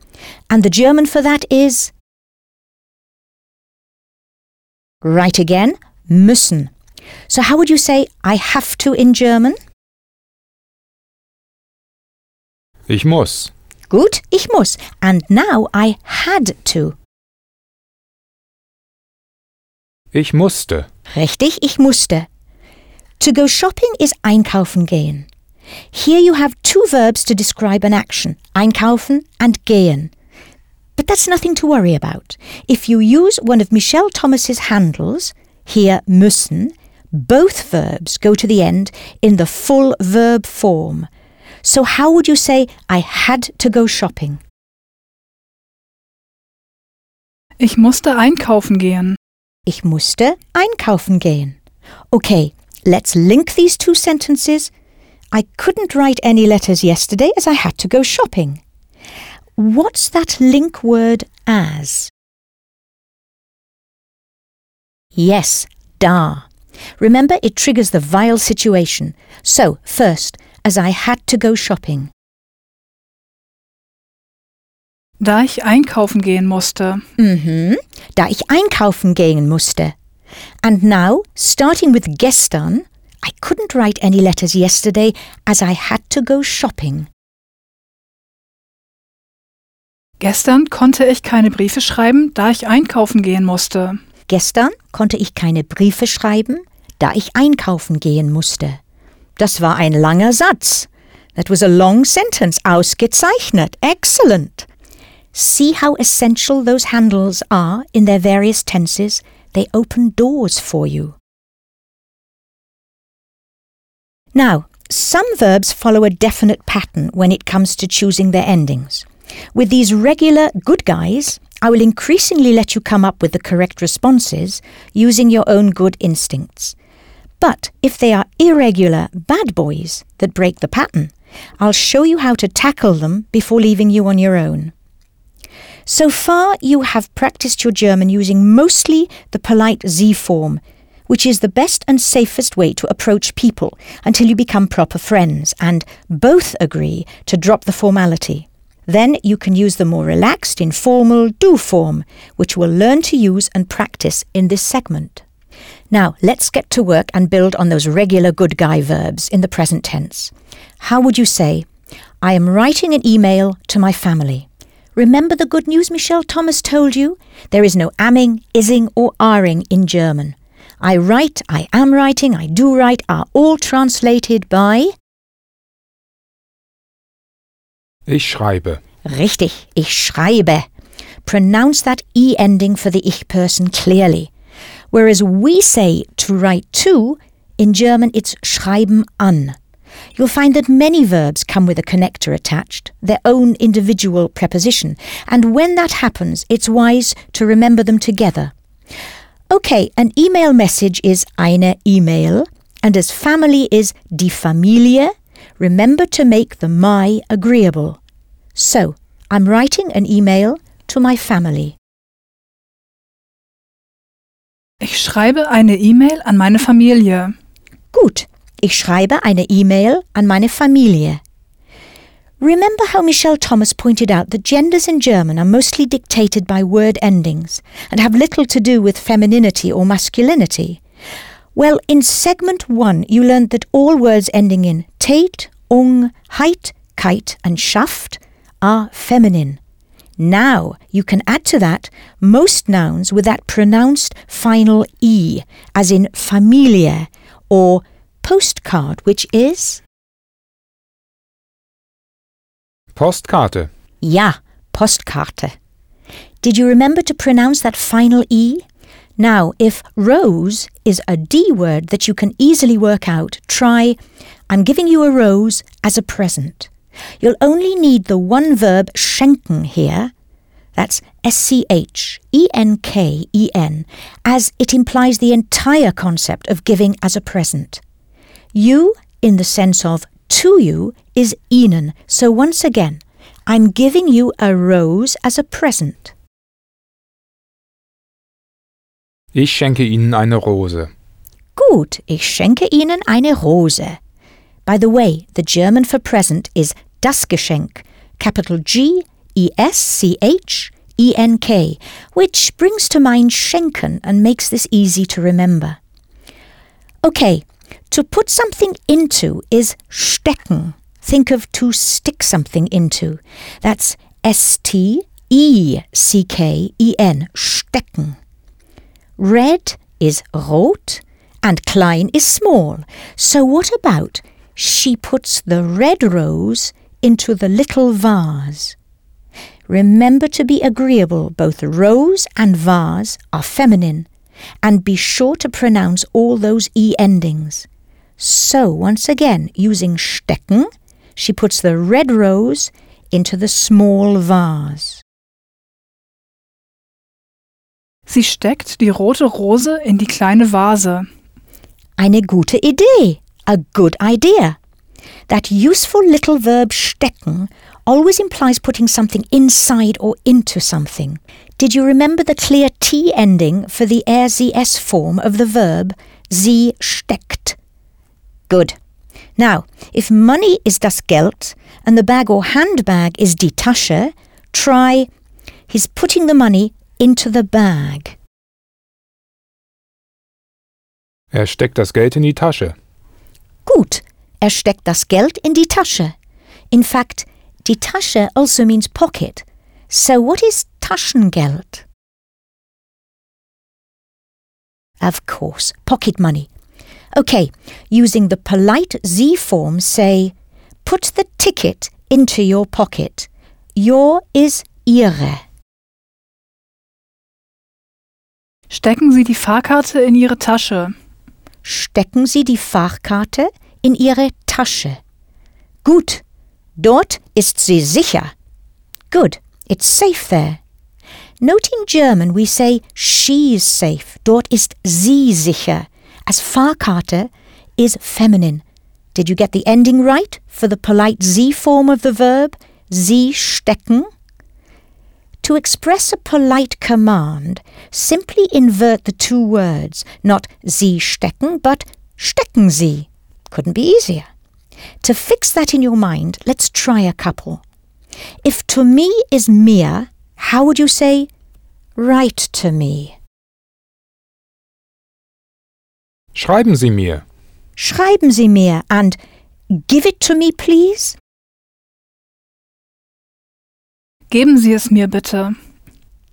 And the German for that is Right again, müssen. So, how would you say I have to in German? Ich muss. Gut, ich muss. And now I had to. Ich musste. Richtig, ich musste. To go shopping is einkaufen gehen. Here you have two verbs to describe an action, einkaufen and gehen. But that's nothing to worry about. If you use one of Michel Thomas's handles, here müssen, both verbs go to the end in the full verb form. So how would you say I had to go shopping? Ich musste einkaufen gehen. Ich musste einkaufen gehen. Okay, let's link these two sentences. I couldn't write any letters yesterday as I had to go shopping. What's that link word as? Yes, da. Remember, it triggers the vile situation. So, first, as I had to go shopping. Da ich einkaufen gehen musste. Mhm, da ich einkaufen gehen musste. And now, starting with gestern, I couldn't write any letters yesterday as I had to go shopping. Gestern konnte ich keine Briefe schreiben, da ich einkaufen gehen musste. Gestern konnte ich keine Briefe schreiben, da ich einkaufen gehen musste. Das war ein langer Satz. That was a long sentence. Ausgezeichnet. Excellent. See how essential those handles are in their various tenses. They open doors for you. Now, some verbs follow a definite pattern when it comes to choosing their endings. With these regular good guys, I will increasingly let you come up with the correct responses using your own good instincts. But if they are irregular bad boys that break the pattern, I'll show you how to tackle them before leaving you on your own. So far, you have practiced your German using mostly the polite Sie form, which is the best and safest way to approach people until you become proper friends and both agree to drop the formality. Then you can use the more relaxed, informal du form, which we'll learn to use and practice in this segment. Now, let's get to work and build on those regular good guy verbs in the present tense. How would you say, I am writing an email to my family? Remember the good news Michel Thomas told you? There is no amming, ising, or aring in German. I write, I am writing, I do write are all translated by Ich schreibe. Richtig, ich schreibe. Pronounce that E ending for the ich person clearly. Whereas we say to write to, in German it's schreiben an. You'll find that many verbs come with a connector attached, their own individual preposition, and when that happens, it's wise to remember them together. Okay, an email message is eine E-Mail, and as family is die Familie, remember to make the my agreeable. So, I'm writing an email to my family. Ich schreibe eine E-Mail an meine Familie. Gut, ich schreibe eine E-Mail an meine Familie. Remember how Michel Thomas pointed out that genders in German are mostly dictated by word endings and have little to do with femininity or masculinity? Well, in segment one, you learned that all words ending in tät, ung, heit, keit, and schaft are feminine. Now you can add to that most nouns with that pronounced final E, as in Familie or postcard, which is Postkarte. Ja, Postkarte. Did you remember to pronounce that final E? Now, if rose is a D word that you can easily work out, try I'm giving you a rose as a present. You'll only need the one verb schenken here. That's S C H E N K E N, as it implies the entire concept of giving as a present. You, in the sense of to you, is Ihnen. So once again, I'm giving you a rose as a present. Ich schenke Ihnen eine Rose. Gut, ich schenke Ihnen eine Rose. By the way, the German for present is das Geschenk, capital G E S C H E N K, which brings to mind schenken and makes this easy to remember. Okay, to put something into is stecken. Think of to stick something into. That's S T E C K E N, stecken. Red is rot and klein is small. So what about she puts the red rose into the little vase? Remember to be agreeable, both rose and vase are feminine, and be sure to pronounce all those E endings. So, once again, using stecken, she puts the red rose into the small vase. Sie steckt die rote Rose in die kleine Vase. Eine gute Idee, a good idea. That useful little verb stecken always implies putting something inside or into something. Did you remember the clear T ending for the es form of the verb sie steckt? Good. Now, if money is das Geld and the bag or handbag is die Tasche, try he's putting the money into the bag. Er steckt das Geld in die Tasche. Gut, er steckt das Geld in die Tasche. In fact, die Tasche also means pocket. So what is Taschengeld? Of course, pocket money. Okay, using the polite Z form, say, put the ticket into your pocket. Your is Ihre. Stecken Sie die Fahrkarte in Ihre Tasche. Stecken Sie die Fahrkarte in Ihre Tasche. Gut, dort ist sie sicher. Good, it's safe there. Note in German we say she's safe. Dort ist sie sicher. As Fahrkarte is feminine. Did you get the ending right for the polite Sie form of the verb? Sie stecken? To express a polite command, simply invert the two words, not Sie stecken, but stecken Sie. Couldn't be easier. To fix that in your mind, let's try a couple. If to me is mir, how would you say write to me? Schreiben Sie mir. Schreiben Sie mir and give it to me, please? Geben Sie es mir bitte.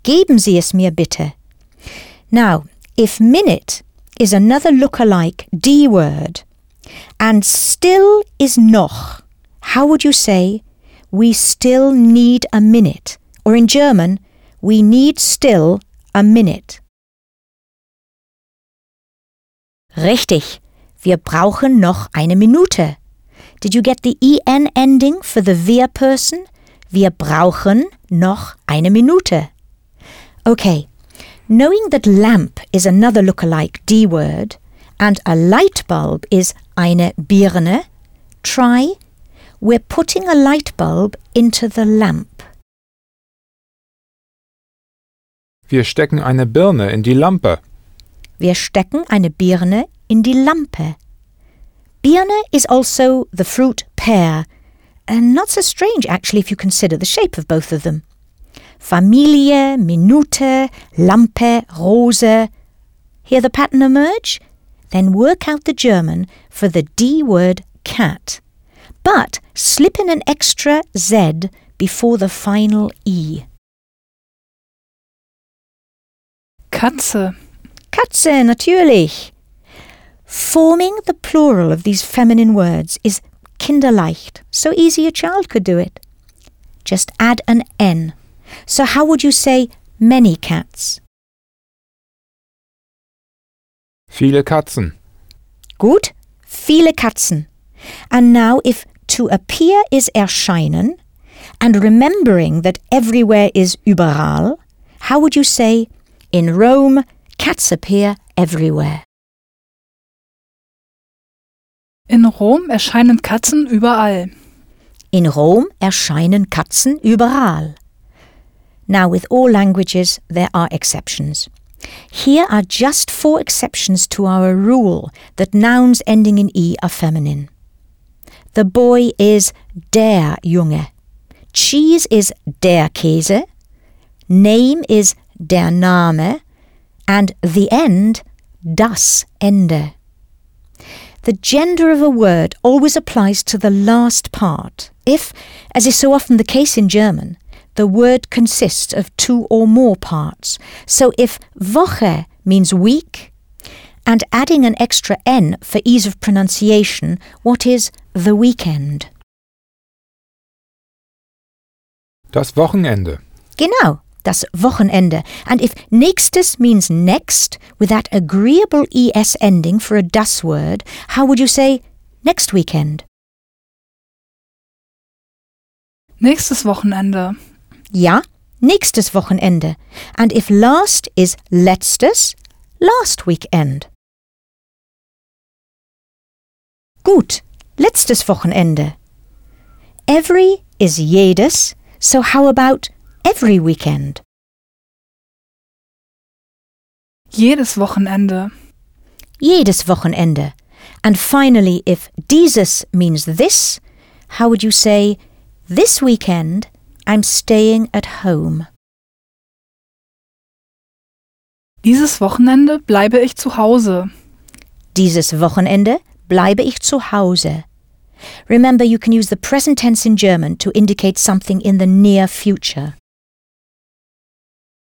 Geben Sie es mir bitte. Now, if minute is another look-alike D word and still is noch, how would you say we still need a minute? Or in German, we need still a minute. Richtig, wir brauchen noch eine Minute. Did you get the en ending for the wir person? Wir brauchen noch eine Minute. Okay, knowing that lamp is another look-alike D word and a light bulb is eine Birne, try we're putting a light bulb into the lamp. Wir stecken eine Birne in die Lampe. Wir stecken eine Birne in die Lampe. Birne is also the fruit pear, and not so strange actually if you consider the shape of both of them. Familie, Minute, Lampe, Rose. Hear the pattern emerge? Then work out the German for the D word cat. But slip in an extra Z before the final E. Katze. Katze, natürlich. Forming the plural of these feminine words is kinderleicht, so easy a child could do it. Just add an N. So how would you say many cats? Viele Katzen. Gut, viele Katzen. And now if to appear is erscheinen, and remembering that everywhere is überall, how would you say in Rome cats appear everywhere? In Rom erscheinen Katzen überall. In Rom erscheinen Katzen überall. Now, with all languages, there are exceptions. Here are just four exceptions to our rule that nouns ending in E are feminine. The boy is der Junge. Cheese is der Käse. Name is der Name. And the end, das Ende. The gender of a word always applies to the last part. If, as is so often the case in German, the word consists of two or more parts. So if Woche means week, and adding an extra N for ease of pronunciation, what is the weekend? Das Wochenende. Genau, das Wochenende. And if nächstes means next, with that agreeable ES ending for a das word, how would you say next weekend? Nächstes Wochenende. Ja, nächstes Wochenende. And if last is letztes, last weekend. Gut, letztes Wochenende. Every is jedes, so how about every weekend? Jedes Wochenende. Jedes Wochenende. And finally, if dieses means this, how would you say, this weekend I'm staying at home? Dieses Wochenende bleibe ich zu Hause. Dieses Wochenende bleibe ich zu Hause. Remember, you can use the present tense in German to indicate something in the near future.